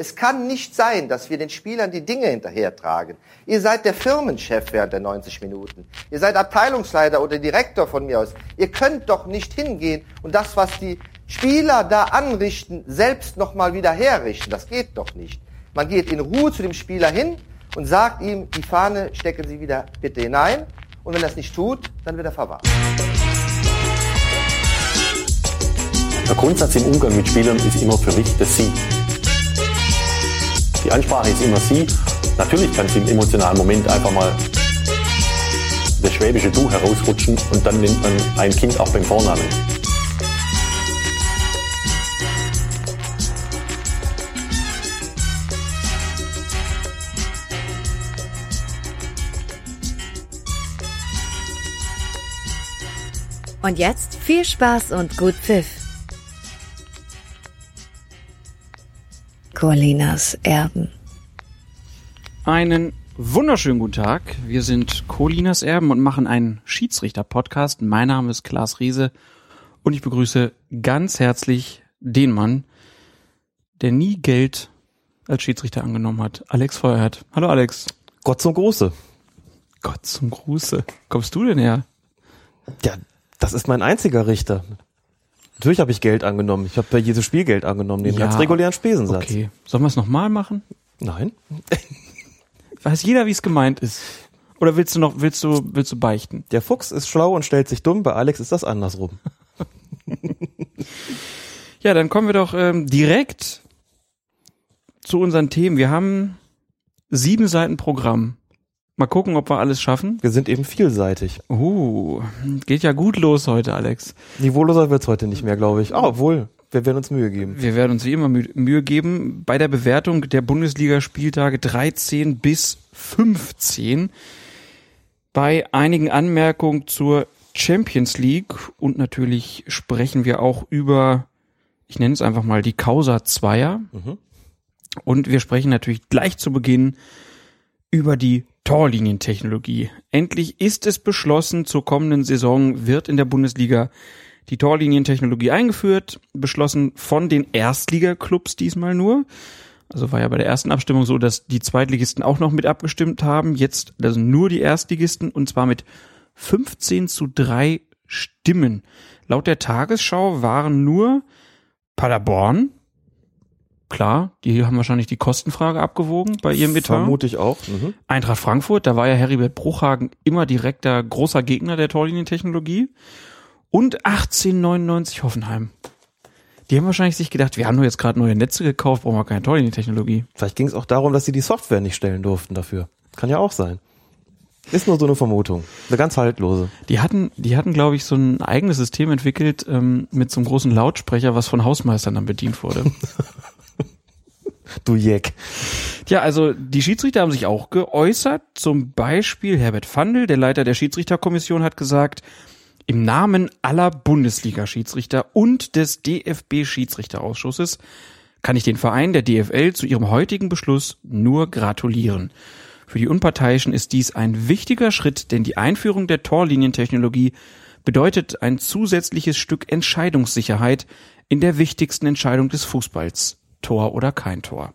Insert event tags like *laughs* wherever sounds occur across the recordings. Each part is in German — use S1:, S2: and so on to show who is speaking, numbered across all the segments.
S1: Es kann nicht sein, dass wir den Spielern die Dinge hinterhertragen. Ihr seid der Firmenchef während der 90 Minuten. Ihr seid Abteilungsleiter oder Direktor von mir aus. Ihr könnt doch nicht hingehen und das, was die Spieler da anrichten, selbst nochmal wieder herrichten. Das geht doch nicht. Man geht in Ruhe zu dem Spieler hin und sagt ihm, die Fahne stecken Sie wieder bitte hinein. Und wenn er es nicht tut, dann wird er verwarnt.
S2: Der Grundsatz im Umgang mit Spielern ist immer für mich das Sie. Die Ansprache ist immer Sie. Natürlich kann es im emotionalen Moment einfach mal das schwäbische Du herausrutschen und dann nennt man ein Kind auch beim Vornamen.
S3: Und jetzt viel Spaß und gut Pfiff. Colinas Erben.
S4: Einen wunderschönen guten Tag. Wir sind Colinas Erben und machen einen Schiedsrichter-Podcast. Mein Name ist Klaas Riese und ich begrüße ganz herzlich den Mann, der nie Geld als Schiedsrichter angenommen hat. Alex Feuerhardt. Hallo Alex.
S5: Gott zum Gruße.
S4: Gott zum Gruße. Kommst du denn her?
S5: Ja, das ist mein einziger Richter. Natürlich habe ich Geld angenommen. Ich habe bei jedem Spiel Geld angenommen, den
S4: Ja,
S5: ganz regulären Spesensatz.
S4: Okay. Sollen wir es nochmal machen?
S5: Nein. *laughs*
S4: Weiß jeder, wie es gemeint ist? Oder willst du noch, willst du, willst du beichten?
S5: Der Fuchs ist schlau und stellt sich dumm, bei Alex ist das andersrum. *laughs*
S4: Ja, dann kommen wir doch ähm, direkt zu unseren Themen. Wir haben sieben Seiten Programm. Mal gucken, ob wir alles schaffen.
S5: Wir sind eben vielseitig.
S4: Uh, geht ja gut los heute, Alex.
S5: Niveauloser wird's heute nicht mehr, glaube ich. Ah, obwohl, wir werden uns Mühe geben.
S4: Wir werden uns wie immer Mü Mühe geben bei der Bewertung der Bundesligaspieltage 13 bis 15. Bei einigen Anmerkungen zur Champions League und natürlich sprechen wir auch über, ich nenne es einfach mal die Causa Zweier. Und wir sprechen natürlich gleich zu Beginn über die Torlinientechnologie. Endlich ist es beschlossen, zur kommenden Saison wird in der Bundesliga die Torlinientechnologie eingeführt, beschlossen von den Erstligaklubs diesmal nur. Also war ja bei der ersten Abstimmung so, dass die Zweitligisten auch noch mit abgestimmt haben. Jetzt also nur die Erstligisten und zwar mit 15 zu 3 Stimmen. Laut der Tagesschau waren nur Paderborn, klar, die haben wahrscheinlich die Kostenfrage abgewogen bei ihrem Etat.
S5: Vermute ich auch. Mhm.
S4: Eintracht Frankfurt, da war ja Heribert Bruchhagen immer direkter großer Gegner der Torlinientechnologie. Und 1899 Hoffenheim. Die haben wahrscheinlich sich gedacht, wir haben nur jetzt gerade neue Netze gekauft, brauchen wir keine Torlinientechnologie.
S5: Vielleicht ging es auch darum, dass sie die Software nicht stellen durften dafür. Kann ja auch sein. Ist nur so eine Vermutung. Eine ganz haltlose.
S4: Die hatten, die hatten, glaube ich, so ein eigenes System entwickelt ähm, mit so einem großen Lautsprecher, was von Hausmeistern dann bedient wurde. *laughs*
S5: Du Jeck.
S4: Tja, also die Schiedsrichter haben sich auch geäußert. Zum Beispiel Herbert Fandl, der Leiter der Schiedsrichterkommission, hat gesagt, im Namen aller Bundesliga-Schiedsrichter und des DFB-Schiedsrichterausschusses kann ich den Verein der DFL zu ihrem heutigen Beschluss nur gratulieren. Für die Unparteiischen ist dies ein wichtiger Schritt, denn die Einführung der Torlinientechnologie bedeutet ein zusätzliches Stück Entscheidungssicherheit in der wichtigsten Entscheidung des Fußballs. Tor oder kein Tor.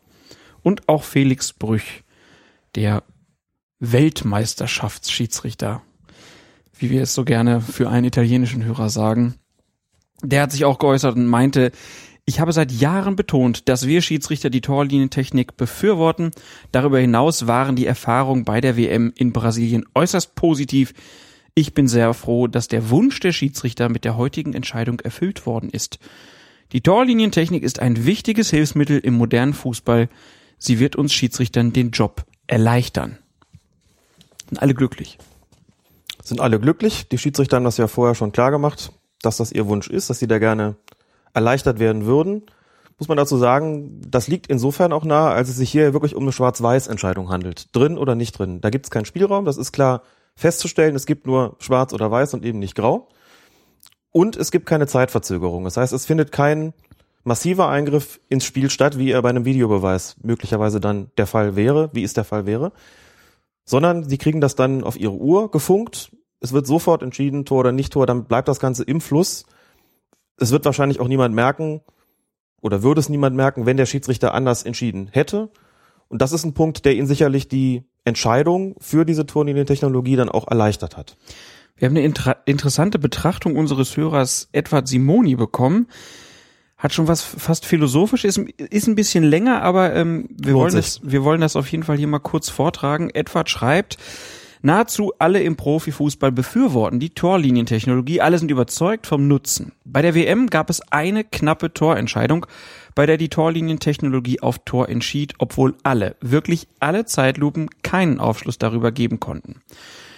S4: Und auch Felix Brüch, der Weltmeisterschaftsschiedsrichter, wie wir es so gerne für einen italienischen Hörer sagen, der hat sich auch geäußert und meinte, ich habe seit Jahren betont, dass wir Schiedsrichter die Torlinientechnik befürworten. Darüber hinaus waren die Erfahrungen bei der WM in Brasilien äußerst positiv. Ich bin sehr froh, dass der Wunsch der Schiedsrichter mit der heutigen Entscheidung erfüllt worden ist. Die Torlinientechnik ist ein wichtiges Hilfsmittel im modernen Fußball. Sie wird uns Schiedsrichtern den Job erleichtern. Sind alle glücklich.
S5: Sind alle glücklich. Die Schiedsrichter haben das ja vorher schon klar gemacht, dass das ihr Wunsch ist, dass sie da gerne erleichtert werden würden. Muss man dazu sagen, das liegt insofern auch nahe, als es sich hier wirklich um eine Schwarz-Weiß-Entscheidung handelt. Drin oder nicht drin. Da gibt es keinen Spielraum, das ist klar festzustellen. Es gibt nur Schwarz oder Weiß und eben nicht Grau. Und es gibt keine Zeitverzögerung. Das heißt, es findet kein massiver Eingriff ins Spiel statt, wie er bei einem Videobeweis möglicherweise dann der Fall wäre, wie es der Fall wäre. Sondern sie kriegen das dann auf ihre Uhr gefunkt. Es wird sofort entschieden, Tor oder nicht Tor, dann bleibt das Ganze im Fluss. Es wird wahrscheinlich auch niemand merken, oder würde es niemand merken, wenn der Schiedsrichter anders entschieden hätte. Und das ist ein Punkt, der ihn sicherlich die Entscheidung für diese Turnlinientechnologie dann auch erleichtert hat.
S4: Wir haben eine inter interessante Betrachtung unseres Hörers Edward Simoni bekommen. Hat schon was fast philosophisch, ist, ist ein bisschen länger, aber ähm, wir, wollen das, wir wollen das auf jeden Fall hier mal kurz vortragen. Edward schreibt, Nahezu alle im Profifußball befürworten die Torlinientechnologie, alle sind überzeugt vom Nutzen. Bei der WM gab es eine knappe Torentscheidung, bei der die Torlinientechnologie auf Tor entschied, obwohl alle, wirklich alle Zeitlupen keinen Aufschluss darüber geben konnten.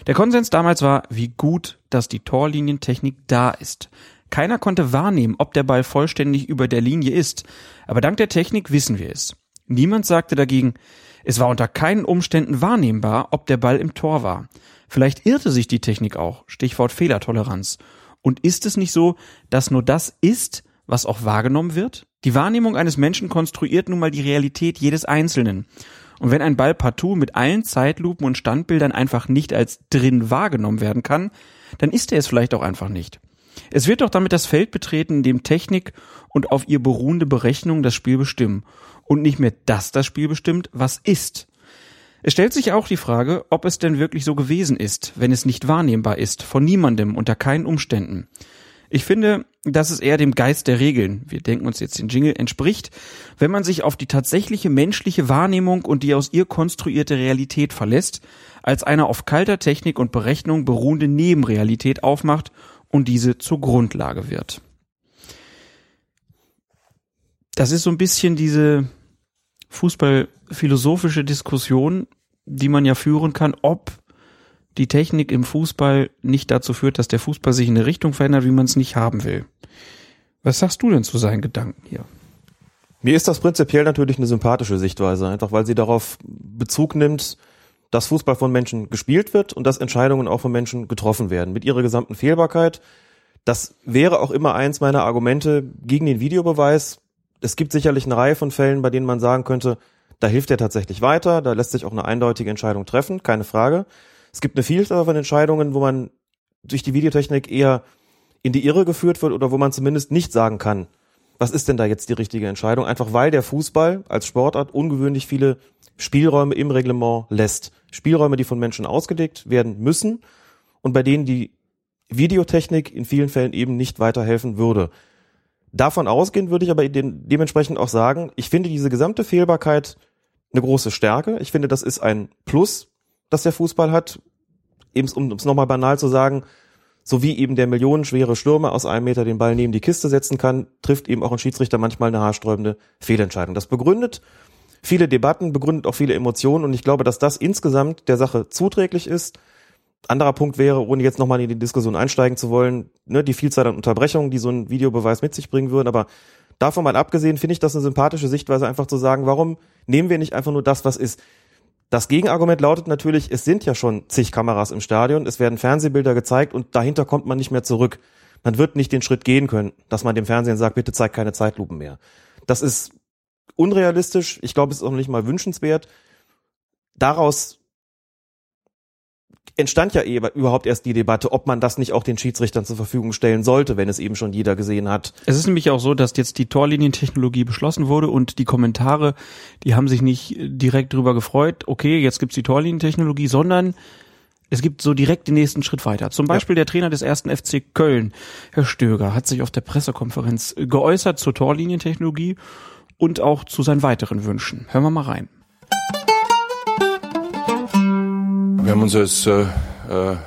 S4: Der Konsens damals war, wie gut, dass die Torlinientechnik da ist. Keiner konnte wahrnehmen, ob der Ball vollständig über der Linie ist, aber dank der Technik wissen wir es. Niemand sagte dagegen, es war unter keinen Umständen wahrnehmbar, ob der Ball im Tor war. Vielleicht irrte sich die Technik auch. Stichwort Fehlertoleranz. Und ist es nicht so, dass nur das ist, was auch wahrgenommen wird? Die Wahrnehmung eines Menschen konstruiert nun mal die Realität jedes Einzelnen. Und wenn ein Ball partout mit allen Zeitlupen und Standbildern einfach nicht als drin wahrgenommen werden kann, dann ist er es vielleicht auch einfach nicht. Es wird doch damit das Feld betreten, in dem Technik und auf ihr beruhende Berechnungen das Spiel bestimmen und nicht mehr das das Spiel bestimmt, was ist. Es stellt sich auch die Frage, ob es denn wirklich so gewesen ist, wenn es nicht wahrnehmbar ist, von niemandem, unter keinen Umständen. Ich finde, dass es eher dem Geist der Regeln, wir denken uns jetzt den Jingle, entspricht, wenn man sich auf die tatsächliche menschliche Wahrnehmung und die aus ihr konstruierte Realität verlässt, als eine auf kalter Technik und Berechnung beruhende Nebenrealität aufmacht und diese zur Grundlage wird. Das ist so ein bisschen diese fußballphilosophische Diskussion, die man ja führen kann, ob die Technik im Fußball nicht dazu führt, dass der Fußball sich in eine Richtung verändert, wie man es nicht haben will. Was sagst du denn zu seinen Gedanken hier?
S5: Mir ist das prinzipiell natürlich eine sympathische Sichtweise, einfach weil sie darauf Bezug nimmt, dass Fußball von Menschen gespielt wird und dass Entscheidungen auch von Menschen getroffen werden. Mit ihrer gesamten Fehlbarkeit. Das wäre auch immer eins meiner Argumente gegen den Videobeweis es gibt sicherlich eine Reihe von Fällen, bei denen man sagen könnte, da hilft er tatsächlich weiter, da lässt sich auch eine eindeutige Entscheidung treffen, keine Frage. Es gibt eine Vielzahl von Entscheidungen, wo man durch die Videotechnik eher in die Irre geführt wird oder wo man zumindest nicht sagen kann, was ist denn da jetzt die richtige Entscheidung? Einfach weil der Fußball als Sportart ungewöhnlich viele Spielräume im Reglement lässt. Spielräume, die von Menschen ausgelegt werden müssen und bei denen die Videotechnik in vielen Fällen eben nicht weiterhelfen würde. Davon ausgehend würde ich aber dementsprechend auch sagen, ich finde diese gesamte Fehlbarkeit eine große Stärke. Ich finde, das ist ein Plus, das der Fußball hat. Eben, um es nochmal banal zu sagen, so wie eben der millionenschwere Stürmer aus einem Meter den Ball neben die Kiste setzen kann, trifft eben auch ein Schiedsrichter manchmal eine haarsträubende Fehlentscheidung. Das begründet viele Debatten, begründet auch viele Emotionen und ich glaube, dass das insgesamt der Sache zuträglich ist anderer Punkt wäre, ohne jetzt nochmal in die Diskussion einsteigen zu wollen, ne, die Vielzahl an Unterbrechungen, die so ein Videobeweis mit sich bringen würden. Aber davon mal abgesehen, finde ich das eine sympathische Sichtweise, einfach zu sagen, warum nehmen wir nicht einfach nur das, was ist? Das Gegenargument lautet natürlich, es sind ja schon zig Kameras im Stadion, es werden Fernsehbilder gezeigt und dahinter kommt man nicht mehr zurück. Man wird nicht den Schritt gehen können, dass man dem Fernsehen sagt, bitte zeig keine Zeitlupen mehr. Das ist unrealistisch. Ich glaube, es ist auch nicht mal wünschenswert. Daraus entstand ja eh überhaupt erst die Debatte, ob man das nicht auch den Schiedsrichtern zur Verfügung stellen sollte, wenn es eben schon jeder gesehen hat.
S4: Es ist nämlich auch so, dass jetzt die Torlinientechnologie beschlossen wurde und die Kommentare, die haben sich nicht direkt drüber gefreut, okay, jetzt gibt's die Torlinientechnologie, sondern es gibt so direkt den nächsten Schritt weiter. Zum Beispiel ja. der Trainer des ersten FC Köln, Herr Stöger, hat sich auf der Pressekonferenz geäußert zur Torlinientechnologie und auch zu seinen weiteren Wünschen. Hören wir mal rein.
S6: Wir haben uns als äh, äh,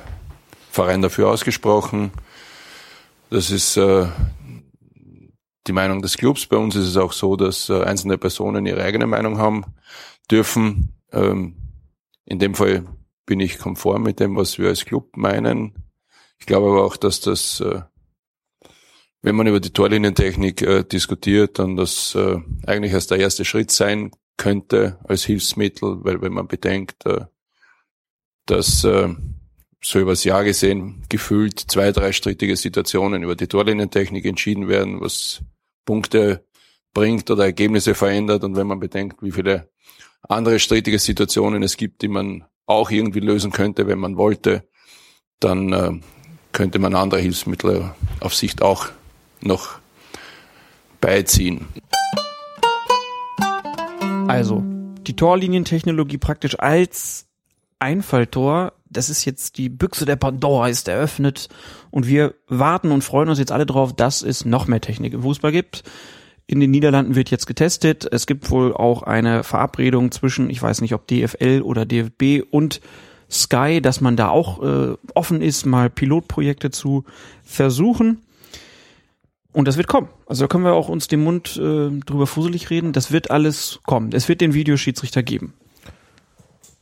S6: Verein dafür ausgesprochen. Das ist äh, die Meinung des Clubs. Bei uns ist es auch so, dass äh, einzelne Personen ihre eigene Meinung haben dürfen. Ähm, in dem Fall bin ich konform mit dem, was wir als Club meinen. Ich glaube aber auch, dass das, äh, wenn man über die Torlinientechnik äh, diskutiert, dann das äh, eigentlich erst der erste Schritt sein könnte als Hilfsmittel, weil wenn man bedenkt, äh, dass äh, so übers Jahr gesehen gefühlt zwei, drei strittige Situationen über die Torlinientechnik entschieden werden, was Punkte bringt oder Ergebnisse verändert. Und wenn man bedenkt, wie viele andere strittige Situationen es gibt, die man auch irgendwie lösen könnte, wenn man wollte, dann äh, könnte man andere Hilfsmittel auf Sicht auch noch beiziehen.
S4: Also, die Torlinientechnologie praktisch als Einfalltor, das ist jetzt die Büchse der Pandora ist eröffnet und wir warten und freuen uns jetzt alle drauf, dass es noch mehr Technik im Fußball gibt. In den Niederlanden wird jetzt getestet. Es gibt wohl auch eine Verabredung zwischen, ich weiß nicht, ob DFL oder DFB und Sky, dass man da auch äh, offen ist, mal Pilotprojekte zu versuchen. Und das wird kommen. Also da können wir auch uns den Mund äh, drüber fuselig reden. Das wird alles kommen. Es wird den Videoschiedsrichter geben.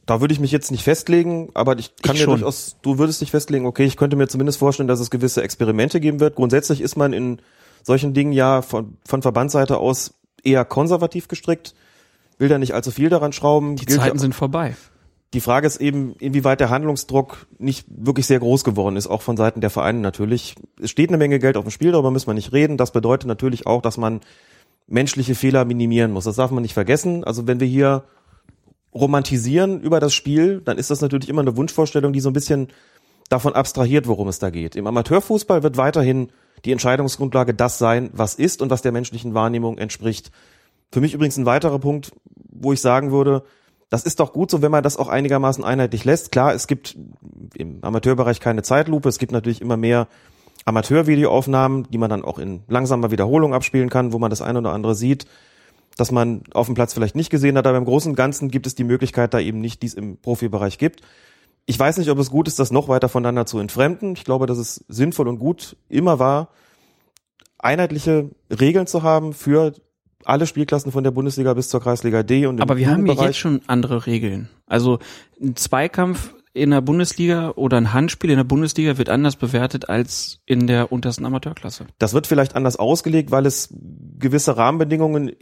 S5: Da würde ich mich jetzt nicht festlegen, aber ich kann
S4: Ich
S5: mir
S4: schon.
S5: durchaus, du würdest dich festlegen, okay, ich könnte mir zumindest vorstellen, dass es gewisse Experimente geben wird. Grundsätzlich ist man in solchen Dingen ja von, von Verbandsseite aus eher konservativ gestrickt, will da nicht allzu viel daran schrauben.
S4: Die
S5: Gilt
S4: Zeiten sind vorbei.
S5: Die Frage ist eben, inwieweit der Handlungsdruck nicht wirklich sehr groß geworden ist, auch von Seiten der Vereine natürlich. Es steht eine Menge Geld auf dem Spiel, darüber müssen wir nicht reden. Das bedeutet natürlich auch, dass man menschliche Fehler minimieren muss. Das darf man nicht vergessen. Also wenn wir hier romantisieren über das Spiel, dann ist das natürlich immer eine Wunschvorstellung, die so ein bisschen davon abstrahiert, worum es da geht. Im Amateurfußball wird weiterhin die Entscheidungsgrundlage das sein, was ist und was der menschlichen Wahrnehmung entspricht. Für mich übrigens ein weiterer Punkt, wo ich sagen würde, das ist doch gut so, wenn man das auch einigermaßen einheitlich lässt. Klar, es gibt im Amateurbereich keine Zeitlupe, es gibt natürlich immer mehr Amateurvideoaufnahmen, die man dann auch in langsamer Wiederholung abspielen kann, wo man das eine oder andere sieht, dass man auf dem Platz vielleicht nicht gesehen hat, aber im Großen und Ganzen gibt es die Möglichkeit da eben nicht, die es im Profibereich gibt. Ich weiß nicht, ob es gut ist, das noch weiter voneinander zu entfremden. Ich glaube, dass es sinnvoll und gut immer war, einheitliche Regeln zu haben für alle Spielklassen von der Bundesliga bis zur Kreisliga D und
S4: Aber wir haben ja jetzt schon andere Regeln. Also ein Zweikampf in der Bundesliga oder ein Handspiel in der Bundesliga wird anders bewertet als in der untersten Amateurklasse.
S5: Das wird vielleicht anders ausgelegt, weil es gewisse Rahmenbedingungen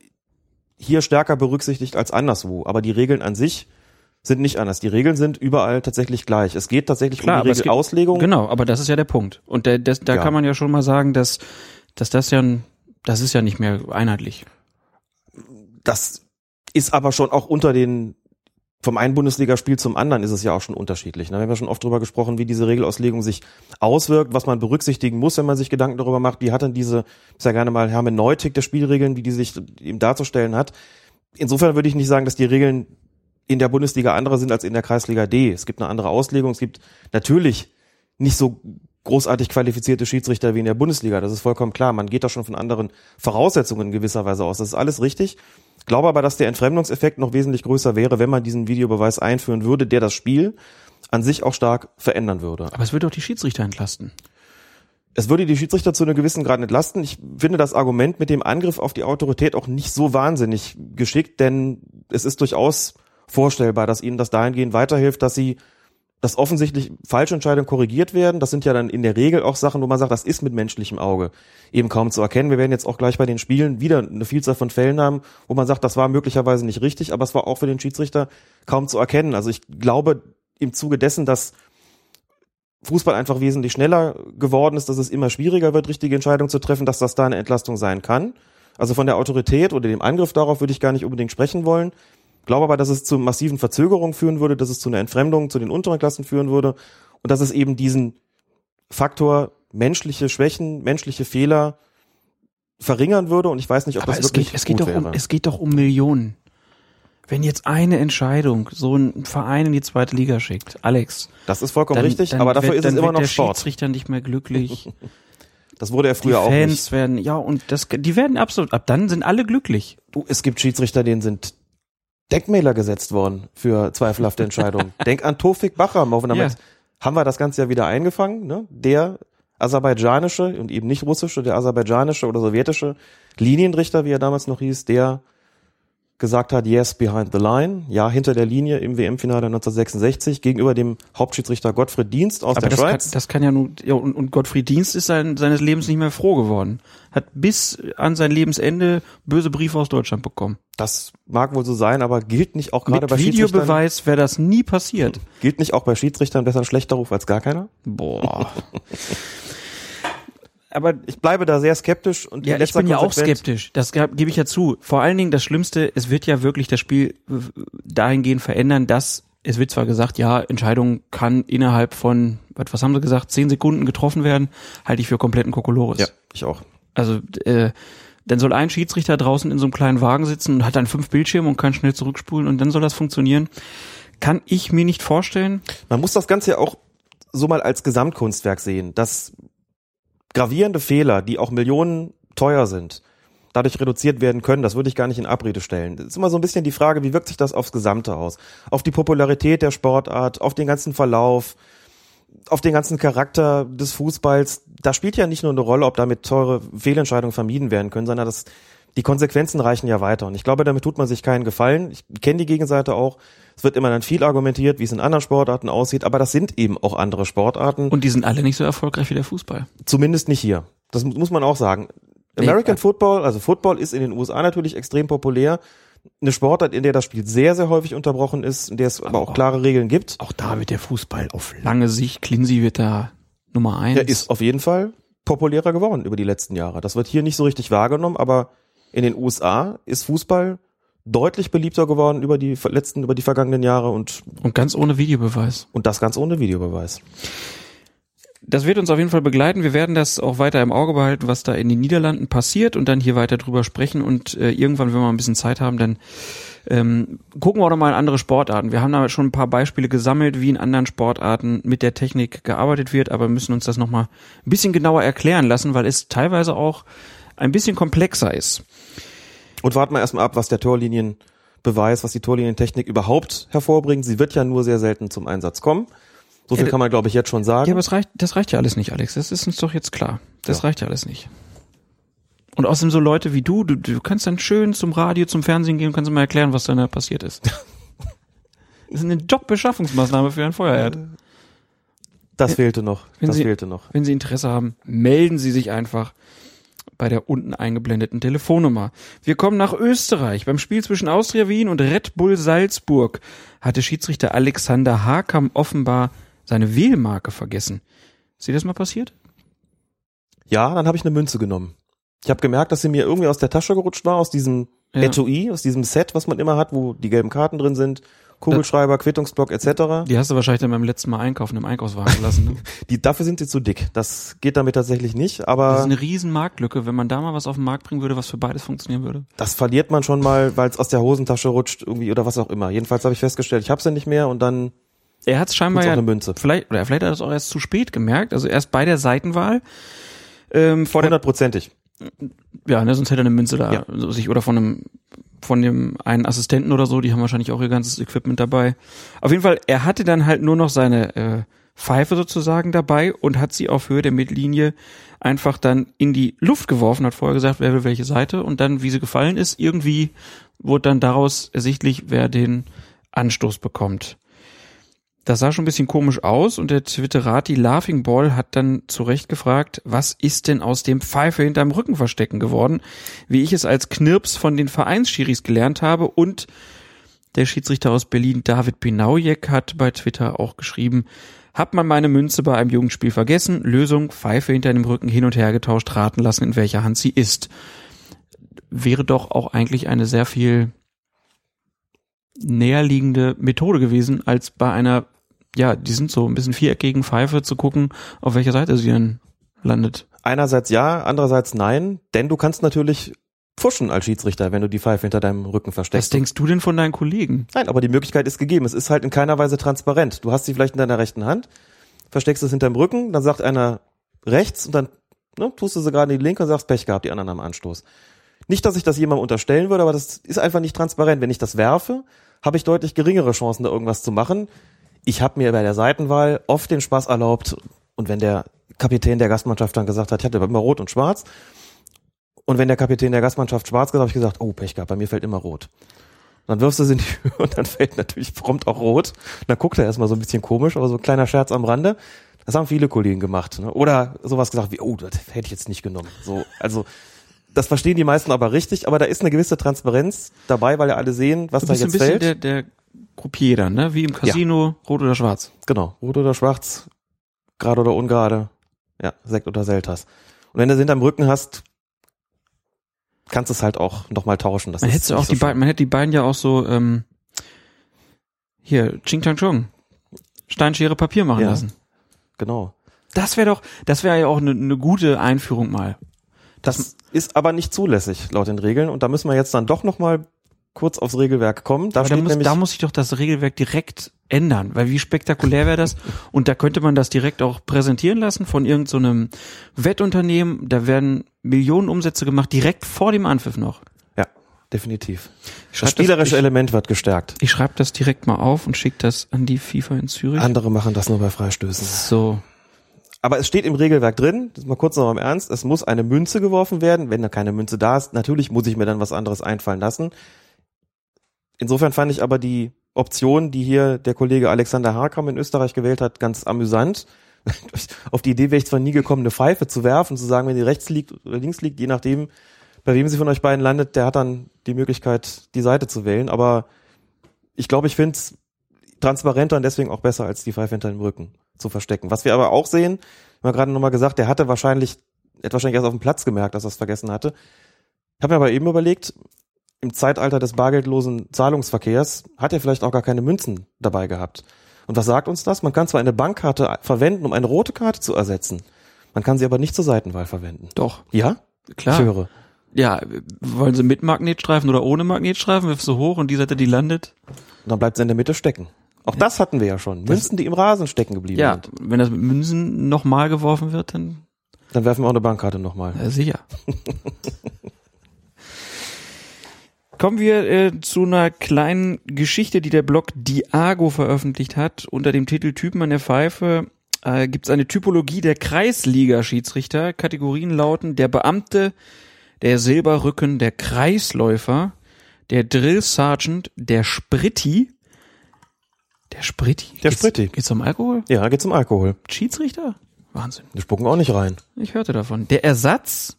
S5: hier stärker berücksichtigt als anderswo. Aber die Regeln an sich sind nicht anders. Die Regeln sind überall tatsächlich gleich. Es geht tatsächlich
S4: Klar,
S5: um die
S4: geht-
S5: Regelauslegung.
S4: Genau, aber das ist ja der Punkt. Und der, das, da
S5: Ja.
S4: kann man ja schon mal sagen, dass, dass das ja, das ist ja nicht mehr einheitlich.
S5: Das ist aber schon auch unter den, vom einen Bundesligaspiel zum anderen ist es ja auch schon unterschiedlich. ne? Wir haben ja schon oft darüber gesprochen, wie diese Regelauslegung sich auswirkt, was man berücksichtigen muss, wenn man sich Gedanken darüber macht, wie hat denn diese, ist ja gerne mal Hermeneutik der Spielregeln, wie die sich eben darzustellen hat. Insofern würde ich nicht sagen, dass die Regeln in der Bundesliga andere sind als in der Kreisliga D. Es gibt eine andere Auslegung. Es gibt natürlich nicht so großartig qualifizierte Schiedsrichter wie in der Bundesliga. Das ist vollkommen klar. Man geht da schon von anderen Voraussetzungen in gewisser Weise aus. Das ist alles richtig. Glaube aber, dass der Entfremdungseffekt noch wesentlich größer wäre, wenn man diesen Videobeweis einführen würde, der das Spiel an sich auch stark verändern würde.
S4: Aber es wird doch die Schiedsrichter entlasten.
S5: Es würde die Schiedsrichter zu einem gewissen Grad entlasten. Ich finde das Argument mit dem Angriff auf die Autorität auch nicht so wahnsinnig geschickt, denn es ist durchaus vorstellbar, dass ihnen das dahingehend weiterhilft, dass sie dass offensichtlich falsche Entscheidungen korrigiert werden. Das sind ja dann in der Regel auch Sachen, wo man sagt, das ist mit menschlichem Auge eben kaum zu erkennen. Wir werden jetzt auch gleich bei den Spielen wieder eine Vielzahl von Fällen haben, wo man sagt, das war möglicherweise nicht richtig, aber es war auch für den Schiedsrichter kaum zu erkennen. Also ich glaube im Zuge dessen, dass Fußball einfach wesentlich schneller geworden ist, dass es immer schwieriger wird, richtige Entscheidungen zu treffen, dass das da eine Entlastung sein kann. Also von der Autorität oder dem Angriff darauf würde ich gar nicht unbedingt sprechen wollen. Glaube aber, dass es zu massiven Verzögerungen führen würde, dass es zu einer Entfremdung zu den unteren Klassen führen würde und dass es eben diesen Faktor menschliche Schwächen, menschliche Fehler verringern würde und ich weiß nicht, ob
S4: Aber
S5: das
S4: es
S5: wirklich
S4: geht, es geht
S5: gut
S4: doch um,
S5: wäre.
S4: es geht doch um Millionen. Wenn jetzt eine Entscheidung so ein Verein in die zweite Liga schickt, Alex,
S5: das ist vollkommen
S4: dann,
S5: richtig,
S4: dann
S5: aber dafür
S4: wird,
S5: ist es immer noch
S4: der
S5: Sport.
S4: Schiedsrichter nicht mehr glücklich. *laughs*
S5: Das wurde er
S4: Die
S5: früher auch.
S4: Fans werden, ja, und das, die werden absolut, ab dann sind alle glücklich.
S5: Du, es gibt Schiedsrichter, denen sind Denkmäler gesetzt worden für zweifelhafte Entscheidungen. *laughs* Denk an Tofik Bachram, auch wenn damit
S4: Ja.
S5: haben wir das Ganze ja wieder eingefangen, ne? Der aserbaidschanische und eben nicht russische, der aserbaidschanische oder sowjetische Linienrichter, wie er damals noch hieß, der gesagt hat, yes, behind the line, ja, hinter der Linie im WM-Finale 1966 gegenüber dem Hauptschiedsrichter Gottfried Dienst aus
S4: Aber
S5: der
S4: das kann,
S5: Schweiz.
S4: das kann ja nun, ja, und, und Gottfried Dienst ist sein, seines Lebens nicht mehr froh geworden. Hat bis an sein Lebensende böse Briefe aus Deutschland bekommen.
S5: das mag wohl so sein, aber gilt nicht auch gerade
S4: Mit
S5: bei Schiedsrichtern,
S4: Videobeweis wäre das nie passiert.
S5: gilt nicht auch bei Schiedsrichtern besser ein schlechter Ruf als gar keiner?
S4: Boah. *laughs* Aber
S5: Ich bleibe da sehr skeptisch und
S4: Ja, ich bin ja auch skeptisch. Das gebe ich ja zu. Vor allen Dingen das Schlimmste, es wird ja wirklich das Spiel dahingehend verändern, dass es wird zwar gesagt, ja, Entscheidung kann innerhalb von, was, was haben sie gesagt, zehn Sekunden getroffen werden, halte ich für kompletten Kokolores.
S5: Ja, ich auch.
S4: Also äh, Dann soll ein Schiedsrichter draußen in so einem kleinen Wagen sitzen und hat dann fünf Bildschirme und kann schnell zurückspulen und dann soll das funktionieren. Kann ich mir nicht vorstellen.
S5: Man muss das Ganze ja auch so mal als Gesamtkunstwerk sehen, dass gravierende Fehler, die auch Millionen teuer sind, dadurch reduziert werden können, das würde ich gar nicht in Abrede stellen. Das ist immer so ein bisschen die Frage, wie wirkt sich das aufs Gesamte aus? Auf die Popularität der Sportart, auf den ganzen Verlauf, auf den ganzen Charakter des Fußballs. Da spielt ja nicht nur eine Rolle, ob damit teure Fehlentscheidungen vermieden werden können, sondern das, die Konsequenzen reichen ja weiter. Und ich glaube, damit tut man sich keinen Gefallen. Ich kenne die Gegenseite auch. Es wird immer dann viel argumentiert, wie es in anderen Sportarten aussieht, aber das sind eben auch andere Sportarten.
S4: Und die sind alle nicht so erfolgreich wie der Fußball.
S5: Zumindest nicht hier. Das muss man auch sagen.
S4: Nee,
S5: American
S4: äh,
S5: Football, also Football ist in den USA natürlich extrem populär. Eine Sportart, in der das Spiel sehr, sehr häufig unterbrochen ist, in der es aber auch klare Regeln gibt.
S4: Auch da wird der Fußball auf lange Sicht, Clincy wird da Nummer eins.
S5: Der ist auf jeden Fall populärer geworden über die letzten Jahre. Das wird hier nicht so richtig wahrgenommen, aber in den USA ist Fußball deutlich beliebter geworden über die letzten, über die vergangenen Jahre und,
S4: und ganz ohne Videobeweis.
S5: und das ganz ohne Videobeweis.
S4: Das wird uns auf jeden Fall begleiten. Wir werden das auch weiter im Auge behalten, was da in den Niederlanden passiert und dann hier weiter drüber sprechen und äh, irgendwann, wenn wir mal ein bisschen Zeit haben, dann ähm, gucken wir auch noch mal in andere Sportarten. Wir haben da schon ein paar Beispiele gesammelt, wie in anderen Sportarten mit der Technik gearbeitet wird, aber müssen uns das noch mal ein bisschen genauer erklären lassen, weil es teilweise auch ein bisschen komplexer ist.
S5: Und warten wir erstmal ab, was der Torlinienbeweis, was die Torlinientechnik überhaupt hervorbringt. Sie wird ja nur sehr selten zum Einsatz kommen. So viel
S4: Ja,
S5: kann man, glaube ich, jetzt schon sagen.
S4: Ja, aber es reicht, das reicht ja alles nicht, Alex. Das ist uns doch jetzt klar. Das
S5: Ja.
S4: reicht ja alles nicht. Und außerdem so Leute wie du, du, du kannst dann schön zum Radio, zum Fernsehen gehen und kannst mal erklären, was da passiert ist. *laughs* Das ist eine Jobbeschaffungsmaßnahme für ein Feuerherd.
S5: das fehlte noch.
S4: wenn
S5: Das
S4: Sie-
S5: fehlte noch.
S4: Wenn Sie Interesse haben, melden Sie sich einfach bei der unten eingeblendeten Telefonnummer. Wir kommen nach Österreich. Beim Spiel zwischen Austria Wien und Red Bull Salzburg hatte Schiedsrichter Alexander Hakam offenbar seine Wählmarke vergessen. Ist dir das mal passiert?
S5: Ja, dann habe ich eine Münze genommen. Ich habe gemerkt, dass sie mir irgendwie aus der Tasche gerutscht war, aus diesem
S4: Ja.
S5: Etui, aus diesem Set, was man immer hat, wo die gelben Karten drin sind, Kugelschreiber, Quittungsblock etc.
S4: Die hast du wahrscheinlich dann beim letzten Mal einkaufen im Einkaufswagen gelassen. Ne? *laughs*
S5: Die, dafür sind sie zu dick. Das geht damit tatsächlich nicht,
S4: Das ist
S5: aber
S4: eine riesen Marktlücke, wenn man da mal was auf den Markt bringen würde, was für beides funktionieren würde.
S5: das verliert man schon mal, weil es aus der Hosentasche rutscht irgendwie oder was auch immer. Jedenfalls habe ich festgestellt, ich habe sie nicht mehr und dann
S4: Er hat es scheinbar ja,
S5: eine Münze.
S4: vielleicht, oder vielleicht hat er es auch erst zu spät gemerkt, also erst bei der Seitenwahl. Ähm, vor der,
S5: hundertprozentig.
S4: ja, ne, sonst hätte er eine Münze da
S5: Ja.
S4: sich oder von einem von dem einen Assistenten oder so, die haben wahrscheinlich auch ihr ganzes Equipment dabei. Auf jeden Fall, er hatte dann halt nur noch seine äh, Pfeife sozusagen dabei und hat sie auf Höhe der Mittellinie einfach dann in die Luft geworfen, hat vorher gesagt, wer will welche Seite und dann, wie sie gefallen ist, irgendwie wurde dann daraus ersichtlich, wer den Anstoß bekommt. Das sah schon ein bisschen komisch aus und der Twitterati Laughing Ball hat dann zu Recht gefragt, was ist denn aus dem Pfeife hinterm Rücken verstecken geworden, wie ich es als Knirps von den Vereinsschiris gelernt habe und der Schiedsrichter aus Berlin David Binaujek hat bei Twitter auch geschrieben, hat man meine Münze bei einem Jugendspiel vergessen, Lösung, Pfeife hinter dem Rücken hin und her getauscht, raten lassen, in welcher Hand sie ist. Wäre doch auch eigentlich eine sehr viel näherliegende Methode gewesen, als bei einer, ja, die sind so ein bisschen viereckigen Pfeife zu gucken, auf welcher Seite sie dann landet.
S5: Einerseits ja, andererseits nein, denn du kannst natürlich pfuschen als Schiedsrichter, wenn du die Pfeife hinter deinem Rücken
S4: Was
S5: versteckst.
S4: denkst du denn von deinen Kollegen?
S5: Nein, aber die Möglichkeit ist gegeben. Es ist halt in keiner Weise transparent. Du hast sie vielleicht in deiner rechten Hand, versteckst es hinterm Rücken, dann sagt einer rechts und dann ne, tust du sie gerade in die linke und sagst Pech gehabt, die anderen am Anstoß. Nicht, dass ich das jemandem unterstellen würde, aber das ist einfach nicht transparent. Wenn ich das werfe, habe ich deutlich geringere Chancen, da irgendwas zu machen. Ich habe mir bei der Seitenwahl oft den Spaß erlaubt und wenn der Kapitän der Gastmannschaft dann gesagt hat, ich hatte immer rot und schwarz, und wenn der Kapitän der Gastmannschaft schwarz gesagt hat, habe ich gesagt, oh, Pech gehabt, bei mir fällt immer rot. Dann wirfst du sie in die Höhe und dann fällt natürlich prompt auch rot. Und dann guckt er erstmal so ein bisschen komisch, aber so ein kleiner Scherz am Rande. Das haben viele Kollegen gemacht. Ne? Oder sowas gesagt wie, oh, das hätte ich jetzt nicht genommen. So, also das verstehen die meisten aber richtig, aber da ist eine gewisse Transparenz dabei, weil ja alle sehen, was
S4: Du
S5: da
S4: bist ein
S5: jetzt
S4: bisschen
S5: fällt.
S4: der, der Dann, ne? Wie im Casino, rot oder schwarz.
S5: Genau, rot oder schwarz, gerade oder ungerade, ja, Sekt oder Selters. Und wenn du sie hinterm Rücken hast, kannst du es halt auch nochmal tauschen. Das
S4: Man hätte auch die beiden, man hätte die beiden ja auch so, ähm, hier, Ching Chang Chung. Steinschere Papier machen
S5: Ja.
S4: lassen.
S5: Genau.
S4: Das wäre doch, das wäre ja auch eine ne gute Einführung mal.
S5: Das ist aber nicht zulässig laut den Regeln und da müssen wir jetzt dann doch noch mal kurz aufs Regelwerk kommen. Da
S4: da muss, da muss sich doch das Regelwerk direkt ändern, weil wie spektakulär wäre das? Und da könnte man das direkt auch präsentieren lassen von irgendeinem so Wettunternehmen. Da werden Millionen Umsätze gemacht, direkt vor dem Anpfiff noch.
S5: ja, definitiv.
S4: Ich
S5: Das
S4: schreib das-
S5: spielerische
S4: ich-
S5: Element wird gestärkt.
S4: Ich schreibe das direkt mal auf und schicke das an die FIFA in Zürich.
S5: Andere machen das nur bei Freistößen.
S4: so.
S5: Aber es steht im Regelwerk drin, das ist mal kurz noch im Ernst, es muss eine Münze geworfen werden. Wenn da keine Münze da ist, natürlich muss ich mir dann was anderes einfallen lassen. Insofern fand ich aber die Option, die hier der Kollege Alexander Harkam in Österreich gewählt hat, ganz amüsant. *laughs* Auf die Idee wäre ich zwar nie gekommen, eine Pfeife zu werfen, zu sagen, wenn die rechts liegt oder links liegt, je nachdem, bei wem sie von euch beiden landet, der hat dann die Möglichkeit, die Seite zu wählen. Aber ich glaube, ich finde es transparenter und deswegen auch besser, als die Pfeife hinter dem Rücken zu verstecken. Was wir aber auch sehen, haben wir gerade nochmal gesagt, der hatte wahrscheinlich, er hat wahrscheinlich erst auf dem Platz gemerkt, dass er es vergessen hatte. Ich habe mir aber eben überlegt, im Zeitalter des bargeldlosen Zahlungsverkehrs hat er vielleicht auch gar keine Münzen dabei gehabt. Und was sagt uns das? Man kann zwar eine Bankkarte verwenden, um eine rote Karte zu ersetzen. Man kann sie aber nicht zur Seitenwahl verwenden.
S4: Doch,
S5: Ja?
S4: klar.
S5: Ich höre.
S4: Ja, wollen sie mit Magnetstreifen oder ohne Magnetstreifen? Wirfst du hoch und die Seite, die landet?
S5: Und dann bleibt sie in der Mitte stecken. Auch das hatten wir ja schon. Münzen, die im Rasen stecken geblieben
S4: Ja,
S5: sind.
S4: wenn das mit Münzen nochmal geworfen wird, dann
S5: Dann werfen wir auch eine Bankkarte nochmal.
S4: Ja, sicher. *laughs* Kommen wir äh, zu einer kleinen Geschichte, die der Blog Diago veröffentlicht hat. Unter dem Titel Typen an der Pfeife äh, gibt es eine Typologie der Kreisliga-Schiedsrichter. Kategorien lauten der Beamte, der Silberrücken, der Kreisläufer, der Drill Sergeant, der Spritti. Der Spritti?
S5: Der
S4: Geht's-
S5: Spritti.
S4: Geht's um Alkohol?
S5: Ja, geht's um Alkohol.
S4: Schiedsrichter? Wahnsinn.
S5: Wir spucken auch nicht rein.
S4: Ich hörte davon. Der Ersatz,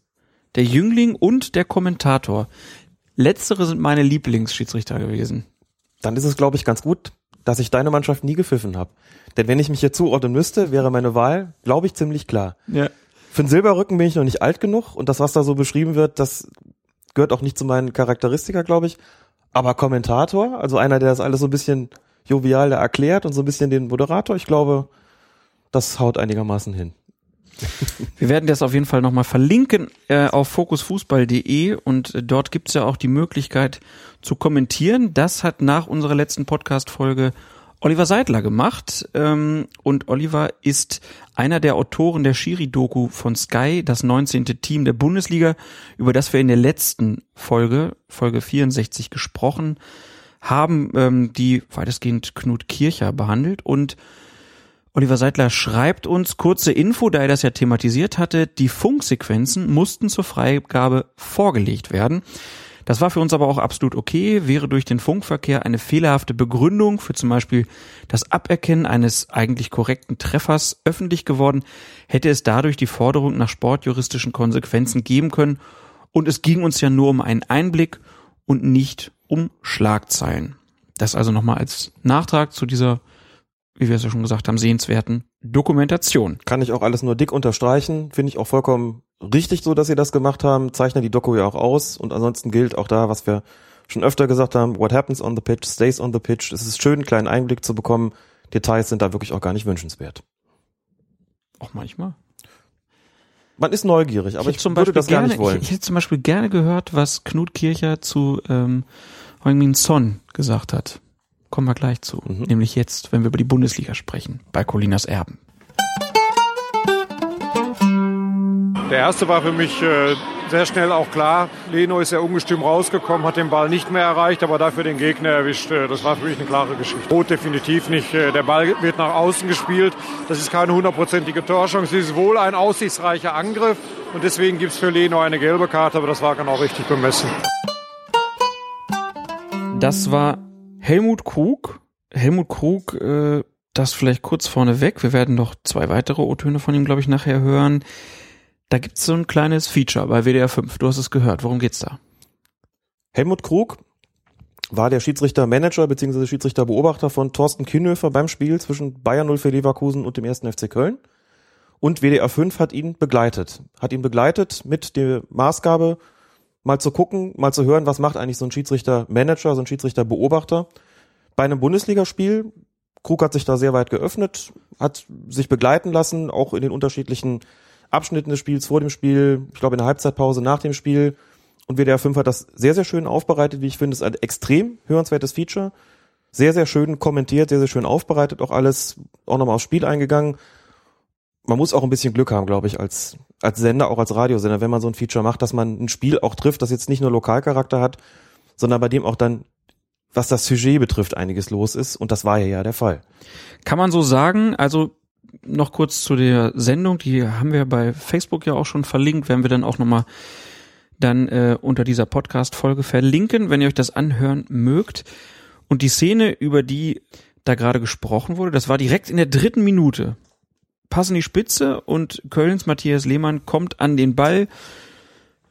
S4: der Jüngling und der Kommentator. Letztere sind meine Lieblingsschiedsrichter gewesen.
S5: Dann ist es, glaube ich, ganz gut, dass ich deine Mannschaft nie gepfiffen habe. Denn wenn ich mich hier zuordnen müsste, wäre meine Wahl, glaube ich, ziemlich klar.
S4: Ja.
S5: Für den Silberrücken bin ich noch nicht alt genug und das, was da so beschrieben wird, das gehört auch nicht zu meinen Charakteristika, glaube ich. Aber Kommentator, also einer, der das alles so ein bisschen jovial da erklärt und so ein bisschen den Moderator, ich glaube, das haut einigermaßen hin. *laughs*
S4: Wir werden das auf jeden Fall nochmal verlinken äh, auf fokusfußball.de und äh, dort gibt's ja auch die Möglichkeit zu kommentieren. Das hat nach unserer letzten Podcast-Folge Oliver Seidler gemacht. Ähm, und Oliver ist einer der Autoren der Schiri-Doku von Sky, das 19. Team der Bundesliga, über das wir in der letzten Folge, Folge 64, gesprochen haben, ähm, die weitestgehend Knut Kircher behandelt und Oliver Seidler schreibt uns kurze Info, da er das ja thematisiert hatte. Die Funksequenzen mussten zur Freigabe vorgelegt werden. Das war für uns aber auch absolut okay, wäre durch den Funkverkehr eine fehlerhafte Begründung für zum Beispiel das Aberkennen eines eigentlich korrekten Treffers öffentlich geworden, hätte es dadurch die Forderung nach sportjuristischen Konsequenzen geben können und es ging uns ja nur um einen Einblick und nicht um Schlagzeilen. Das also nochmal als Nachtrag zu dieser wie wir es ja schon gesagt haben, sehenswerten Dokumentation.
S5: Kann ich auch alles nur dick unterstreichen. Finde ich auch vollkommen richtig so, dass sie das gemacht haben. Zeichnet die Doku ja auch aus. Und ansonsten gilt auch da, was wir schon öfter gesagt haben, what happens on the pitch stays on the pitch. Es ist schön, einen kleinen Einblick zu bekommen. Details sind da wirklich auch gar nicht wünschenswert.
S4: Auch manchmal.
S5: Man ist neugierig, aber ich,
S4: hätte zum
S5: würde
S4: Beispiel
S5: das gar
S4: gerne,
S5: nicht wollen.
S4: Ich, ich hätte zum Beispiel gerne gehört, was Knut Kircher zu ähm, Heung-Min Son gesagt hat. Kommen wir gleich zu.
S5: Mhm.
S4: Nämlich jetzt, wenn wir über die Bundesliga sprechen, bei Colinas Erben.
S7: Der erste war für mich äh, sehr schnell auch klar. Leno ist ja ungestüm rausgekommen, hat den Ball nicht mehr erreicht, aber dafür den Gegner erwischt. Äh, Das war für mich eine klare Geschichte. Rot definitiv nicht. Äh, Der Ball wird nach außen gespielt. Das ist keine hundertprozentige Torchance. Es ist wohl ein aussichtsreicher Angriff. Und deswegen gibt es für Leno eine gelbe Karte, aber das war genau richtig bemessen.
S4: Das war Helmut Krug. Helmut Krug, äh, das vielleicht kurz vorneweg. Wir werden noch zwei weitere O-Töne von ihm, glaube ich, nachher hören. Da gibt's so ein kleines Feature bei WDR 5. Du hast es gehört. Worum geht's da?
S5: Helmut Krug war der Schiedsrichter-Manager bzw. Schiedsrichter-Beobachter von Thorsten Kienhöfer beim Spiel zwischen Bayern 0 für Leverkusen und dem 1. FC Köln. Und WDR 5 hat ihn begleitet. Hat ihn begleitet mit der Maßgabe, mal zu gucken, mal zu hören, was macht eigentlich so ein Schiedsrichter-Manager, so ein Schiedsrichter-Beobachter bei einem Bundesligaspiel. Krug hat sich da sehr weit geöffnet, hat sich begleiten lassen, auch in den unterschiedlichen Abschnitten des Spiels, vor dem Spiel, ich glaube in der Halbzeitpause, nach dem Spiel. Und WDR 5 hat das sehr, sehr schön aufbereitet, wie ich finde. Ist ein extrem hörenswertes Feature. Sehr, sehr schön kommentiert, sehr, sehr schön aufbereitet, auch alles, auch nochmal aufs Spiel eingegangen. Man muss auch ein bisschen Glück haben, glaube ich, als, als Sender, auch als Radiosender, wenn man so ein Feature macht, dass man ein Spiel auch trifft, das jetzt nicht nur Lokalcharakter hat, sondern bei dem auch dann, was das Sujet betrifft, einiges los ist. Und das war ja ja der Fall.
S4: Kann man so sagen, also noch kurz zu der Sendung, die haben wir bei Facebook ja auch schon verlinkt, werden wir dann auch nochmal dann äh, unter dieser Podcast-Folge verlinken, wenn ihr euch das anhören mögt. Und die Szene, über die da gerade gesprochen wurde, das war direkt in der dritten Minute. Passen die Spitze und Kölns Matthias Lehmann kommt an den Ball,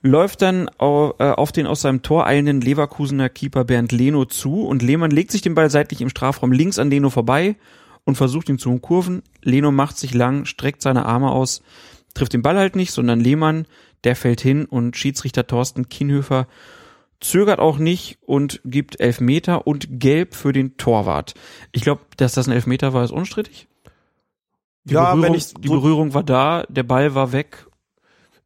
S4: läuft dann auf, äh, auf den aus seinem Tor eilenden Leverkusener Keeper Bernd Leno zu und Lehmann legt sich den Ball seitlich im Strafraum links an Leno vorbei und versucht ihn zu umkurven. Leno macht sich lang, streckt seine Arme aus, trifft den Ball halt nicht, sondern Lehmann, der fällt hin und Schiedsrichter Thorsten Kienhöfer zögert auch nicht und gibt Elfmeter und Gelb für den Torwart. Ich glaube, dass das ein Elfmeter war, ist unstrittig. Die
S5: Ja,
S4: Berührung,
S5: wenn ich
S4: die
S5: so-
S4: Berührung war da, der Ball war weg.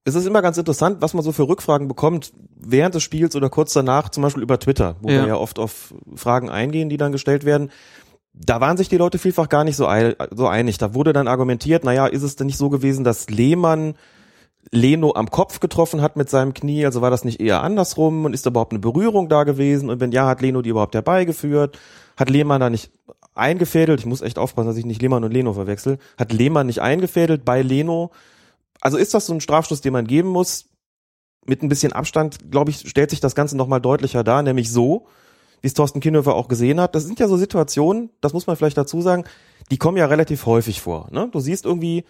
S5: Es ist immer ganz interessant, was man so für Rückfragen bekommt während des Spiels oder kurz danach, zum Beispiel über Twitter, wo
S4: Ja.
S5: wir ja oft auf Fragen eingehen, die dann gestellt werden. Da waren sich die Leute vielfach gar nicht so einig. Da wurde dann argumentiert, naja, ist es denn nicht so gewesen, dass Lehmann Leno am Kopf getroffen hat mit seinem Knie, also war das nicht eher andersrum und ist da überhaupt eine Berührung da gewesen und wenn ja, hat Leno die überhaupt herbeigeführt? Hat Lehmann da nicht eingefädelt? Ich muss echt aufpassen, dass ich nicht Lehmann und Leno verwechsel. Hat Lehmann nicht eingefädelt bei Leno? Also ist das so ein Strafstoß, den man geben muss? Mit ein bisschen Abstand, glaube ich, stellt sich das Ganze nochmal deutlicher dar, nämlich so, wie es Thorsten Kienhöfer auch gesehen hat. Das sind ja so Situationen, das muss man vielleicht dazu sagen, die kommen ja relativ häufig vor. Ne? Du siehst irgendwie,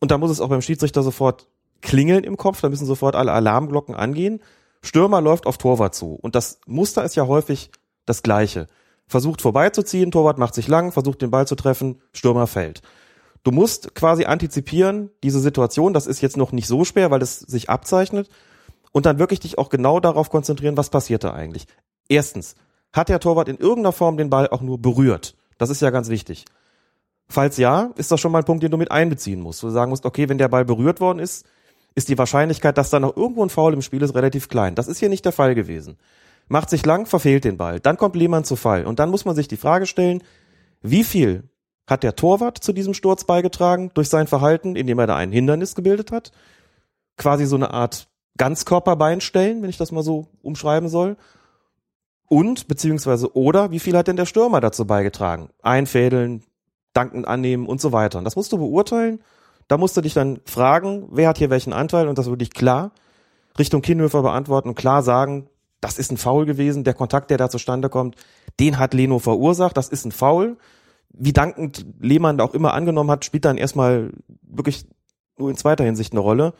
S5: und da muss es auch beim Schiedsrichter sofort klingeln im Kopf, da müssen sofort alle Alarmglocken angehen. Stürmer läuft auf Torwart zu. Und das Muster ist ja häufig das gleiche. Versucht vorbeizuziehen, Torwart macht sich lang, versucht den Ball zu treffen, Stürmer fällt. Du musst quasi antizipieren, diese Situation, das ist jetzt noch nicht so schwer, weil es sich abzeichnet, und dann wirklich dich auch genau darauf konzentrieren, was passiert da eigentlich. Erstens, hat der Torwart in irgendeiner Form den Ball auch nur berührt? Das ist ja ganz wichtig. Falls ja, ist das schon mal ein Punkt, den du mit einbeziehen musst. Du sagen musst, okay, wenn der Ball berührt worden ist, ist die Wahrscheinlichkeit, dass da noch irgendwo ein Foul im Spiel ist, relativ klein. Das ist hier nicht der Fall gewesen. Macht sich lang, verfehlt den Ball. Dann kommt Lehmann zu Fall. Und dann muss man sich die Frage stellen, wie viel hat der Torwart zu diesem Sturz beigetragen durch sein Verhalten, indem er da ein Hindernis gebildet hat? Quasi so eine Art Ganzkörperbein stellen, wenn ich das mal so umschreiben soll. Und, beziehungsweise, oder, wie viel hat denn der Stürmer dazu beigetragen? Einfädeln, Danken annehmen und so weiter. Und das musst du beurteilen. Da musst du dich dann fragen, wer hat hier welchen Anteil und das wirklich klar Richtung Kienhöfer beantworten und klar sagen, das ist ein Foul gewesen, der Kontakt, der da zustande kommt, den hat Leno verursacht, das ist ein Foul. Wie dankend Lehmann auch immer angenommen hat, spielt dann erstmal wirklich nur in zweiter Hinsicht eine Rolle.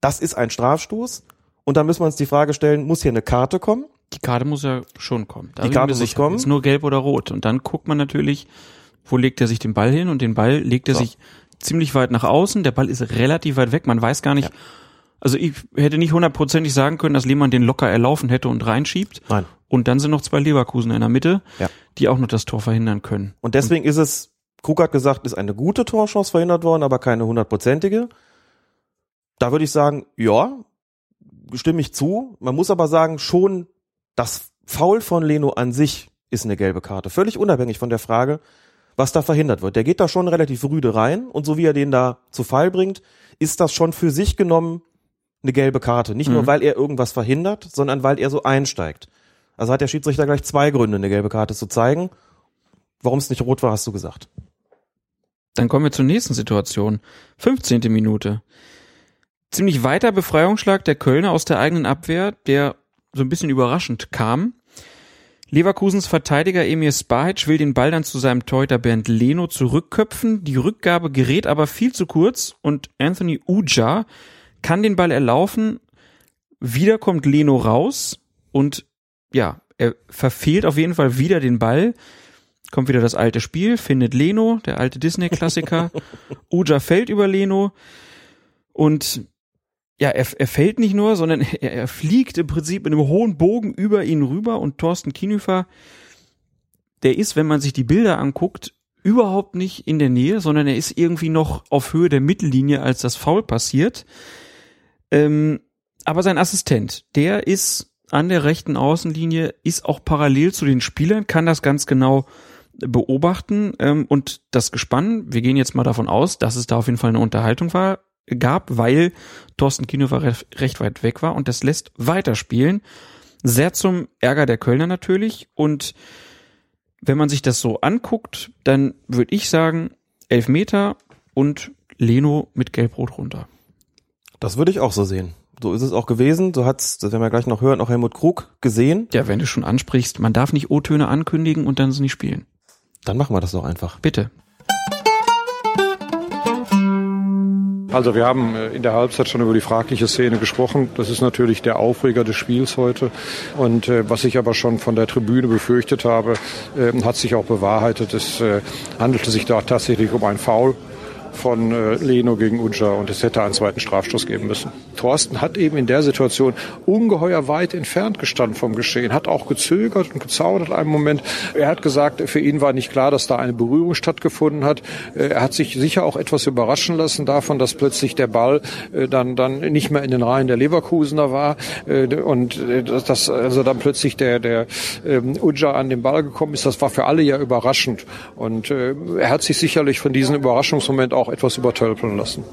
S5: Das ist ein Strafstoß. Und dann müssen wir uns die Frage stellen, muss hier eine Karte kommen?
S4: Die Karte muss ja schon kommen. Da
S5: Die Karte muss kommen.
S4: Ist nur gelb oder rot. Und dann guckt man natürlich, wo legt er sich den Ball hin? Und den Ball legt er
S5: So.
S4: sich ziemlich weit nach außen. Der Ball ist relativ weit weg. Man weiß gar nicht. Also ich hätte nicht hundertprozentig sagen können, dass Lehmann den locker erlaufen hätte und reinschiebt.
S5: Nein.
S4: Und dann sind noch zwei Leverkusen in der Mitte,
S5: Ja.
S4: die auch noch das Tor verhindern können.
S5: Und deswegen ist es, Krug hat gesagt, ist eine gute Torchance verhindert worden, aber keine hundertprozentige. Da würde ich sagen, ja, stimme ich zu. Man muss aber sagen, schon das Foul von Leno an sich ist eine gelbe Karte. Völlig unabhängig von der Frage, was da verhindert wird. Der geht da schon relativ rüde rein und so wie er den da zu Fall bringt, ist das schon für sich genommen eine gelbe Karte. Nicht nur,
S4: Mhm.
S5: weil er irgendwas verhindert, sondern weil er so einsteigt. Also hat der Schiedsrichter gleich zwei Gründe, eine gelbe Karte zu zeigen. Warum es nicht rot war, hast du gesagt.
S4: Dann kommen wir zur nächsten Situation. 15. Minute. Ziemlich weiter Befreiungsschlag der Kölner aus der eigenen Abwehr, der so ein bisschen überraschend kam. Leverkusens Verteidiger Emir Spahic will den Ball dann zu seinem Torhüter Bernd Leno zurückköpfen. Die Rückgabe gerät aber viel zu kurz und Anthony Uja kann den Ball erlaufen. Wieder kommt Leno raus und ja, er verfehlt auf jeden Fall wieder den Ball. Kommt wieder das alte Spiel, findet Leno, der alte Disney-Klassiker. *laughs* Uja fällt über Leno und ja, er, er fällt nicht nur, sondern *laughs* er, er fliegt im Prinzip in einem hohen Bogen über ihn rüber und Thorsten Kienhöfer, der ist, wenn man sich die Bilder anguckt, überhaupt nicht in der Nähe, sondern er ist irgendwie noch auf Höhe der Mittellinie, als das Foul passiert. Ähm, aber sein Assistent, der ist an der rechten Außenlinie, ist auch parallel zu den Spielern, kann das ganz genau beobachten ähm, und das Gespann, wir gehen jetzt mal davon aus, dass es da auf jeden Fall eine Unterhaltung war, gab, weil Thorsten recht, recht weit weg war und das lässt weiterspielen. Sehr zum Ärger der Kölner natürlich und wenn man sich das so anguckt, dann würde ich sagen, elf Meter und Leno mit Gelb-Rot runter.
S5: Das würde ich auch so sehen. So ist es auch gewesen. So hat's, das werden wir gleich noch hören, auch Helmut Krug gesehen.
S4: Ja, wenn du schon ansprichst, man darf nicht O-Töne ankündigen und dann sie nicht spielen.
S5: Dann machen wir das doch einfach.
S4: Bitte.
S7: Also wir haben äh, in der Halbzeit schon über die fragliche Szene gesprochen. Das ist natürlich der Aufreger des Spiels heute. Und äh, was ich aber schon von der Tribüne befürchtet habe, äh, hat sich auch bewahrheitet. Es äh, handelte sich da tatsächlich um ein Foul von äh, Leno gegen Uja und es hätte einen zweiten Strafstoß geben müssen. Thorsten hat eben in der Situation ungeheuer weit entfernt gestanden vom Geschehen, hat auch gezögert und gezaudert einen Moment. Er hat gesagt, für ihn war nicht klar, dass da eine Berührung stattgefunden hat. Äh, er hat sich sicher auch etwas überraschen lassen davon, dass plötzlich der Ball äh, dann, dann nicht mehr in den Reihen der Leverkusener war äh, und äh, dass also dann plötzlich der, der ähm, Uja an den Ball gekommen ist. Das war für alle ja überraschend. Und äh, er hat sich sicherlich von diesem Überraschungsmoment auch etwas übertölpeln lassen.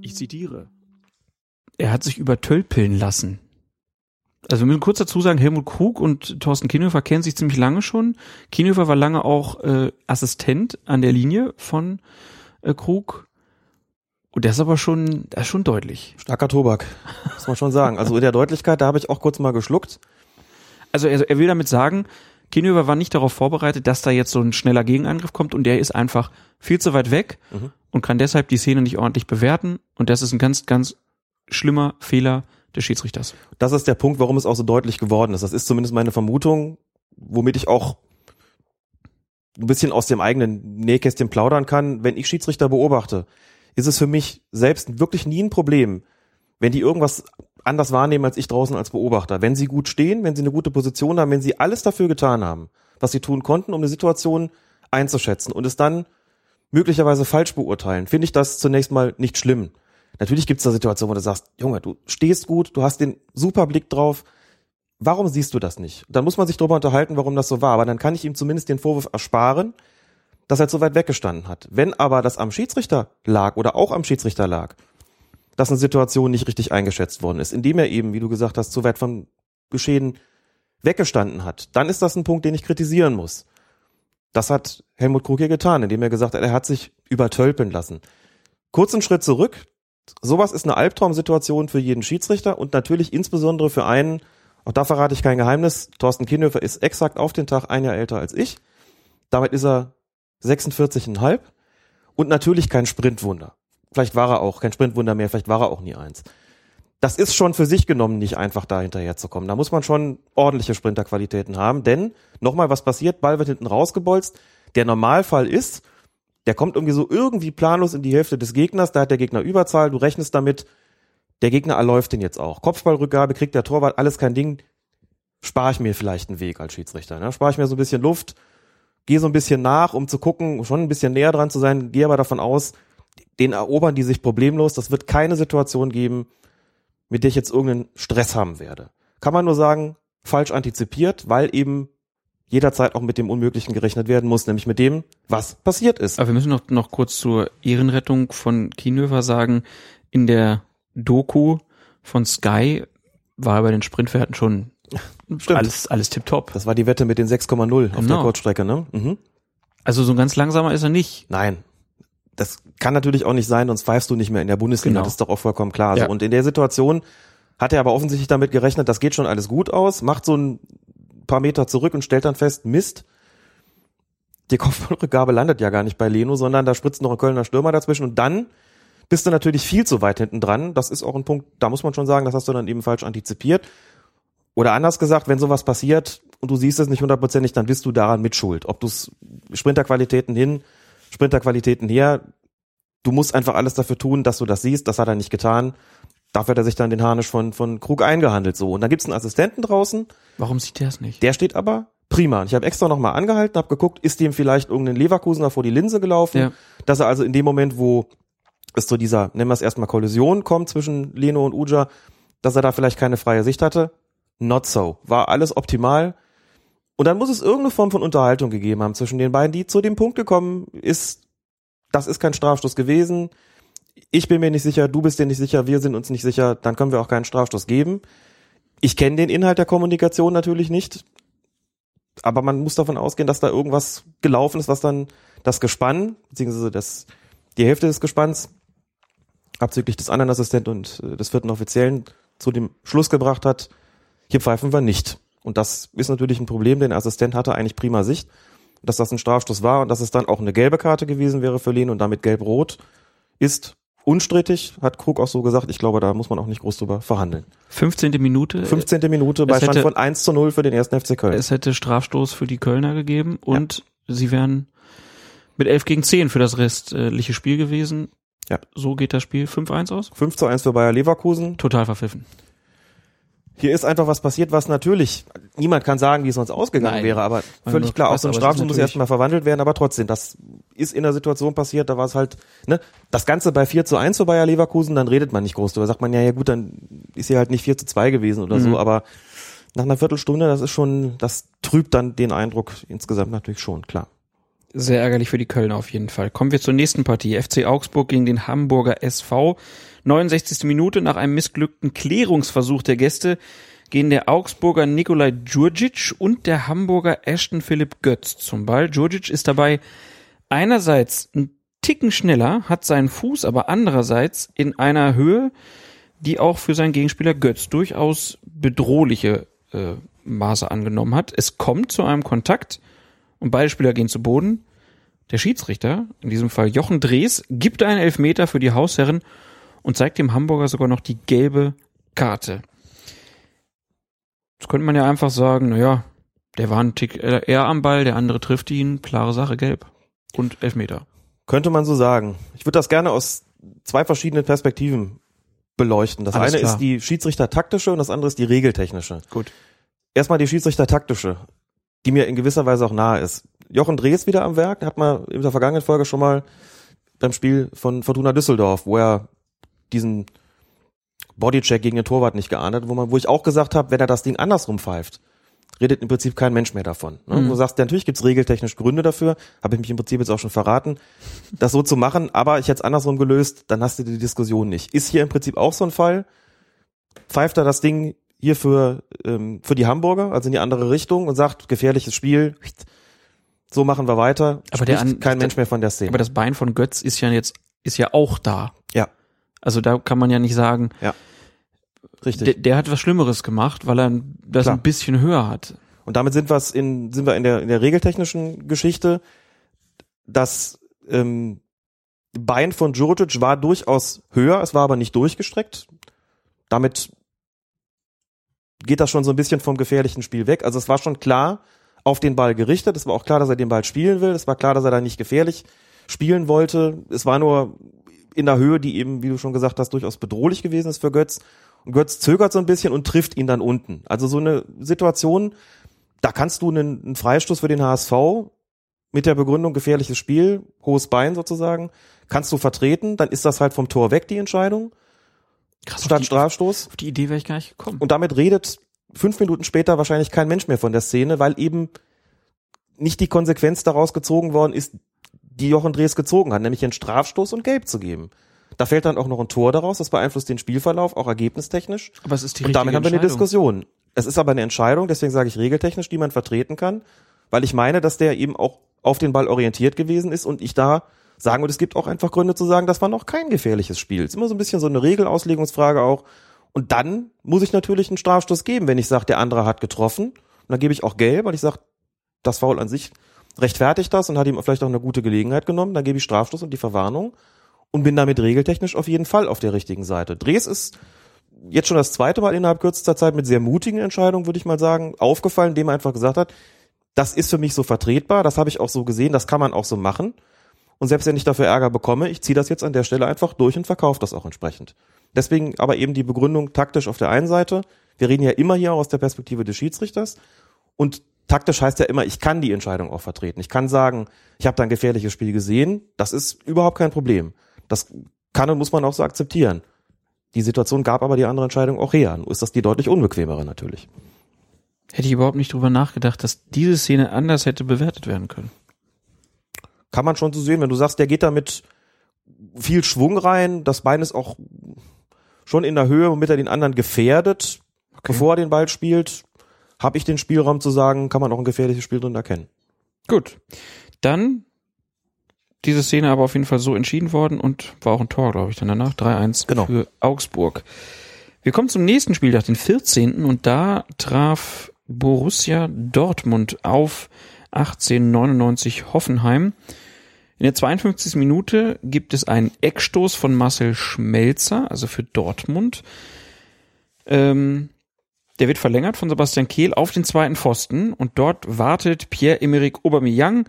S4: Ich zitiere. Er hat sich übertölpeln lassen. Also wir müssen kurz dazu sagen, Helmut Krug und Thorsten Kienhöfer kennen sich ziemlich lange schon. Kienhöfer war lange auch äh, Assistent an der Linie von äh, Krug. Und der ist aber schon, der ist schon deutlich.
S5: Starker Tobak, muss man schon sagen. Also in der Deutlichkeit, da habe ich auch kurz mal geschluckt.
S4: Also er, er will damit sagen, Kienhöfer war nicht darauf vorbereitet, dass da jetzt so ein schneller Gegenangriff kommt und der ist einfach viel zu weit weg
S5: Mhm.
S4: und kann deshalb die Szene nicht ordentlich bewerten. Und das ist ein ganz, ganz schlimmer Fehler des Schiedsrichters.
S5: Das ist der Punkt, warum es auch so deutlich geworden ist. Das ist zumindest meine Vermutung, womit ich auch ein bisschen aus dem eigenen Nähkästchen plaudern kann. Wenn ich Schiedsrichter beobachte, ist es für mich selbst wirklich nie ein Problem, wenn die irgendwas anders wahrnehmen als ich draußen als Beobachter. Wenn sie gut stehen, wenn sie eine gute Position haben, wenn sie alles dafür getan haben, was sie tun konnten, um eine Situation einzuschätzen und es dann möglicherweise falsch beurteilen, finde ich das zunächst mal nicht schlimm. Natürlich gibt es da Situationen, wo du sagst, Junge, du stehst gut, du hast den super Blick drauf. Warum siehst du das nicht? Dann muss man sich darüber unterhalten, warum das so war. Aber dann kann ich ihm zumindest den Vorwurf ersparen, dass er zu weit weggestanden hat. Wenn aber das am Schiedsrichter lag oder auch am Schiedsrichter lag, dass eine Situation nicht richtig eingeschätzt worden ist, indem er eben, wie du gesagt hast, zu weit vom Geschehen weggestanden hat, dann ist das ein Punkt, den ich kritisieren muss. Das hat Helmut Krug hier getan, indem er gesagt hat, er hat sich übertölpeln lassen. Kurzen Schritt zurück. Sowas ist eine Albtraumsituation für jeden Schiedsrichter und natürlich insbesondere für einen, auch da verrate ich kein Geheimnis, Thorsten Kienhöfer ist exakt auf den Tag ein Jahr älter als ich. Damit ist er 46,5 und natürlich kein Sprintwunder. Vielleicht war er auch kein Sprintwunder mehr, vielleicht war er auch nie eins. Das ist schon für sich genommen nicht einfach, da hinterherzukommen. Da muss man schon ordentliche Sprinterqualitäten haben, denn nochmal, was passiert? Ball wird hinten rausgebolzt. Der Normalfall ist, der kommt irgendwie so irgendwie planlos in die Hälfte des Gegners, da hat der Gegner Überzahl, du rechnest damit, der Gegner erläuft den jetzt auch. Kopfballrückgabe kriegt der Torwart, alles kein Ding. Spare ich mir vielleicht einen Weg als Schiedsrichter. Ne? Spare ich mir so ein bisschen Luft, gehe so ein bisschen nach, um zu gucken, schon ein bisschen näher dran zu sein, gehe aber davon aus, den erobern die sich problemlos. Das wird keine Situation geben, mit der ich jetzt irgendeinen Stress haben werde. Kann man nur sagen, falsch antizipiert, weil eben jederzeit auch mit dem Unmöglichen gerechnet werden muss, nämlich mit dem, was passiert ist.
S4: Aber wir müssen noch, noch kurz zur Ehrenrettung von Kienhöfer sagen, in der Doku von Sky war bei den Sprintwerten schon *laughs*
S5: Stimmt.
S4: alles, alles tipptopp.
S5: Das war die Wette mit den 6,0 auf der
S4: Genau.
S5: Kurzstrecke, ne? Mhm.
S4: Also so ein ganz langsamer ist er nicht.
S5: Nein. Das kann natürlich auch nicht sein, sonst pfeifst du nicht mehr in der Bundesliga.
S4: Genau.
S5: Das ist doch auch vollkommen klar. So,
S4: Ja.
S5: Und in der Situation hat er aber offensichtlich damit gerechnet, das geht schon alles gut aus, macht so ein paar Meter zurück und stellt dann fest, Mist, die Kopfballrückgabe landet ja gar nicht bei Leno, sondern da spritzt noch ein Kölner Stürmer dazwischen und dann bist du natürlich viel zu weit hinten dran. Das ist auch ein Punkt, da muss man schon sagen, das hast du dann eben falsch antizipiert. Oder anders gesagt, wenn sowas passiert und du siehst es nicht hundertprozentig, dann bist du daran mitschuld. Ob du Sprinterqualitäten hin, Sprinterqualitäten her, du musst einfach alles dafür tun, dass du das siehst. Das hat er nicht getan. Dafür hat er sich dann den Harnisch von, von Krug eingehandelt so. Und dann gibt's einen Assistenten draußen,
S4: Warum sieht der es nicht?
S5: der steht aber prima. Ich habe extra nochmal angehalten, habe geguckt, ist dem vielleicht irgendein Leverkusener vor die Linse gelaufen,
S4: Ja.
S5: dass er also in dem Moment, wo es zu dieser, nennen wir es erstmal Kollision kommt zwischen Leno und Uja, dass er da vielleicht keine freie Sicht hatte. Not so. War alles optimal. Und dann muss es irgendeine Form von Unterhaltung gegeben haben zwischen den beiden, die zu dem Punkt gekommen ist, das ist kein Strafstoß gewesen. Ich bin mir nicht sicher, du bist dir nicht sicher, wir sind uns nicht sicher, dann können wir auch keinen Strafstoß geben. Ich kenne den Inhalt der Kommunikation natürlich nicht, aber man muss davon ausgehen, dass da irgendwas gelaufen ist, was dann das Gespann, beziehungsweise das, die Hälfte des Gespanns, abzüglich des anderen Assistenten und äh, des vierten Offiziellen, zu dem Schluss gebracht hat, hier pfeifen wir nicht. Und das ist natürlich ein Problem, denn der Assistent hatte eigentlich prima Sicht, dass das ein Strafstoß war und dass es dann auch eine gelbe Karte gewesen wäre für Lehn und damit gelb-rot ist unstrittig, hat Krug auch so gesagt. Ich glaube, da muss man auch nicht groß drüber verhandeln.
S4: 15. Minute.
S5: 15. Minute bei Stand
S4: hätte-
S5: von 1 zu 0 für den ersten FC Köln.
S4: Es hätte Strafstoß für die Kölner gegeben und sie wären mit 11 gegen 10 für das restliche Spiel gewesen.
S5: Ja.
S4: So geht das Spiel 5-1 aus.
S5: 5 zu 1 für Bayer Leverkusen.
S4: Total verpfiffen.
S5: Hier ist einfach was passiert, was natürlich, niemand kann sagen, wie es sonst ausgegangen
S4: Nein.
S5: wäre, aber
S4: Man
S5: völlig klar, aus
S4: es ist
S5: Strafstoß muss erstmal verwandelt werden, aber trotzdem, das ist in der Situation passiert, da war es halt, ne, das Ganze bei 4 zu 1 für Bayer Leverkusen, dann redet man nicht groß drüber, sagt man, ja, ja gut, dann ist hier halt nicht 4 zu 2 gewesen oder
S4: Mhm.
S5: so, aber nach einer Viertelstunde, das ist schon, das trübt dann den Eindruck insgesamt natürlich schon, klar.
S4: Sehr ärgerlich für die Kölner auf jeden Fall. Kommen wir zur nächsten Partie. FC Augsburg gegen den Hamburger SV. 69. Minute nach einem missglückten Klärungsversuch der Gäste gehen der Augsburger Nikolai Djurdjic und der Hamburger Ashton Philipp Götz zum Ball. Djurdjic ist dabei einerseits ein Ticken schneller, hat seinen Fuß aber andererseits in einer Höhe, die auch für seinen Gegenspieler Götz durchaus bedrohliche äh, Maße angenommen hat. Es kommt zu einem Kontakt und beide Spieler gehen zu Boden. Der Schiedsrichter, in diesem Fall Jochen Drees, gibt einen Elfmeter für die Hausherren und zeigt dem Hamburger sogar noch die gelbe Karte. Jetzt könnte man ja einfach sagen, naja, der war ein Tick eher am Ball, der andere trifft ihn, klare Sache, gelb. Und Elfmeter.
S5: Könnte man so sagen. Ich würde das gerne aus zwei verschiedenen Perspektiven beleuchten. Das
S4: Alles
S5: eine
S4: klar.
S5: ist die Schiedsrichter-taktische und das andere ist die regeltechnische.
S4: Gut.
S5: Erstmal die Schiedsrichter-taktische, die mir in gewisser Weise auch nahe ist. Jochen Drees wieder am Werk, hat man in der vergangenen Folge schon mal beim Spiel von Fortuna Düsseldorf, wo er diesen Bodycheck gegen den Torwart nicht geahnt hat, wo man, wo ich auch gesagt habe, wenn er das Ding andersrum pfeift, redet im Prinzip kein Mensch mehr davon. Ne?
S4: Mhm.
S5: Du sagst, ja, natürlich gibt's regeltechnisch Gründe dafür, habe ich mich im Prinzip jetzt auch schon verraten, das so zu machen, aber ich hätte es andersrum gelöst, dann hast du die Diskussion nicht. Ist hier im Prinzip auch so ein Fall, pfeift er das Ding hier für, ähm, für die Hamburger, also in die andere Richtung und sagt, gefährliches Spiel, so machen wir weiter,
S4: Aber der an-
S5: kein Mensch mehr von der Szene.
S4: Aber das Bein von Götz ist ja jetzt, ist ja auch da.
S5: ja,
S4: Also da kann man ja nicht sagen,
S5: richtig.
S4: der, der hat was Schlimmeres gemacht, weil er das
S5: Klar.
S4: ein bisschen höher hat.
S5: Und damit sind, wir's in, sind wir in der, in der regeltechnischen Geschichte. Das ähm, Bein von Djurdjic war durchaus höher, es war aber nicht durchgestreckt. Damit geht das schon so ein bisschen vom gefährlichen Spiel weg. Also es war schon klar auf den Ball gerichtet. Es war auch klar, dass er den Ball spielen will. Es war klar, dass er da nicht gefährlich spielen wollte. Es war nur in der Höhe, die eben, wie du schon gesagt hast, durchaus bedrohlich gewesen ist für Götz. Und Götz zögert so ein bisschen und trifft ihn dann unten. Also so eine Situation, da kannst du einen, einen Freistoß für den HSV mit der Begründung gefährliches Spiel, hohes Bein sozusagen, kannst du vertreten, dann ist das halt vom Tor weg, die Entscheidung,
S4: Krass,
S5: statt
S4: auf die,
S5: Strafstoß.
S4: auf die Idee wäre ich gar nicht gekommen.
S5: Und damit redet fünf Minuten später wahrscheinlich kein Mensch mehr von der Szene, weil eben nicht die Konsequenz daraus gezogen worden ist, die Jochen Drees gezogen hat, nämlich einen Strafstoß und Gelb zu geben. Da fällt dann auch noch ein Tor daraus, das beeinflusst den Spielverlauf, auch ergebnistechnisch.
S4: Aber es ist die
S5: Und damit haben wir eine. Diskussion. Es ist aber eine Entscheidung, deswegen sage ich regeltechnisch, die man vertreten kann, weil ich meine, dass der eben auch auf den Ball orientiert gewesen ist und ich da sagen würde, es gibt auch einfach Gründe zu sagen, das war noch kein gefährliches Spiel. Es ist immer so ein bisschen so eine Regelauslegungsfrage auch. Und dann muss ich natürlich einen Strafstoß geben, wenn ich sage, der andere hat getroffen. Und dann gebe ich auch gelb, weil ich sage, das Foul an sich rechtfertigt das und hat ihm vielleicht auch eine gute Gelegenheit genommen. Dann gebe ich Strafstoß und die Verwarnung und bin damit regeltechnisch auf jeden Fall auf der richtigen Seite. Dres ist jetzt schon das zweite Mal innerhalb kürzester Zeit mit sehr mutigen Entscheidungen, würde ich mal sagen, aufgefallen, indem er einfach gesagt hat, das ist für mich so vertretbar, das habe ich auch so gesehen, das kann man auch so machen. Und selbst wenn ich dafür Ärger bekomme, ich ziehe das jetzt an der Stelle einfach durch und verkaufe das auch entsprechend. Deswegen aber eben die Begründung taktisch auf der einen Seite. Wir reden ja immer hier aus der Perspektive des Schiedsrichters. Und taktisch heißt ja immer, ich kann die Entscheidung auch vertreten. Ich kann sagen, ich habe da ein gefährliches Spiel gesehen. Das ist überhaupt kein Problem. Das kann und muss man auch so akzeptieren. Die Situation gab aber die andere Entscheidung auch her. Nur ist das die deutlich unbequemere natürlich.
S4: Hätte ich überhaupt nicht drüber nachgedacht, dass diese Szene anders hätte bewertet werden können.
S5: Kann man schon so sehen, wenn du sagst, der geht da mit viel Schwung rein, das Bein ist auch schon in der Höhe, womit er den anderen gefährdet, bevor er den Ball spielt, habe ich den Spielraum zu sagen, kann man auch ein gefährliches Spiel drin erkennen.
S4: Gut. Dann diese Szene aber auf jeden Fall so entschieden worden und war auch ein Tor, glaube ich, dann danach. 3-1
S5: Genau.
S4: für Augsburg. Wir kommen zum nächsten Spieltag, den 14. Und da traf Borussia Dortmund auf 1899 Hoffenheim. In der 52. Minute gibt es einen Eckstoß von Marcel Schmelzer, also für Dortmund. Ähm, der wird verlängert von Sebastian Kehl auf den zweiten Pfosten und dort wartet Pierre-Emerick Aubameyang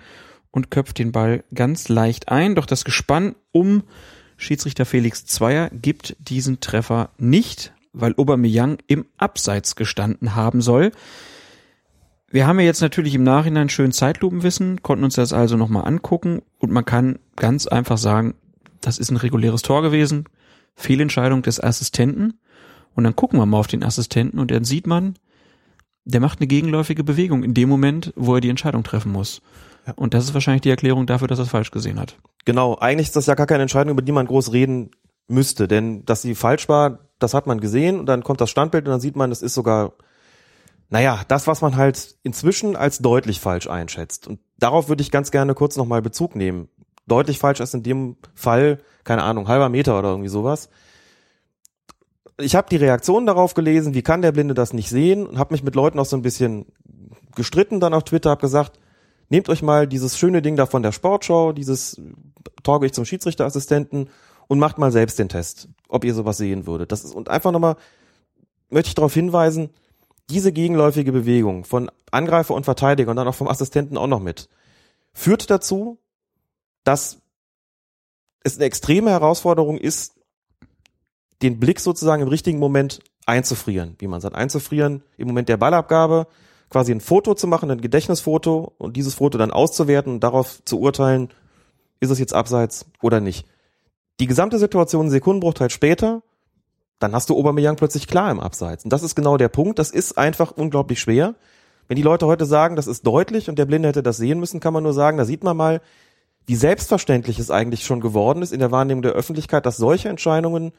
S4: und köpft den Ball ganz leicht ein. Doch das Gespann um Schiedsrichter Felix Zweier gibt diesen Treffer nicht, weil Aubameyang im Abseits gestanden haben soll. Wir haben ja jetzt natürlich im Nachhinein schön Zeitlupenwissen, konnten uns das also nochmal angucken und man kann ganz einfach sagen, das ist ein reguläres Tor gewesen, Fehlentscheidung des Assistenten und dann gucken wir mal auf den Assistenten und dann sieht man, der macht eine gegenläufige Bewegung in dem Moment, wo er die Entscheidung treffen muss. Und das ist wahrscheinlich die Erklärung dafür, dass er es falsch gesehen hat.
S5: Genau, eigentlich ist das ja gar keine Entscheidung, über die man groß reden müsste, denn dass sie falsch war, das hat man gesehen und dann kommt das Standbild und dann sieht man, es ist sogar, naja, das, was man halt inzwischen als deutlich falsch einschätzt. Und darauf würde ich ganz gerne kurz nochmal Bezug nehmen. Deutlich falsch ist in dem Fall, keine Ahnung, halber Meter oder irgendwie sowas. Ich habe die Reaktion darauf gelesen, wie kann der Blinde das nicht sehen und habe mich mit Leuten auch so ein bisschen gestritten dann auf Twitter, habe gesagt, nehmt euch mal dieses schöne Ding da von der Sportschau, dieses Torge ich zum Schiedsrichterassistenten und macht mal selbst den Test, ob ihr sowas sehen würdet. Das ist und einfach nochmal möchte ich darauf hinweisen, diese gegenläufige Bewegung von Angreifer und Verteidiger und dann auch vom Assistenten auch noch mit, führt dazu, dass es eine extreme Herausforderung ist, den Blick sozusagen im richtigen Moment einzufrieren, wie man sagt, einzufrieren im Moment der Ballabgabe, quasi ein Foto zu machen, ein Gedächtnisfoto und dieses Foto dann auszuwerten und darauf zu urteilen, ist es jetzt abseits oder nicht. Die gesamte Situation einen Sekundenbruchteil später, dann hast du Aubameyang plötzlich klar im Abseits. Und das ist genau der Punkt. Das ist einfach unglaublich schwer. Wenn die Leute heute sagen, das ist deutlich und der Blinde hätte das sehen müssen, kann man nur sagen, da sieht man mal, wie selbstverständlich es eigentlich schon geworden ist in der Wahrnehmung der Öffentlichkeit, dass solche Entscheidungen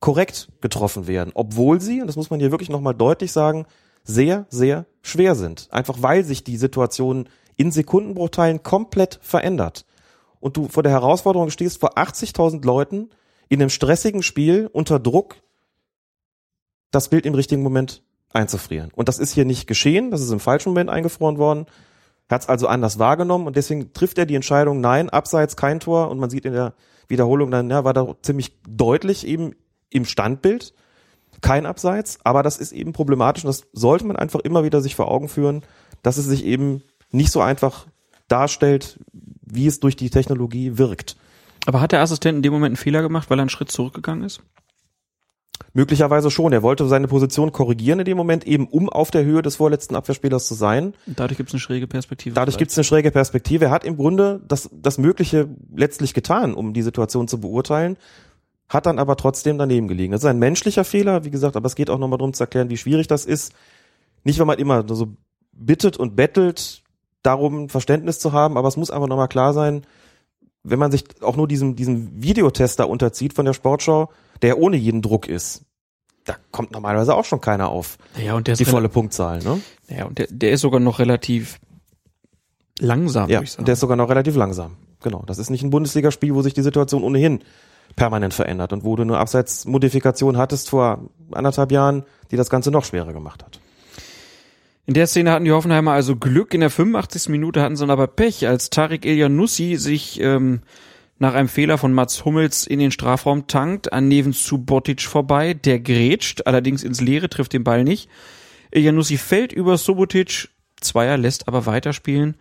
S5: korrekt getroffen werden, obwohl sie, und das muss man hier wirklich nochmal deutlich sagen, sehr, sehr schwer sind. Einfach weil sich die Situation in Sekundenbruchteilen komplett verändert. Und du vor der Herausforderung stehst, vor 80.000 Leuten in einem stressigen Spiel unter Druck das Bild im richtigen Moment einzufrieren. Und das ist hier nicht geschehen, das ist im falschen Moment eingefroren worden. Er hat es also anders wahrgenommen und deswegen trifft er die Entscheidung, nein, abseits kein Tor. Und man sieht in der Wiederholung dann, ja, war da ziemlich deutlich eben im Standbild kein Abseits, aber das ist eben problematisch und das sollte man einfach immer wieder sich vor Augen führen, dass es sich eben nicht so einfach darstellt, wie es durch die Technologie wirkt.
S4: Aber hat der Assistent in dem Moment einen Fehler gemacht, weil er einen Schritt zurückgegangen ist?
S5: Möglicherweise schon. Er wollte seine Position korrigieren in dem Moment, eben um auf der Höhe des vorletzten Abwehrspielers zu sein.
S4: Dadurch gibt es eine schräge Perspektive.
S5: Dadurch gibt es eine schräge Perspektive. Er hat im Grunde das, das Mögliche letztlich getan, um die Situation zu beurteilen, hat dann aber trotzdem daneben gelegen. Das ist ein menschlicher Fehler, wie gesagt, aber es geht auch nochmal darum zu erklären, wie schwierig das ist. Nicht, wenn man immer so bittet und bettelt, darum Verständnis zu haben, aber es muss einfach nochmal klar sein, wenn man sich auch nur diesem, diesem Videotester unterzieht von der Sportschau, der ohne jeden Druck ist, da kommt normalerweise auch schon keiner auf
S4: Ja, und der ist
S5: die volle Punktzahl. Ne?
S4: Ja, und der, der ist sogar noch relativ langsam,
S5: Ja,
S4: würde ich sagen.
S5: und der ist sogar noch relativ langsam. Genau, das ist nicht ein Bundesligaspiel, wo sich die Situation ohnehin permanent verändert und wo du eine Abseitsmodifikation hattest vor anderthalb Jahren, die das Ganze noch schwerer gemacht hat.
S4: In der Szene hatten die Hoffenheimer also Glück. In der 85. Minute hatten sie dann aber Pech, als Tarik Elyanussi sich ähm, nach einem Fehler von Mats Hummels in den Strafraum tankt, an Neven Subotic vorbei. Der grätscht, allerdings ins Leere, trifft den Ball nicht. Elyanussi fällt über Subotic, Zweier lässt aber weiterspielen.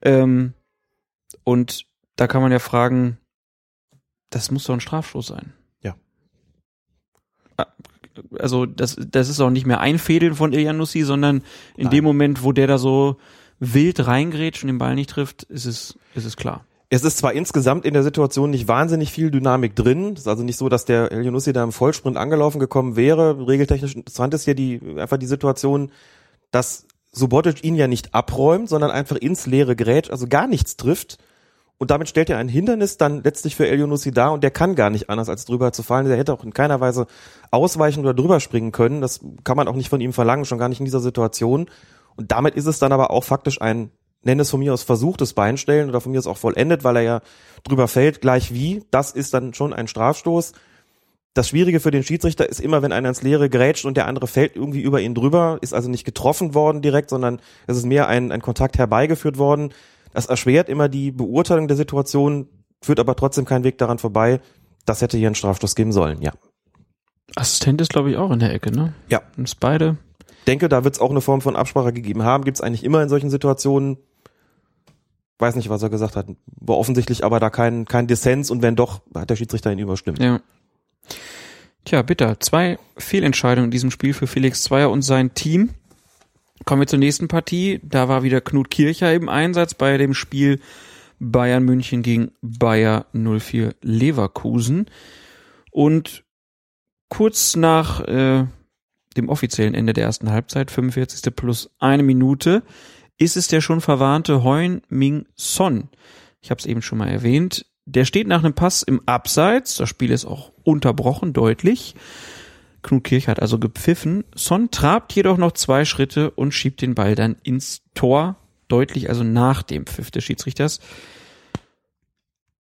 S4: Ähm, und da kann man ja fragen, das muss doch ein Strafstoß sein.
S5: Ja.
S4: Ah, also das, das ist auch nicht mehr Einfädeln von Iljanussi, sondern in dem Moment, wo der da so wild reingrätscht und den Ball nicht trifft, ist es, ist es klar.
S5: Es ist zwar insgesamt in der Situation nicht wahnsinnig viel Dynamik drin. Es ist also nicht so, dass der El Yunussi da im Vollsprint angelaufen gekommen wäre. Regeltechnisch interessant ist hier die, einfach die Situation, dass Subotic ihn ja nicht abräumt, sondern einfach ins leere Gerät, also gar nichts trifft. Und damit stellt er ein Hindernis dann letztlich für El Yunussi dar und der kann gar nicht anders als drüber zu fallen. Der hätte auch in keiner Weise ausweichen oder drüber springen können. Das kann man auch nicht von ihm verlangen, schon gar nicht in dieser Situation. Und damit ist es dann aber auch faktisch ein, nenne es von mir aus versuchtes Beinstellen oder von mir aus auch vollendet, weil er ja drüber fällt, gleich wie. Das ist dann schon ein Strafstoß. Das Schwierige für den Schiedsrichter ist immer, wenn einer ins Leere grätscht und der andere fällt irgendwie über ihn drüber, ist also nicht getroffen worden direkt, sondern es ist mehr ein, ein Kontakt herbeigeführt worden. Das erschwert immer die Beurteilung der Situation, führt aber trotzdem keinen Weg daran vorbei. Das hätte hier einen Strafstoß geben sollen, ja.
S4: Assistent ist, glaube ich, auch in der Ecke, ne?
S5: Ja.
S4: Und es beide.
S5: denke, da wird es auch eine Form von Absprache gegeben haben. Gibt es eigentlich immer in solchen Situationen. Weiß nicht, was er gesagt hat. War offensichtlich aber da kein, kein Dissens und wenn doch, hat der Schiedsrichter ihn überstimmt.
S4: Ja. Tja, bitter. Zwei Fehlentscheidungen in diesem Spiel für Felix Zweier und sein Team. Kommen wir zur nächsten Partie. Da war wieder Knut Kircher im Einsatz bei dem Spiel Bayern München gegen Bayer 04 Leverkusen. Und kurz nach äh, dem offiziellen Ende der ersten Halbzeit, 45. plus eine Minute, ist es der schon verwarnte Heun Ming Son. Ich habe es eben schon mal erwähnt. Der steht nach einem Pass im Abseits. Das Spiel ist auch unterbrochen, deutlich. Knut Kirch hat also gepfiffen. Son trabt jedoch noch zwei Schritte und schiebt den Ball dann ins Tor. Deutlich also nach dem Pfiff des Schiedsrichters.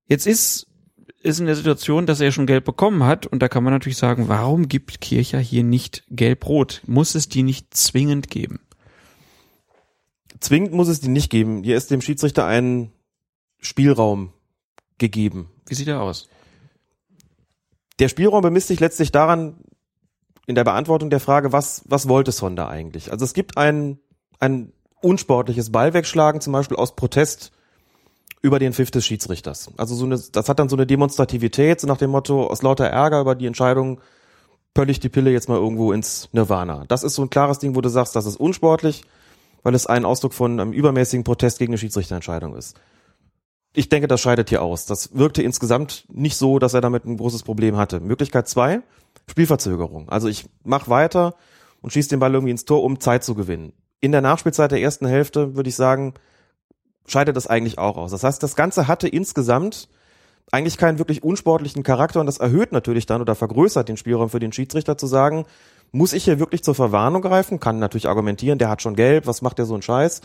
S4: Jetzt ist ist in der Situation, dass er schon gelb bekommen hat und da kann man natürlich sagen, warum gibt Kircher hier nicht gelb-rot? Muss es die nicht zwingend geben?
S5: Zwingend muss es die nicht geben. Hier ist dem Schiedsrichter ein Spielraum gegeben.
S4: Wie sieht er aus?
S5: Der Spielraum bemisst sich letztlich daran, in der Beantwortung der Frage, was, was wollte Sonda eigentlich? Also es gibt ein, ein unsportliches Ballwegschlagen, zum Beispiel aus Protest über den Pfiff des Schiedsrichters. Also so eine, das hat dann so eine Demonstrativität, so nach dem Motto, aus lauter Ärger über die Entscheidung, pöllig die Pille jetzt mal irgendwo ins Nirvana. Das ist so ein klares Ding, wo du sagst, das ist unsportlich, weil es ein Ausdruck von einem übermäßigen Protest gegen eine Schiedsrichterentscheidung ist. Ich denke, das scheidet hier aus. Das wirkte insgesamt nicht so, dass er damit ein großes Problem hatte. Möglichkeit zwei, Spielverzögerung. Also ich mach weiter und schieße den Ball irgendwie ins Tor, um Zeit zu gewinnen. In der Nachspielzeit der ersten Hälfte würde ich sagen, scheidet das eigentlich auch aus. Das heißt, das Ganze hatte insgesamt eigentlich keinen wirklich unsportlichen Charakter und das erhöht natürlich dann oder vergrößert den Spielraum für den Schiedsrichter zu sagen, muss ich hier wirklich zur Verwarnung greifen? Kann natürlich argumentieren, der hat schon gelb, was macht der so ein Scheiß?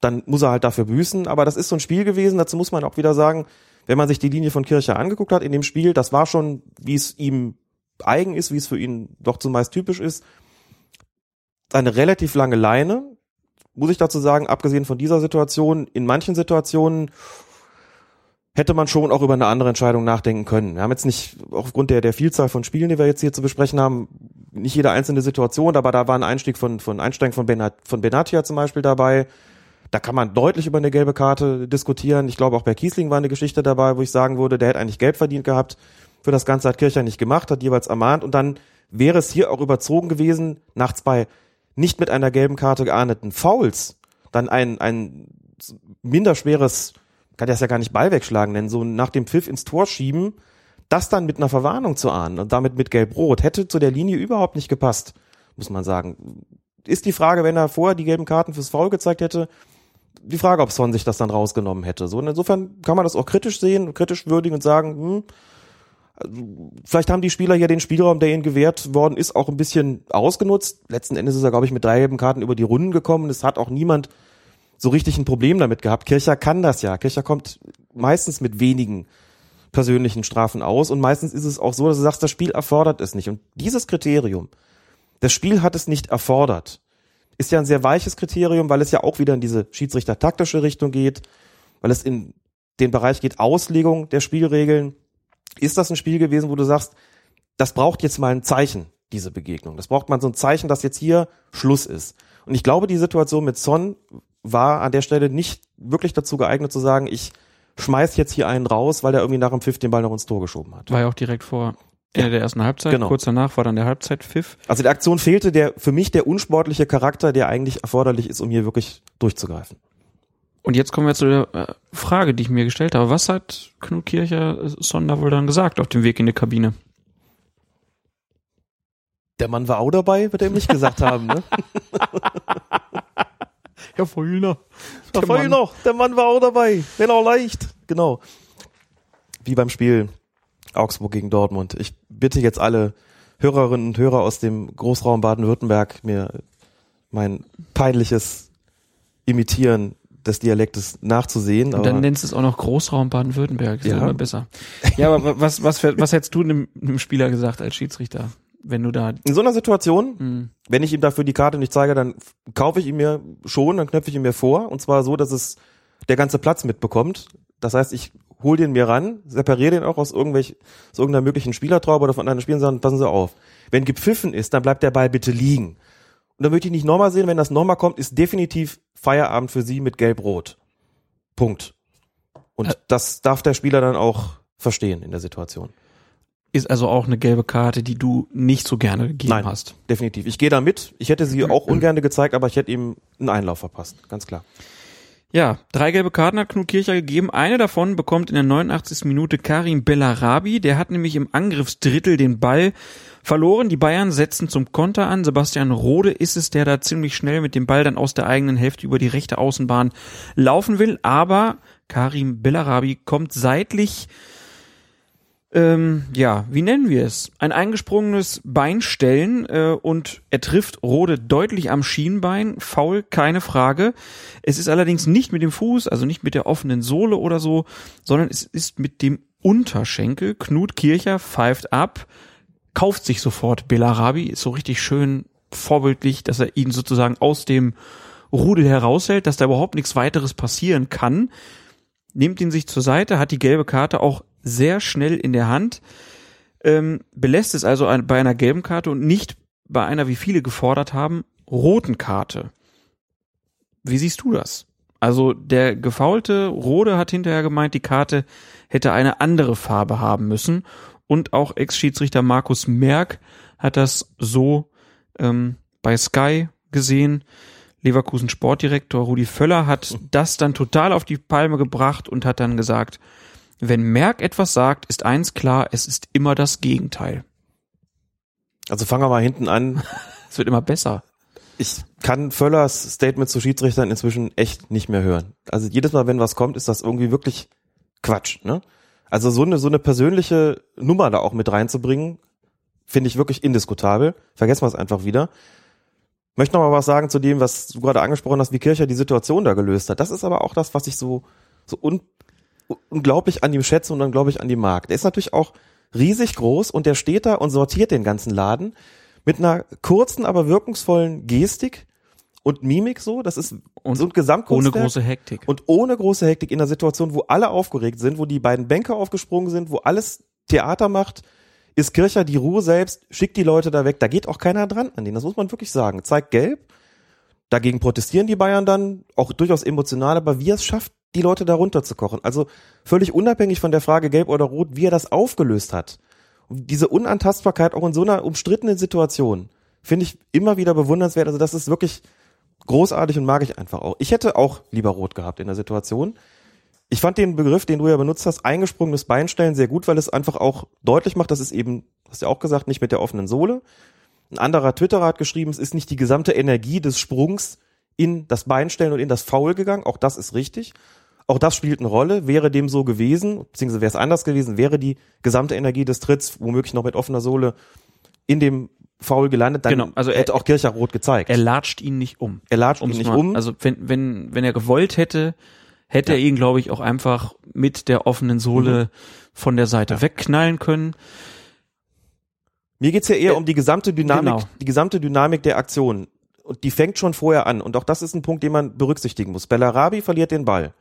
S5: Dann muss er halt dafür büßen, aber das ist so ein Spiel gewesen, dazu muss man auch wieder sagen, wenn man sich die Linie von Kircher angeguckt hat in dem Spiel, das war schon, wie es ihm eigen ist, wie es für ihn doch zumeist typisch ist, eine relativ lange Leine, muss ich dazu sagen, abgesehen von dieser Situation, in manchen Situationen hätte man schon auch über eine andere Entscheidung nachdenken können. Wir haben jetzt nicht, aufgrund der, der Vielzahl von Spielen, die wir jetzt hier zu besprechen haben, nicht jede einzelne Situation, aber da war ein Einstieg von, von Einsteigen von, Benat, von Benatia zum Beispiel dabei. Da kann man deutlich über eine gelbe Karte diskutieren. Ich glaube, auch bei Kiesling war eine Geschichte dabei, wo ich sagen würde, der hätte eigentlich Geld verdient gehabt. Für das Ganze hat Kircher nicht gemacht, hat jeweils ermahnt und dann wäre es hier auch überzogen gewesen, nach zwei nicht mit einer gelben Karte geahndeten Fouls, dann ein, ein minder schweres, kann das ja gar nicht Ball wegschlagen nennen, so nach dem Pfiff ins Tor schieben, das dann mit einer Verwarnung zu ahnen und damit mit Gelb-Rot, hätte zu der Linie überhaupt nicht gepasst, muss man sagen. Ist die Frage, wenn er vorher die gelben Karten fürs Foul gezeigt hätte, die Frage, ob Son sich das dann rausgenommen hätte. So, und insofern kann man das auch kritisch sehen, kritisch würdigen und sagen, hm, vielleicht haben die Spieler hier den Spielraum, der ihnen gewährt worden ist, auch ein bisschen ausgenutzt. Letzten Endes ist er, glaube ich, mit drei gelben Karten über die Runden gekommen. Es hat auch niemand so richtig ein Problem damit gehabt. Kircher kann das ja. Kircher kommt meistens mit wenigen persönlichen Strafen aus und meistens ist es auch so, dass du sagst, das Spiel erfordert es nicht. Und dieses Kriterium, das Spiel hat es nicht erfordert, ist ja ein sehr weiches Kriterium, weil es ja auch wieder in diese Schiedsrichter-taktische Richtung geht, weil es in den Bereich geht, Auslegung der Spielregeln. Ist das ein Spiel gewesen, wo du sagst, das braucht jetzt mal ein Zeichen, diese Begegnung. Das braucht man so ein Zeichen, dass jetzt hier Schluss ist. Und ich glaube, die Situation mit Son war an der Stelle nicht wirklich dazu geeignet zu sagen, ich schmeiß jetzt hier einen raus, weil der irgendwie nach dem Pfiff den Ball noch ins Tor geschoben hat.
S4: War ja auch direkt vor Ende der ersten Halbzeit.
S5: Genau.
S4: Kurz danach war dann der Halbzeitpfiff.
S5: Also der Aktion fehlte der für mich der unsportliche Charakter, der eigentlich erforderlich ist, um hier wirklich durchzugreifen.
S4: Und jetzt kommen wir zu der äh, Frage, die ich mir gestellt habe. Was hat Knut Kircher äh, Sonder wohl dann gesagt auf dem Weg in die Kabine?
S5: Der Mann war auch dabei, wird er ihm nicht gesagt haben, ne? *laughs*
S4: Herr Feulner.
S5: Mann. noch, der Mann war auch dabei, wenn auch leicht. Genau. Wie beim Spiel Augsburg gegen Dortmund. Ich bitte jetzt alle Hörerinnen und Hörer aus dem Großraum Baden-Württemberg, mir mein peinliches Imitieren des Dialektes nachzusehen.
S4: Und dann nennst du es auch noch Großraum Baden-Württemberg. Ist
S5: Ja.
S4: immer besser. Ja, aber was, was, was hättest du einem, einem Spieler gesagt als Schiedsrichter, wenn du da,
S5: in so einer Situation,
S4: mh,
S5: wenn ich ihm dafür die Karte nicht zeige, dann kaufe ich ihn mir schon, dann knöpfe ich ihn mir vor. Und zwar so, dass es der ganze Platz mitbekommt. Das heißt, ich hol den mir ran, separiere den auch aus, irgendwelch, aus irgendeiner möglichen Spielertraube oder von anderen Spielern, sagen, passen Sie auf. Wenn gepfiffen ist, dann bleibt der Ball bitte liegen. Und dann möchte ich nicht nochmal sehen, wenn das nochmal kommt, ist definitiv Feierabend für Sie mit Gelb-Rot. Punkt. Und
S4: Ä-
S5: das darf der Spieler dann auch verstehen in der Situation.
S4: ist also auch eine gelbe Karte, die du nicht so gerne gegeben
S5: Nein.
S4: hast.
S5: Definitiv. Ich gehe da mit. Ich hätte sie auch ungern gezeigt, aber ich hätte ihm einen Einlauf verpasst. Ganz klar.
S4: Ja, drei gelbe Karten hat Knut Kircher gegeben. Eine davon bekommt in der 89. Minute Karim Bellarabi. Der hat nämlich im Angriffsdrittel den Ball verloren. Die Bayern setzen zum Konter an. Sebastian Rode ist es, der da ziemlich schnell mit dem Ball dann aus der eigenen Hälfte über die rechte Außenbahn laufen will. Aber Karim Bellarabi kommt seitlich ähm, ja, wie nennen wir es? Ein eingesprungenes Beinstellen äh, und er trifft Rode deutlich am Schienbein. Faul, keine Frage. Es ist allerdings nicht mit dem Fuß, also nicht mit der offenen Sohle oder so, sondern es ist mit dem Unterschenkel. Knut Kircher pfeift ab, kauft sich sofort Belarabi, ist so richtig schön vorbildlich, dass er ihn sozusagen aus dem Rudel heraushält, dass da überhaupt nichts weiteres passieren kann nimmt ihn sich zur Seite, hat die gelbe Karte auch sehr schnell in der Hand, ähm, belässt es also bei einer gelben Karte und nicht bei einer, wie viele gefordert haben, roten Karte. Wie siehst du das? Also der gefaulte Rode hat hinterher gemeint, die Karte hätte eine andere Farbe haben müssen und auch Ex-Schiedsrichter Markus Merck hat das so ähm, bei Sky gesehen. Leverkusen Sportdirektor Rudi Völler hat das dann total auf die Palme gebracht und hat dann gesagt, wenn Merck etwas sagt, ist eins klar, es ist immer das Gegenteil.
S5: Also fangen wir mal hinten an. *laughs*
S4: Es wird immer besser.
S5: Ich kann Völlers Statement zu Schiedsrichtern inzwischen echt nicht mehr hören. Also jedes Mal, wenn was kommt, ist das irgendwie wirklich Quatsch. Ne? Also so eine so eine persönliche Nummer da auch mit reinzubringen, finde ich wirklich indiskutabel. Vergessen wir es einfach wieder. Möchte noch mal was sagen zu dem, was du gerade angesprochen hast, wie Kircher die Situation da gelöst hat. Das ist aber auch das, was ich so so un, unglaublich an ihm schätze und unglaublich an ihm mag. Der ist natürlich auch riesig groß und der steht da und sortiert den ganzen Laden mit einer kurzen, aber wirkungsvollen Gestik und Mimik so. Das ist
S4: Und
S5: so ein Gesamtkunstwerk.
S4: Ohne große Hektik.
S5: Und ohne große Hektik in einer Situation, wo alle aufgeregt sind, wo die beiden Bänke aufgesprungen sind, wo alles Theater macht, ist Kircher die Ruhe selbst, schickt die Leute da weg. Da geht auch keiner dran an den. Das muss man wirklich sagen. Zeigt gelb. Dagegen protestieren die Bayern dann, auch durchaus emotional, aber wie er es schafft, die Leute da runterzukochen. Also völlig unabhängig von der Frage gelb oder rot, wie er das aufgelöst hat. Und diese Unantastbarkeit auch in so einer umstrittenen Situation finde ich immer wieder bewundernswert. Also das ist wirklich großartig und mag ich einfach auch. Ich hätte auch lieber rot gehabt in der Situation. Ich fand den Begriff, den du ja benutzt hast, eingesprungenes Beinstellen sehr gut, weil es einfach auch deutlich macht, dass es eben, hast du ja auch gesagt, nicht mit der offenen Sohle. Ein anderer Twitterer hat geschrieben, es ist nicht die gesamte Energie des Sprungs in das Beinstellen und in das Foul gegangen. Auch das ist richtig. Auch das spielt eine Rolle. Wäre dem so gewesen, beziehungsweise wäre es anders gewesen, wäre die gesamte Energie des Tritts womöglich noch mit offener Sohle in dem Foul gelandet, dann
S4: Genau, also er-
S5: hätte auch Kircher rot gezeigt.
S4: Er latscht ihn nicht um.
S5: Er latscht ihn nicht
S4: mal-
S5: um.
S4: Also wenn, wenn, wenn er gewollt hätte, hätte er ihn, glaube ich, auch einfach mit der offenen Sohle
S5: Mhm.
S4: von der Seite wegknallen können.
S5: Mir geht's ja eher um die gesamte Dynamik,
S4: Genau.
S5: die gesamte Dynamik der Aktion. Und die fängt schon vorher an. Und auch das ist ein Punkt, den man berücksichtigen muss. Bellarabi verliert den Ball.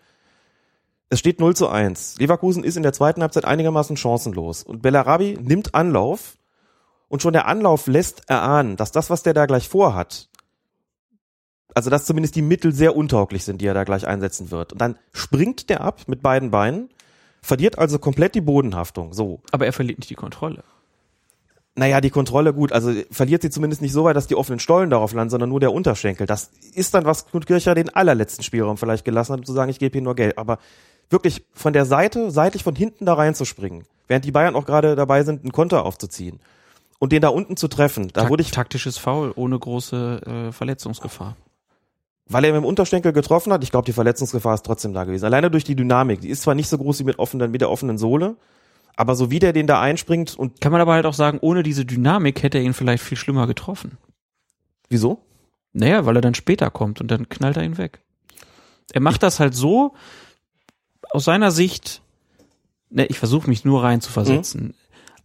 S5: Es steht 0 zu 1. Leverkusen ist in der zweiten Halbzeit einigermaßen chancenlos. Und Bellarabi nimmt Anlauf. Und schon der Anlauf lässt erahnen, dass das, was der da gleich vorhat, also dass zumindest die Mittel sehr untauglich sind, die er da gleich einsetzen wird. Und dann springt der ab mit beiden Beinen, verliert also komplett die Bodenhaftung. So.
S4: Aber er verliert nicht die Kontrolle.
S5: Naja, die Kontrolle gut, also verliert sie zumindest nicht so weit, dass die offenen Stollen darauf landen, sondern nur der Unterschenkel. Das ist dann, was Knut Kircher den allerletzten Spielraum vielleicht gelassen hat, um zu sagen, ich gebe hier nur Geld. Aber wirklich von der Seite, seitlich von hinten da reinzuspringen, während die Bayern auch gerade dabei sind, einen Konter aufzuziehen und den da unten zu treffen, da
S4: Tak-
S5: wurde ich,
S4: taktisches Foul ohne große äh, Verletzungsgefahr.
S5: weil er mit dem Unterschenkel getroffen hat, ich glaube, die Verletzungsgefahr ist trotzdem da gewesen. Alleine durch die Dynamik. Die ist zwar nicht so groß wie mit, offenen, mit der offenen Sohle, aber so wie der den da einspringt und
S4: Kann man aber halt auch sagen, ohne diese Dynamik hätte er ihn vielleicht viel schlimmer getroffen.
S5: wieso?
S4: Naja, weil er dann später kommt und dann knallt er ihn weg. Er macht das halt so, aus seiner Sicht, ne, ich versuche mich nur rein zu versetzen.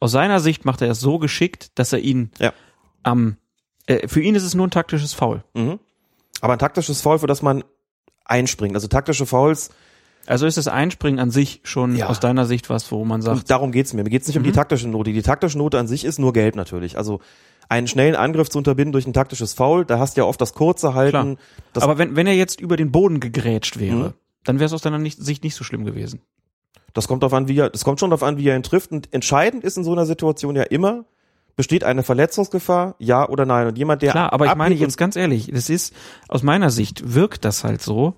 S4: Aus seiner Sicht macht er es so geschickt, dass er ihn
S5: Ja.
S4: am, äh, für ihn ist es nur ein taktisches Foul.
S5: Mhm. Aber ein taktisches Foul, für das man einspringt. Also taktische Fouls,
S4: Also ist das Einspringen an sich schon
S5: Ja.
S4: aus deiner Sicht was, wo man sagt,
S5: und darum geht's mir. Mir geht's nicht um die taktische Note. Die taktische Note an sich ist nur gelb natürlich. Also einen schnellen Angriff zu unterbinden durch ein taktisches Foul, da hast du ja oft das kurze Halten. Das,
S4: aber wenn, wenn er jetzt über den Boden gegrätscht wäre,
S5: Mhm.
S4: dann wäre es aus deiner Sicht nicht so schlimm gewesen.
S5: Das kommt darauf an, wie er, das kommt schon darauf an, wie er ihn trifft. Und entscheidend ist in so einer Situation ja immer, besteht eine Verletzungsgefahr, ja oder nein. Und jemand, der
S4: Klar, aber ich meine jetzt ganz ehrlich, das ist, aus meiner Sicht wirkt das halt so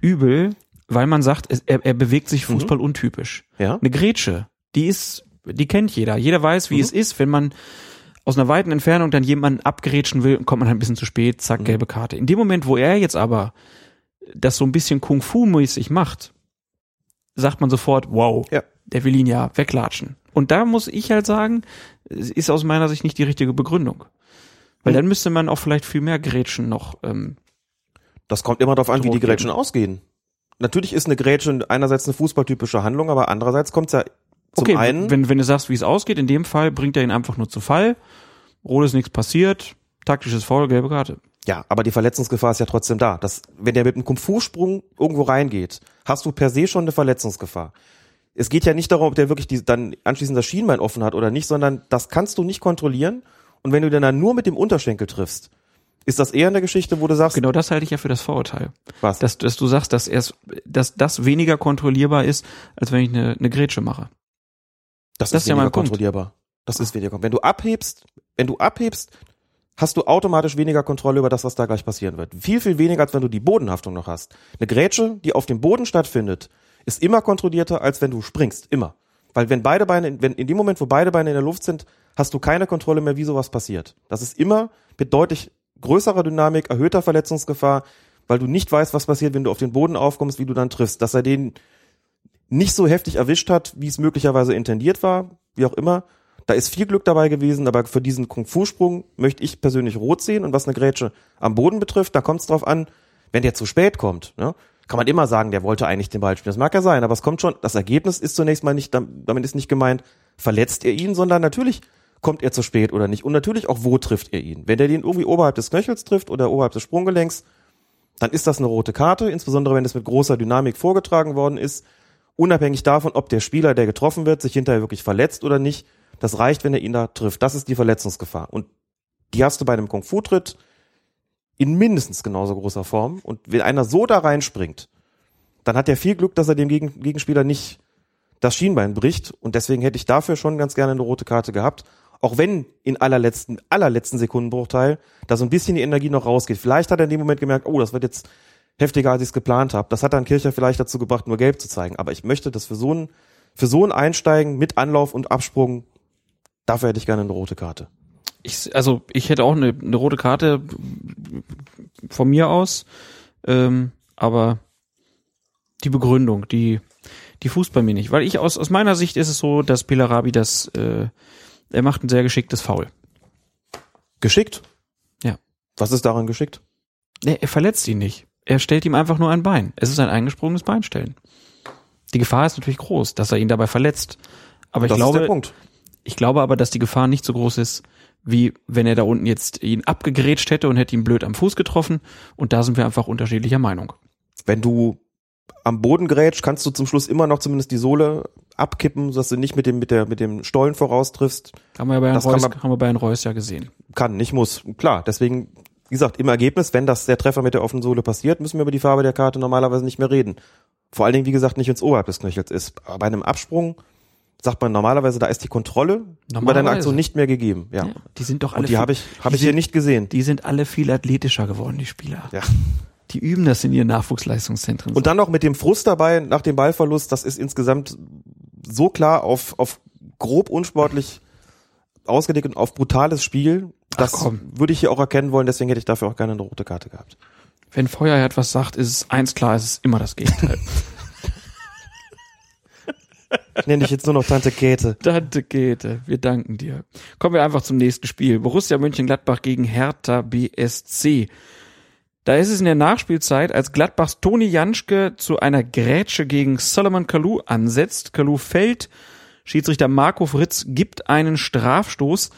S4: übel, weil man sagt, es, er, er bewegt sich
S5: Mhm.
S4: Fußball untypisch.
S5: Ja.
S4: Eine Grätsche, die ist, die kennt jeder. Jeder weiß,
S5: Mhm.
S4: wie es ist, wenn man aus einer weiten Entfernung dann jemanden abgrätschen will, kommt man halt ein bisschen zu spät, zack,
S5: Mhm.
S4: gelbe Karte. In dem Moment, wo er jetzt aber das so ein bisschen Kung-Fu-mäßig macht, sagt man sofort, wow,
S5: Ja.
S4: der will ihn ja weglatschen. Und da muss ich halt sagen, ist aus meiner Sicht nicht die richtige Begründung. Weil
S5: Hm.
S4: dann müsste man auch vielleicht viel mehr Grätschen noch. Ähm,
S5: Das kommt immer darauf an, wie die Grätschen
S4: geben.
S5: ausgehen. Natürlich ist eine Grätsche einerseits eine fußballtypische Handlung, aber andererseits kommt es ja zum
S4: okay,
S5: einen.
S4: wenn, wenn du sagst, wie es ausgeht, in dem Fall bringt er ihn einfach nur zu Fall. Rot ist nichts passiert, taktisches Foul, gelbe Karte.
S5: ja, aber die Verletzungsgefahr ist ja trotzdem da. Das, wenn der mit einem Kung-Fu-Sprung irgendwo reingeht, hast du per se schon eine Verletzungsgefahr. Es geht ja nicht darum, ob der wirklich die, dann anschließend das Schienbein offen hat oder nicht, sondern das kannst du nicht kontrollieren. Und wenn du dann nur mit dem Unterschenkel triffst, ist das eher eine Geschichte, wo du sagst,
S4: Genau das halte ich ja für das Vorurteil.
S5: was?
S4: Dass, dass du sagst, dass, erst, dass das weniger kontrollierbar ist, als wenn ich eine, eine Grätsche mache.
S5: Das,
S4: Das
S5: ist
S4: ist ja Punkt.
S5: kontrollierbar. Das ist weniger. Wenn du abhebst, wenn du abhebst, hast du automatisch weniger Kontrolle über das, was da gleich passieren wird. Viel, viel weniger, als wenn du die Bodenhaftung noch hast. Eine Grätsche, die auf dem Boden stattfindet, ist immer kontrollierter, als wenn du springst. Immer. Weil wenn beide Beine, wenn in dem Moment, wo beide Beine in der Luft sind, hast du keine Kontrolle mehr, wie sowas passiert. Das ist immer mit deutlich größerer Dynamik, erhöhter Verletzungsgefahr, weil du nicht weißt, was passiert, wenn du auf den Boden aufkommst, wie du dann triffst. Dass er den nicht so heftig erwischt hat, wie es möglicherweise intendiert war, wie auch immer. Da ist viel Glück dabei gewesen, aber für diesen Kung-Fu-Sprung möchte ich persönlich rot sehen. Und was eine Grätsche am Boden betrifft, da kommt es drauf an, wenn der zu spät kommt, ne, kann man immer sagen, der wollte eigentlich den Ball spielen. Das mag ja sein, aber es kommt schon, das Ergebnis ist zunächst mal nicht, damit ist nicht gemeint, verletzt er ihn, sondern natürlich kommt er zu spät oder nicht. Und natürlich auch, wo trifft er ihn. Wenn er den irgendwie oberhalb des Knöchels trifft oder oberhalb des Sprunggelenks, dann ist das eine rote Karte, insbesondere wenn es mit großer Dynamik vorgetragen worden ist. Unabhängig davon, ob der Spieler, der getroffen wird, sich hinterher wirklich verletzt oder nicht. Das reicht, wenn er ihn da trifft. Das ist die Verletzungsgefahr. Und die hast du bei einem Kung-Fu-Tritt in mindestens genauso großer Form. Und wenn einer so da reinspringt, dann hat er viel Glück, dass er dem Gegen Gegenspieler nicht das Schienbein bricht. Und deswegen hätte ich dafür schon ganz gerne eine rote Karte gehabt. Auch wenn in allerletzten, allerletzten Sekundenbruchteil da so ein bisschen die Energie noch rausgeht. Vielleicht hat er in dem Moment gemerkt, oh, das wird jetzt heftiger, als ich es geplant habe. Das hat dann Kircher vielleicht dazu gebracht, nur gelb zu zeigen. Aber ich möchte das für so ein, für so ein Einsteigen mit Anlauf und Absprung, dafür hätte ich gerne eine rote Karte.
S4: Ich, also ich hätte auch eine, eine rote Karte von mir aus, ähm, aber die Begründung, die die fußt bei mir nicht, weil ich aus aus meiner Sicht ist es so, dass Pilarabi das, äh, er macht ein sehr geschicktes Foul.
S5: Geschickt?
S4: Ja.
S5: Was ist daran geschickt?
S4: Nee, er verletzt ihn nicht. Er stellt ihm einfach nur ein Bein. Es ist ein eingesprungenes Beinstellen. Die Gefahr ist natürlich groß, dass er ihn dabei verletzt. Aber ich
S5: das ist
S4: glaube,
S5: der Punkt.
S4: Ich glaube aber, dass die Gefahr nicht so groß ist, wie wenn er da unten jetzt ihn abgegrätscht hätte und hätte ihn blöd am Fuß getroffen. Und da sind wir einfach unterschiedlicher Meinung.
S5: Wenn du am Boden grätsch, kannst du zum Schluss immer noch zumindest die Sohle abkippen, sodass du nicht mit dem, mit der, mit dem Stollen voraustriffst.
S4: Haben wir bei Herrn Reus,
S5: man-
S4: haben wir bei Herrn Reus ja gesehen.
S5: Kann, nicht muss. Klar, deswegen, wie gesagt, im Ergebnis, wenn das der Treffer mit der offenen Sohle passiert, müssen wir über die Farbe der Karte normalerweise nicht mehr reden. Vor allen Dingen, wie gesagt, nicht ins oberhalb des Knöchels ist. Aber bei einem Absprung sagt man normalerweise, da ist die Kontrolle über deine. Aktion nicht mehr gegeben. Ja.
S4: Ja, die sind doch alle
S5: Und die
S4: viel-
S5: habe ich,
S4: die
S5: ich hier
S4: sind-
S5: nicht gesehen.
S4: Die sind alle viel athletischer geworden, die Spieler.
S5: Ja.
S4: Die üben das in ihren Nachwuchsleistungszentren.
S5: Und dann noch mit dem Frust dabei nach dem Ballverlust, das ist insgesamt so klar auf, auf grob unsportlich ausgelegt und auf brutales Spiel. Das würde ich hier auch erkennen wollen, deswegen hätte ich dafür auch gerne eine rote Karte gehabt.
S4: Wenn Feuerherd was sagt, ist es eins klar, es ist immer das Gegenteil. *laughs*
S5: Nenne dich jetzt nur noch Tante Käthe.
S4: Tante Käthe, wir danken dir. Kommen wir einfach zum nächsten Spiel. Borussia Mönchengladbach gegen Hertha BSC. Da ist es in der Nachspielzeit, als Gladbachs Toni Janschke zu einer Grätsche gegen Solomon Kalou ansetzt. Kalou fällt, Schiedsrichter Marco Fritz gibt einen Strafstoß.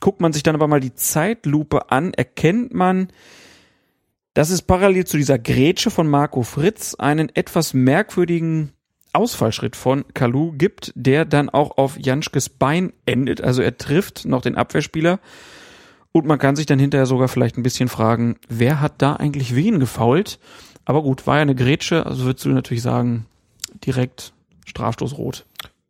S4: Guckt man sich dann aber mal die Zeitlupe an, erkennt man, dass es parallel zu dieser Grätsche von Marco Fritz einen etwas merkwürdigen Ausfallschritt von Kalu gibt, der dann auch auf Janschkes Bein endet. Also er trifft noch den Abwehrspieler. Und man kann sich dann hinterher sogar vielleicht ein bisschen fragen, wer hat da eigentlich wen gefault? Aber gut, war ja eine Grätsche, also würdest du natürlich sagen, direkt Strafstoß rot.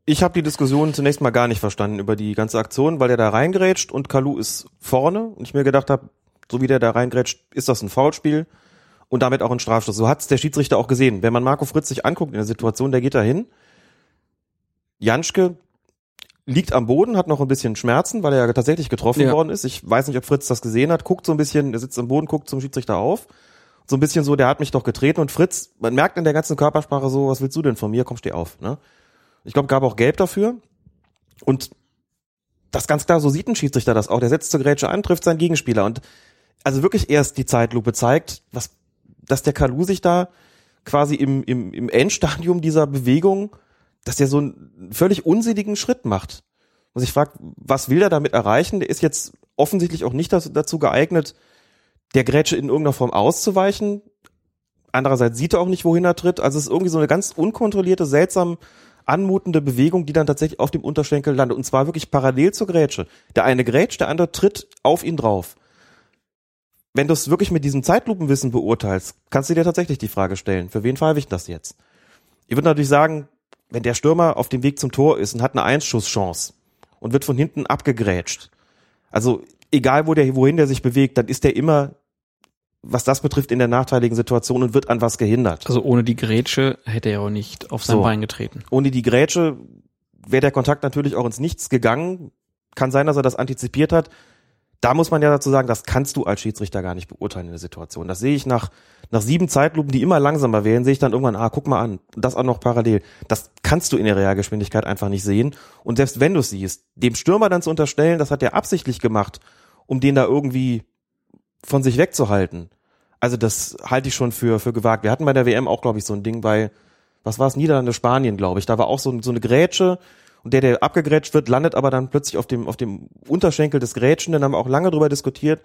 S5: Ich habe die Diskussion zunächst mal gar nicht verstanden über die ganze Aktion, weil der da reingrätscht und Kalu ist vorne und ich mir gedacht habe, so wie der da reingrätscht, ist das ein Foulspiel und damit auch ein Strafstoß. So hat's der Schiedsrichter auch gesehen. Wenn man Marco Fritz sich anguckt in der Situation, der geht da hin. Janschke liegt am Boden, hat noch ein bisschen Schmerzen, weil er ja tatsächlich getroffen
S4: Ja.
S5: worden ist. Ich weiß nicht, ob Fritz das gesehen hat, guckt so ein bisschen, er sitzt am Boden, guckt zum Schiedsrichter auf. So ein bisschen so, der hat mich doch getreten und Fritz, man merkt in der ganzen Körpersprache so, was willst du denn von mir? Komm, steh auf. Ne? Ich glaube, gab auch Gelb dafür. Und das ganz klar, so sieht ein Schiedsrichter das auch. Der setzt zur Grätsche an, trifft seinen Gegenspieler. Und also wirklich erst die Zeitlupe zeigt, was, dass der Kalu sich da quasi im, im, im Endstadium dieser Bewegung, dass der so einen völlig unsinnigen Schritt macht. Und sich fragt, was will er damit erreichen? Der ist jetzt offensichtlich auch nicht dazu, geeignet, der Grätsche in irgendeiner Form auszuweichen. Andererseits sieht er auch nicht, wohin er tritt. Also es ist irgendwie so eine ganz unkontrollierte, seltsam anmutende Bewegung, die dann tatsächlich auf dem Unterschenkel landet. Und zwar wirklich parallel zur Grätsche. Der eine grätscht, der andere tritt auf ihn drauf. Wenn du es wirklich mit diesem Zeitlupenwissen beurteilst, kannst du dir tatsächlich die Frage stellen, für wen pfeife ich das jetzt? Ich würde natürlich sagen, wenn der Stürmer auf dem Weg zum Tor ist und hat eine Einschusschance und wird von hinten abgegrätscht, also egal wo der, wohin der sich bewegt, dann ist der immer, was das betrifft, in der nachteiligen Situation und wird an was gehindert.
S4: Also ohne die Grätsche hätte er auch nicht auf sein
S5: So.
S4: Bein getreten.
S5: Ohne die Grätsche wäre der Kontakt natürlich auch ins Nichts gegangen. Kann sein, dass er das antizipiert hat. Da muss man ja dazu sagen, das kannst du als Schiedsrichter gar nicht beurteilen in der Situation. Das sehe ich nach, nach sieben Zeitlupen, die immer langsamer werden, sehe ich dann irgendwann, ah, guck mal an, das auch noch parallel. Das kannst du in der Realgeschwindigkeit einfach nicht sehen. Und selbst wenn du es siehst, dem Stürmer dann zu unterstellen, das hat er absichtlich gemacht, um den da irgendwie von sich wegzuhalten. Also das halte ich schon für, für gewagt. Wir hatten bei der WM auch, glaube ich, so ein Ding bei, was war es, Niederlande, Spanien, glaube ich. Da war auch so, so eine Grätsche und der, der abgegrätscht wird, landet aber dann plötzlich auf dem, auf dem Unterschenkel des Grätschenden. haben wir auch lange drüber diskutiert,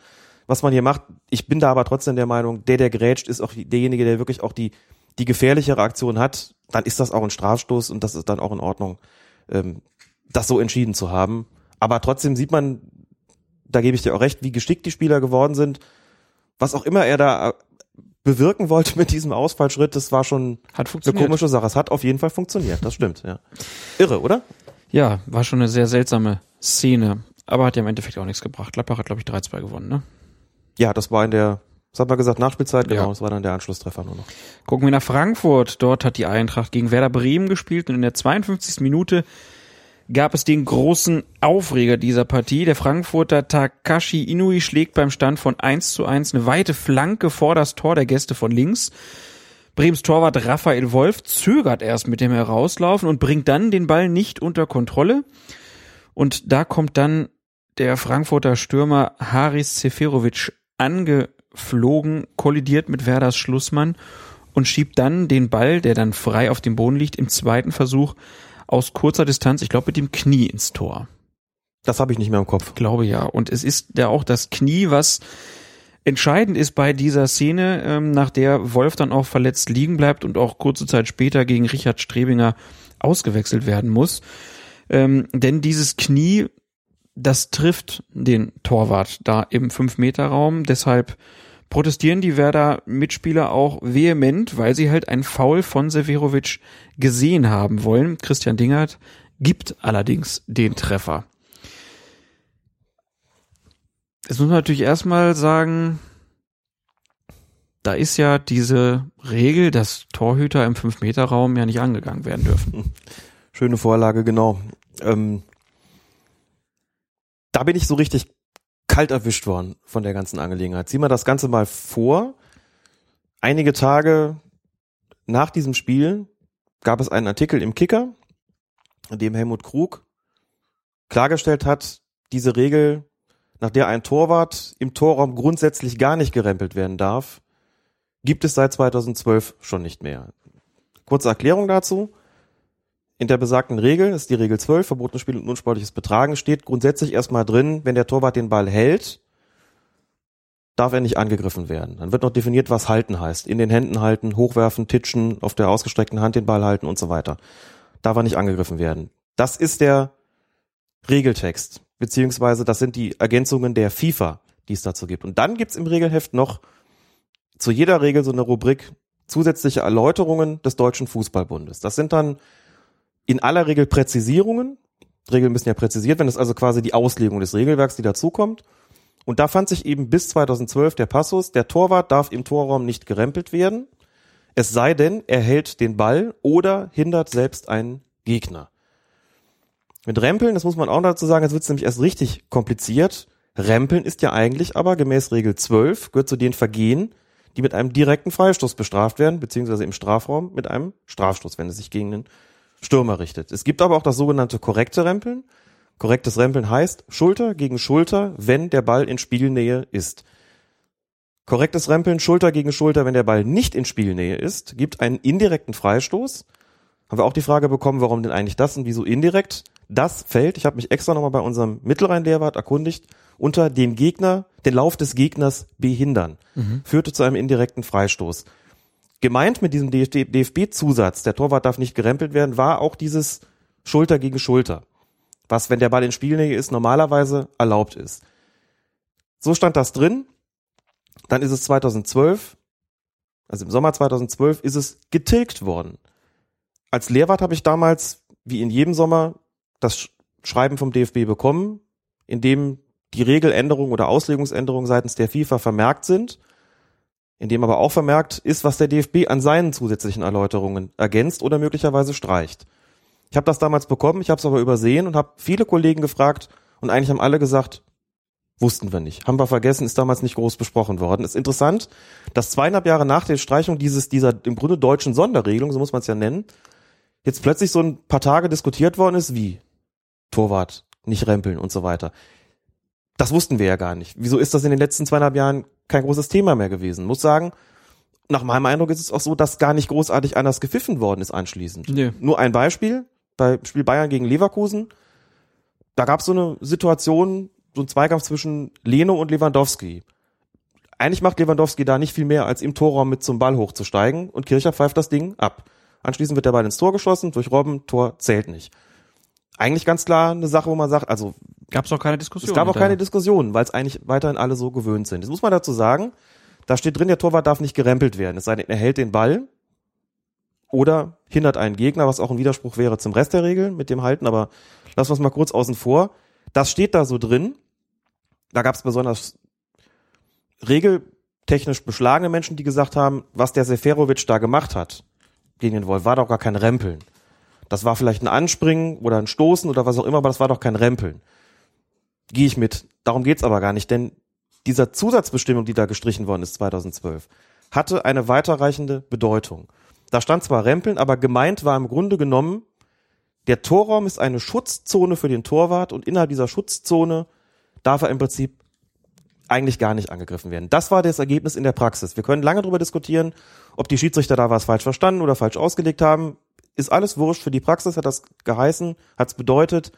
S5: was man hier macht. Ich bin da aber trotzdem der Meinung, der, der grätscht, ist auch derjenige, der wirklich auch die, die gefährlichere Aktion hat. Dann ist das auch ein Strafstoß und das ist dann auch in Ordnung, ähm, das so entschieden zu haben. Aber trotzdem sieht man, da gebe ich dir auch recht, wie geschickt die Spieler geworden sind. Was auch immer er da äh, bewirken wollte *laughs* mit diesem Ausfallschritt, das war schon
S4: Hat
S5: eine komische Sache. Es hat auf jeden Fall funktioniert, das stimmt, ja. Irre, oder?
S4: Ja, war schon eine sehr seltsame Szene. Aber hat ja im Endeffekt auch nichts gebracht. Gladbach hat, glaube ich, 3-2 gewonnen, ne?
S5: Ja, das war in der, was hat man gesagt, Nachspielzeit, genau,
S4: Ja.
S5: das war dann der Anschlusstreffer nur noch.
S4: Gucken wir nach Frankfurt. Dort hat die Eintracht gegen Werder Bremen gespielt und in der 52. Minute gab es den großen Aufreger dieser Partie. Der Frankfurter Takashi Inui schlägt beim Stand von 1 zu 1 eine weite Flanke vor das Tor der Gäste von links. Brems Torwart Raphael Wolf zögert erst mit dem Herauslaufen und bringt dann den Ball nicht unter Kontrolle. Und da kommt dann der Frankfurter Stürmer Haris Seferovic angeflogen, kollidiert mit Werders Schlussmann und schiebt dann den Ball, der dann frei auf dem Boden liegt, im zweiten Versuch aus kurzer Distanz, ich glaube mit dem Knie ins Tor.
S5: Das habe ich nicht mehr im Kopf.
S4: Glaube ja. Und es ist ja auch das Knie, was entscheidend ist bei dieser Szene, ähm, nach der Wolf dann auch verletzt liegen bleibt und auch kurze Zeit später gegen Richard Strebinger ausgewechselt werden muss. Ähm, denn dieses Knie, das trifft den Torwart da im 5-Meter-Raum. Deshalb protestieren die Werder Mitspieler auch vehement, weil sie halt ein Foul von Severovic gesehen haben wollen. Christian Dingert gibt allerdings den Treffer. Jetzt muss man natürlich erstmal sagen, da ist ja diese Regel, dass Torhüter im 5-Meter-Raum ja nicht angegangen werden dürfen. *laughs*
S5: Schöne Vorlage, genau. Ähm, da bin ich so richtig kalt erwischt worden von der ganzen Angelegenheit. Zieh mal das Ganze mal vor. Einige Tage nach diesem Spiel gab es einen Artikel im Kicker, in dem Helmut Krug klargestellt hat, diese Regel, nach der ein Torwart im Torraum grundsätzlich gar nicht gerempelt werden darf, gibt es seit 2012 schon nicht mehr. Kurze Erklärung dazu. In der besagten Regel, das ist die Regel 12, verbotenes Spiel und unsportliches Betragen, steht grundsätzlich erstmal drin, wenn der Torwart den Ball hält, darf er nicht angegriffen werden. Dann wird noch definiert, was halten heißt. In den Händen halten, hochwerfen, titschen, auf der ausgestreckten Hand den Ball halten und so weiter. Darf er nicht angegriffen werden. Das ist der Regeltext, beziehungsweise das sind die Ergänzungen der FIFA, die es dazu gibt. Und dann gibt's im Regelheft noch zu jeder Regel so eine Rubrik zusätzliche Erläuterungen des Deutschen Fußballbundes. Das sind dann in aller Regel Präzisierungen. Regeln müssen ja präzisiert werden. Das ist also quasi die Auslegung des Regelwerks, die dazukommt. Und da fand sich eben bis 2012 der Passus, der Torwart darf im Torraum nicht gerempelt werden, es sei denn, er hält den Ball oder hindert selbst einen Gegner. Mit Rempeln, das muss man auch dazu sagen, jetzt wird es nämlich erst richtig kompliziert. Rempeln ist ja eigentlich aber gemäß Regel 12, gehört zu den Vergehen, die mit einem direkten Freistoß bestraft werden, beziehungsweise im Strafraum mit einem Strafstoß, wenn es sich gegen einen Stürmer richtet. Es gibt aber auch das sogenannte korrekte Rempeln. Korrektes Rempeln heißt Schulter gegen Schulter, wenn der Ball in Spielnähe ist. Korrektes Rempeln Schulter gegen Schulter, wenn der Ball nicht in Spielnähe ist, gibt einen indirekten Freistoß. Haben wir auch die Frage bekommen, warum denn eigentlich das und wieso indirekt? Das fällt, ich habe mich extra nochmal bei unserem Mittelrhein-Lehrwart erkundigt, unter den Gegner, den Lauf des Gegners behindern, mhm. führte zu einem indirekten Freistoß. Gemeint mit diesem DFB-Zusatz, der Torwart darf nicht gerempelt werden, war auch dieses Schulter gegen Schulter, was, wenn der Ball in Spielnähe ist, normalerweise erlaubt ist. So stand das drin. Dann ist es 2012, also im Sommer 2012, ist es getilgt worden. Als Lehrwart habe ich damals, wie in jedem Sommer, das Schreiben vom DFB bekommen, in dem die Regeländerungen oder Auslegungsänderungen seitens der FIFA vermerkt sind in dem aber auch vermerkt ist, was der DFB an seinen zusätzlichen Erläuterungen ergänzt oder möglicherweise streicht. Ich habe das damals bekommen, ich habe es aber übersehen und habe viele Kollegen gefragt und eigentlich haben alle gesagt, wussten wir nicht, haben wir vergessen, ist damals nicht groß besprochen worden. Ist interessant, dass zweieinhalb Jahre nach der Streichung dieses dieser im Grunde deutschen Sonderregelung, so muss man es ja nennen, jetzt plötzlich so ein paar Tage diskutiert worden ist, wie Torwart nicht rempeln und so weiter. Das wussten wir ja gar nicht. Wieso ist das in den letzten zweieinhalb Jahren kein großes Thema mehr gewesen? Muss sagen, nach meinem Eindruck ist es auch so, dass gar nicht großartig anders gepfiffen worden ist anschließend. Nee. Nur ein Beispiel, bei Spiel Bayern gegen Leverkusen, da gab es so eine Situation, so ein Zweikampf zwischen Leno und Lewandowski. Eigentlich macht Lewandowski da nicht viel mehr, als im Torraum mit zum Ball hochzusteigen und Kircher pfeift das Ding ab. Anschließend wird der Ball ins Tor geschossen, durch Robben, Tor zählt nicht. Eigentlich ganz klar eine Sache, wo man sagt, also
S4: Gab es auch keine Diskussion.
S5: Es gab auch keine Diskussion, weil es eigentlich weiterhin alle so gewöhnt sind. Das muss man dazu sagen. Da steht drin, der Torwart darf nicht gerempelt werden. Es sei denn, er hält den Ball oder hindert einen Gegner, was auch ein Widerspruch wäre zum Rest der Regeln mit dem Halten. Aber lassen wir es mal kurz außen vor. Das steht da so drin. Da gab es besonders regeltechnisch beschlagene Menschen, die gesagt haben, was der Seferovic da gemacht hat gegen den Wolf, war doch gar kein Rempeln. Das war vielleicht ein Anspringen oder ein Stoßen oder was auch immer, aber das war doch kein Rempeln gehe ich mit. Darum geht's aber gar nicht, denn dieser Zusatzbestimmung, die da gestrichen worden ist 2012, hatte eine weiterreichende Bedeutung. Da stand zwar Rempeln, aber gemeint war im Grunde genommen, der Torraum ist eine Schutzzone für den Torwart und innerhalb dieser Schutzzone darf er im Prinzip eigentlich gar nicht angegriffen werden. Das war das Ergebnis in der Praxis. Wir können lange darüber diskutieren, ob die Schiedsrichter da was falsch verstanden oder falsch ausgelegt haben. Ist alles wurscht. Für die Praxis hat das geheißen, hat es bedeutet,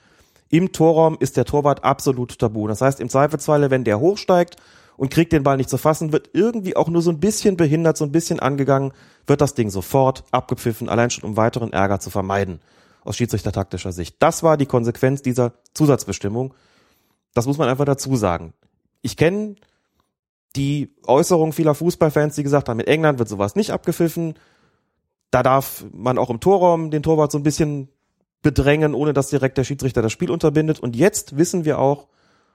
S5: im Torraum ist der Torwart absolut tabu. Das heißt, im Zweifelsfalle, wenn der hochsteigt und kriegt den Ball nicht zu fassen, wird irgendwie auch nur so ein bisschen behindert, so ein bisschen angegangen, wird das Ding sofort abgepfiffen, allein schon um weiteren Ärger zu vermeiden, aus schiedsrichtertaktischer Sicht. Das war die Konsequenz dieser Zusatzbestimmung. Das muss man einfach dazu sagen. Ich kenne die Äußerung vieler Fußballfans, die gesagt haben, in England wird sowas nicht abgepfiffen. Da darf man auch im Torraum den Torwart so ein bisschen bedrängen, ohne dass direkt der Schiedsrichter das Spiel unterbindet. Und jetzt wissen wir auch,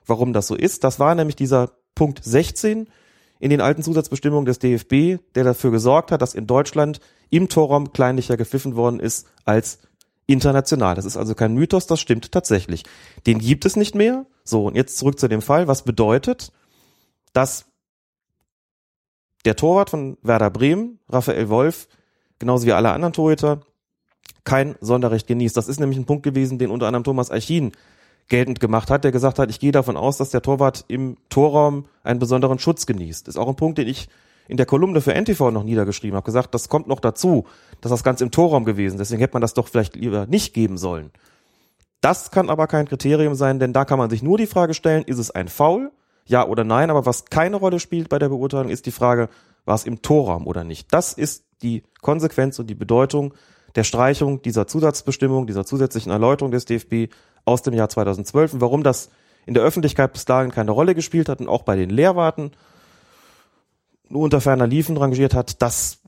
S5: warum das so ist. Das war nämlich dieser Punkt 16 in den alten Zusatzbestimmungen des DFB, der dafür gesorgt hat, dass in Deutschland im Torraum kleinlicher gepfiffen worden ist als international. Das ist also kein Mythos, das stimmt tatsächlich. Den gibt es nicht mehr. So, und jetzt zurück zu dem Fall. Was bedeutet, dass der Torwart von Werder Bremen, Raphael Wolf, genauso wie alle anderen Torhüter, kein Sonderrecht genießt. Das ist nämlich ein Punkt gewesen, den unter anderem Thomas Eichin geltend gemacht hat, der gesagt hat, ich gehe davon aus, dass der Torwart im Torraum einen besonderen Schutz genießt. Ist auch ein Punkt, den ich in der Kolumne für NTV noch niedergeschrieben habe, gesagt, das kommt noch dazu, dass das ganz im Torraum gewesen. Deswegen hätte man das doch vielleicht lieber nicht geben sollen. Das kann aber kein Kriterium sein, denn da kann man sich nur die Frage stellen, ist es ein Foul? Ja oder nein? Aber was keine Rolle spielt bei der Beurteilung, ist die Frage, war es im Torraum oder nicht? Das ist die Konsequenz und die Bedeutung der Streichung dieser Zusatzbestimmung, dieser zusätzlichen Erläuterung des DFB aus dem Jahr 2012 und warum das in der Öffentlichkeit bis dahin keine Rolle gespielt hat und auch bei den Lehrwarten nur unter ferner Liefen rangiert hat, das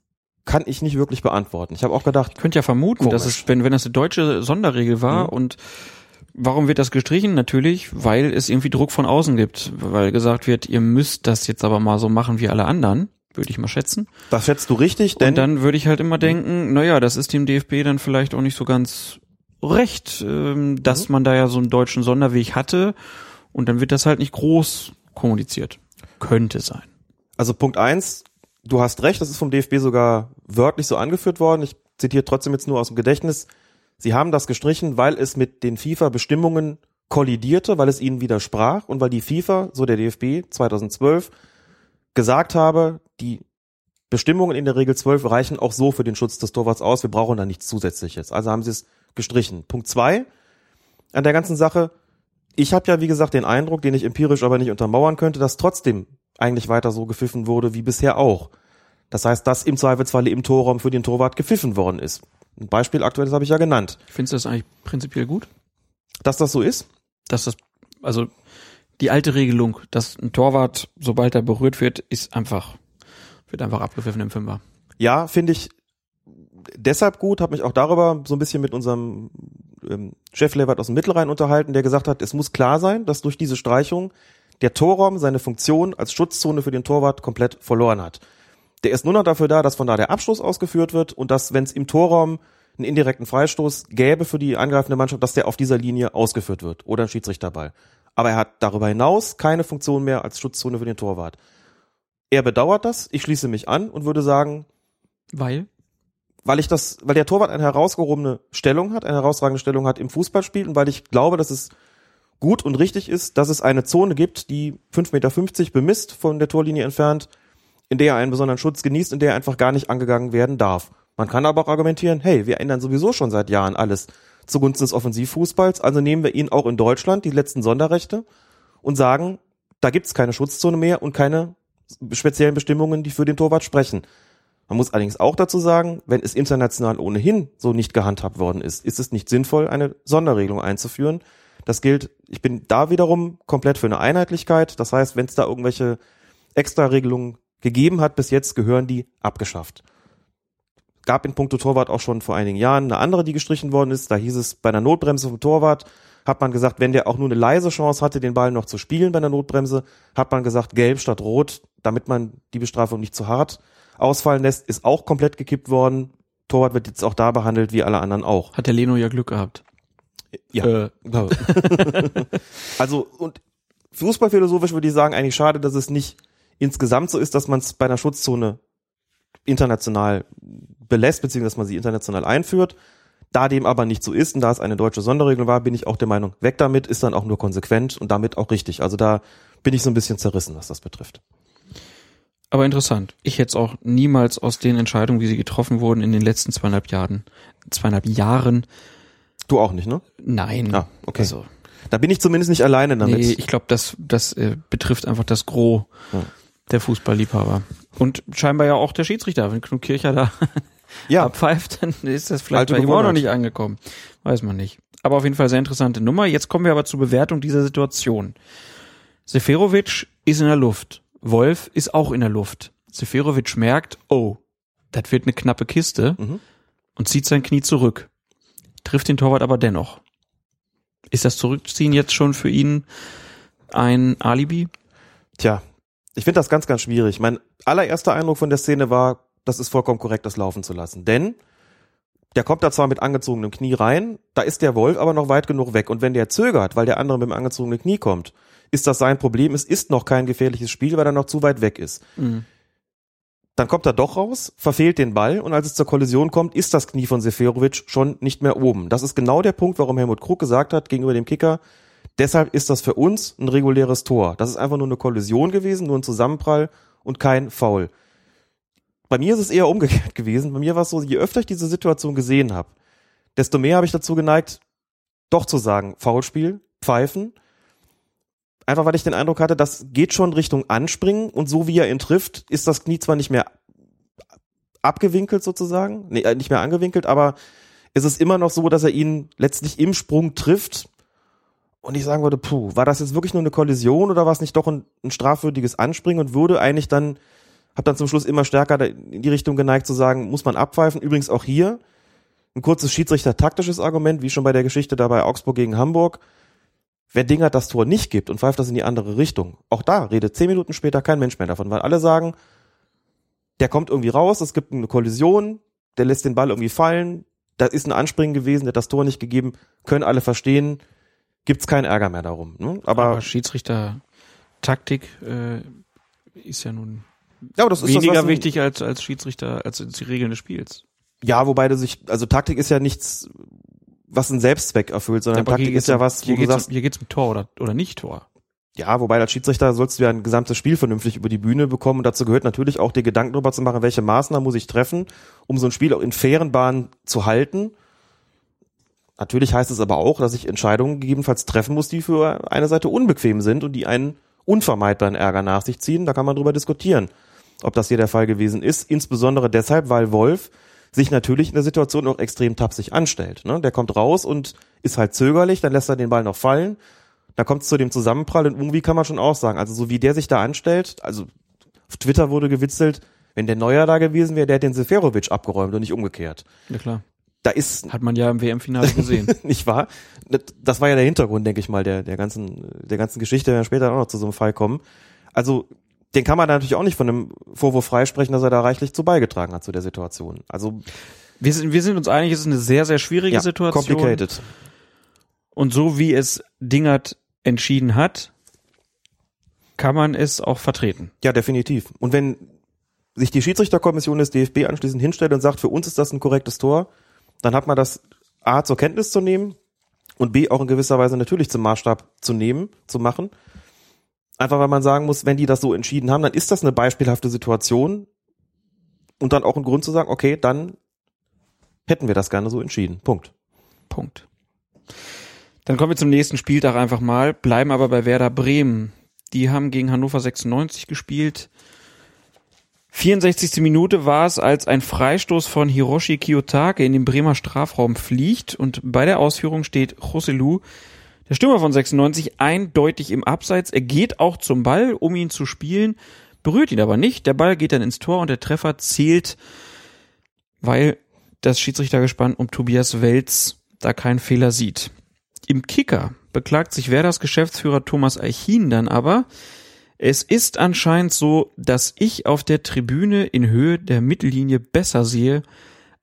S5: kann ich nicht wirklich beantworten. Ich habe auch gedacht,
S4: Ich könnte ja vermuten, dass
S5: Komisch.
S4: es, wenn, wenn das eine deutsche Sonderregel war
S5: Mhm.
S4: und warum wird das gestrichen? Natürlich, weil es irgendwie Druck von außen gibt, weil gesagt wird, ihr müsst das jetzt aber mal so machen wie alle anderen, würde ich mal schätzen.
S5: das schätzt du richtig, denn
S4: Und dann würde ich halt immer denken, naja, das ist dem DFB dann vielleicht auch nicht so ganz recht, ähm, dass man da ja so einen deutschen Sonderweg hatte und dann wird das halt nicht groß kommuniziert. Könnte sein.
S5: Also Punkt eins, du hast recht, das ist vom DFB sogar wörtlich so angeführt worden. Ich zitiere trotzdem jetzt nur aus dem Gedächtnis. Sie haben das gestrichen, weil es mit den FIFA-Bestimmungen kollidierte, weil es ihnen widersprach und weil die FIFA, so der DFB 2012, gesagt habe, die Bestimmungen in der Regel 12 reichen auch so für den Schutz des Torwarts aus, wir brauchen da nichts Zusätzliches. Also haben sie es gestrichen. Punkt zwei an der ganzen Sache, ich habe ja, wie gesagt, den Eindruck, den ich empirisch aber nicht untermauern könnte, dass trotzdem eigentlich weiter so gepfiffen wurde wie bisher auch. Das heißt, dass im Zweifelsfalle im Torraum für den Torwart gepfiffen worden ist. Ein Beispiel aktuell, das habe ich ja genannt.
S4: Findest du das eigentlich prinzipiell gut?
S5: Dass das so ist,
S4: dass das, also die alte Regelung, dass ein Torwart, sobald er berührt wird, ist einfach, wird einfach abgepfiffen im Fünfer.
S5: ja, finde ich deshalb gut, habe mich auch darüber so ein bisschen mit unserem ähm, Cheflevert aus dem Mittelrhein unterhalten, der gesagt hat, es muss klar sein, dass durch diese Streichung der Torraum seine Funktion als Schutzzone für den Torwart komplett verloren hat. Der ist nur noch dafür da, dass von da der Abschluss ausgeführt wird und dass, wenn es im Torraum einen indirekten Freistoß gäbe für die angreifende Mannschaft, dass der auf dieser Linie ausgeführt wird oder ein Schiedsrichterball. Aber er hat darüber hinaus keine Funktion mehr als Schutzzone für den Torwart. Er bedauert das, ich schließe mich an und würde sagen,
S4: Weil?
S5: weil ich das, weil der Torwart eine herausgehobene Stellung hat, eine herausragende Stellung hat im Fußballspiel und weil ich glaube, dass es gut und richtig ist, dass es eine Zone gibt, die 5,50 Meter bemisst von der Torlinie entfernt, in der er einen besonderen Schutz genießt, in der er einfach gar nicht angegangen werden darf. Man kann aber auch argumentieren, hey, wir ändern sowieso schon seit Jahren alles zugunsten des Offensivfußballs, also nehmen wir ihn auch in Deutschland, die letzten Sonderrechte, und sagen, da gibt's keine Schutzzone mehr und keine speziellen Bestimmungen, die für den Torwart sprechen. Man muss allerdings auch dazu sagen, wenn es international ohnehin so nicht gehandhabt worden ist, ist es nicht sinnvoll, eine Sonderregelung einzuführen. Das gilt, ich bin da wiederum komplett für eine Einheitlichkeit. Das heißt, wenn es da irgendwelche Extra-Regelungen gegeben hat, bis jetzt gehören die abgeschafft. Gab in puncto Torwart auch schon vor einigen Jahren eine andere, die gestrichen worden ist. Da hieß es, bei einer Notbremse vom Torwart hat man gesagt, wenn der auch nur eine leise Chance hatte, den Ball noch zu spielen bei einer Notbremse, hat man gesagt, gelb statt rot, damit man die Bestrafung nicht zu hart ausfallen lässt, ist auch komplett gekippt worden. Torwart wird jetzt auch da behandelt, wie alle anderen auch.
S4: Hat der Leno ja Glück gehabt.
S5: Ja.
S4: Äh, *laughs*
S5: also, und fußballphilosophisch würde ich sagen, eigentlich schade, dass es nicht insgesamt so ist, dass man es bei einer Schutzzone international belässt, beziehungsweise dass man sie international einführt. Da dem aber nicht so ist und da es eine deutsche Sonderregelung war, bin ich auch der Meinung, weg damit ist dann auch nur konsequent und damit auch richtig. Also da bin ich so ein bisschen zerrissen, was das betrifft.
S4: Aber interessant. Ich hätte es auch niemals aus den Entscheidungen, wie sie getroffen wurden in den letzten zweieinhalb Jahren, zweieinhalb Jahren,
S5: Du auch nicht, ne?
S4: nein.
S5: Ah, okay.
S4: Also,
S5: Da bin ich zumindest nicht alleine damit.
S4: nee, ich glaube, das, das äh, betrifft einfach das Gros
S5: Ja.
S4: der Fußballliebhaber. Und scheinbar ja auch der Schiedsrichter. Wenn Knut Kircher da
S5: ja, *laughs*
S4: abpfeift, dann ist das vielleicht
S5: Alte
S4: bei ihm auch noch nicht angekommen. Weiß man nicht. Aber auf jeden Fall sehr interessante Nummer. Jetzt kommen wir aber zur Bewertung dieser Situation. Seferovic ist in der Luft. Wolf ist auch in der Luft. Seferovic merkt, oh, das wird eine knappe Kiste
S5: Mhm.
S4: und zieht sein Knie zurück. trifft den Torwart aber dennoch. Ist das Zurückziehen jetzt schon für ihn ein Alibi?
S5: Tja, ich finde das ganz, ganz schwierig. Mein allererster Eindruck von der Szene war, das ist vollkommen korrekt, das laufen zu lassen. Denn der kommt da zwar mit angezogenem Knie rein, da ist der Wolf aber noch weit genug weg. Und wenn der zögert, weil der andere mit dem angezogenen Knie kommt, ist das sein Problem. Es ist noch kein gefährliches Spiel, weil er noch zu weit weg ist.
S4: Mhm.
S5: Dann kommt er doch raus, verfehlt den Ball und als es zur Kollision kommt, ist das Knie von Seferovic schon nicht mehr oben. Das ist genau der Punkt, warum Helmut Krug gesagt hat gegenüber dem Kicker, deshalb ist das für uns ein reguläres Tor. Das ist einfach nur eine Kollision gewesen, nur ein Zusammenprall und kein Foul. Bei mir ist es eher umgekehrt *laughs* gewesen. Bei mir war es so, je öfter ich diese Situation gesehen habe, desto mehr habe ich dazu geneigt, doch zu sagen, Foulspiel, pfeifen. Einfach weil ich den Eindruck hatte, das geht schon Richtung Anspringen und so wie er ihn trifft, ist das Knie zwar nicht mehr abgewinkelt sozusagen, nee, äh, nicht mehr angewinkelt, aber es ist immer noch so, dass er ihn letztlich im Sprung trifft und ich sagen würde, puh, war das jetzt wirklich nur eine Kollision oder war es nicht doch ein, ein strafwürdiges Anspringen und würde eigentlich dann, hab dann zum Schluss immer stärker in die Richtung geneigt zu sagen, muss man abpfeifen. Übrigens auch hier ein kurzes Schiedsrichter-taktisches Argument, wie schon bei der Geschichte da bei Augsburg gegen Hamburg. Wenn Dinger das Tor nicht gibt und pfeift das in die andere Richtung, auch da redet zehn Minuten später kein Mensch mehr davon, weil alle sagen, der kommt irgendwie raus, es gibt eine Kollision, der lässt den Ball irgendwie fallen, da ist ein Anspringen gewesen, der hat das Tor nicht gegeben, können alle verstehen, gibt's keinen Ärger mehr darum. Ne? Aber,
S4: Aber Schiedsrichter Taktik äh, ist ja nun
S5: ja, das ist
S4: weniger
S5: was ein-
S4: wichtig als als Schiedsrichter als die Regeln des Spiels.
S5: Ja, wobei du sich, also Taktik ist ja nichts, was einen Selbstzweck erfüllt, sondern
S4: hier
S5: Taktik ist ja was, wo
S4: hier
S5: du
S4: geht's,
S5: sagst,
S4: um, hier geht's um Tor oder oder nicht Tor.
S5: ja, wobei als Schiedsrichter sollst du ja ein gesamtes Spiel vernünftig über die Bühne bekommen und dazu gehört natürlich auch dir Gedanken darüber zu machen, welche Maßnahmen muss ich treffen, um so ein Spiel auch in fairen Bahnen zu halten. Natürlich heißt es aber auch, dass ich Entscheidungen gegebenenfalls treffen muss, die für eine Seite unbequem sind und die einen unvermeidbaren Ärger nach sich ziehen. Da kann man drüber diskutieren, ob das hier der Fall gewesen ist. Insbesondere deshalb, weil Wolf sich natürlich in der Situation auch extrem tapsig anstellt. Ne? Der kommt raus und ist halt zögerlich, dann lässt er den Ball noch fallen. Da kommt es zu dem Zusammenprall und irgendwie kann man schon auch sagen, also so wie der sich da anstellt, also auf Twitter wurde gewitzelt, wenn der Neuer da gewesen wäre, der hätte den Seferovic abgeräumt und nicht umgekehrt.
S4: Ja klar.
S5: Da ist
S4: Hat man ja im WM-Finale *laughs* gesehen.
S5: nicht wahr? Das war ja der Hintergrund, denke ich mal, der, der ganzen, der ganzen Geschichte, wenn wir später auch noch zu so einem Fall kommen. Also, den kann man da natürlich auch nicht von einem Vorwurf freisprechen, dass er da reichlich zu beigetragen hat zu der Situation. Also,
S4: wir sind wir sind uns einig, es ist eine sehr sehr schwierige
S5: ja,
S4: Situation.
S5: complicated.
S4: Und so wie es Dingert entschieden hat, kann man es auch vertreten.
S5: Ja, definitiv. Und wenn sich die Schiedsrichterkommission des DFB anschließend hinstellt und sagt, für uns ist das ein korrektes Tor, dann hat man das A zur Kenntnis zu nehmen und B auch in gewisser Weise natürlich zum Maßstab zu nehmen, zu machen. Einfach weil man sagen muss, wenn die das so entschieden haben, dann ist das eine beispielhafte Situation und dann auch ein Grund zu sagen, okay, dann hätten wir das gerne so entschieden. Punkt.
S4: Punkt. Dann kommen wir zum nächsten Spieltag einfach mal, bleiben aber bei Werder Bremen. Die haben gegen Hannover 96 gespielt. 64. Minute war es, als ein Freistoß von Hiroshi Kiyotake in den Bremer Strafraum fliegt und bei der Ausführung steht Joselu, der Stürmer von 96, eindeutig im Abseits. Er geht auch zum Ball, um ihn zu spielen, berührt ihn aber nicht. Der Ball geht dann ins Tor und der Treffer zählt, weil das Schiedsrichtergespann um Tobias Welz da keinen Fehler sieht. Im Kicker beklagt sich Werders Geschäftsführer Thomas Eichin dann aber, es ist anscheinend so, dass ich auf der Tribüne in Höhe der Mittellinie besser sehe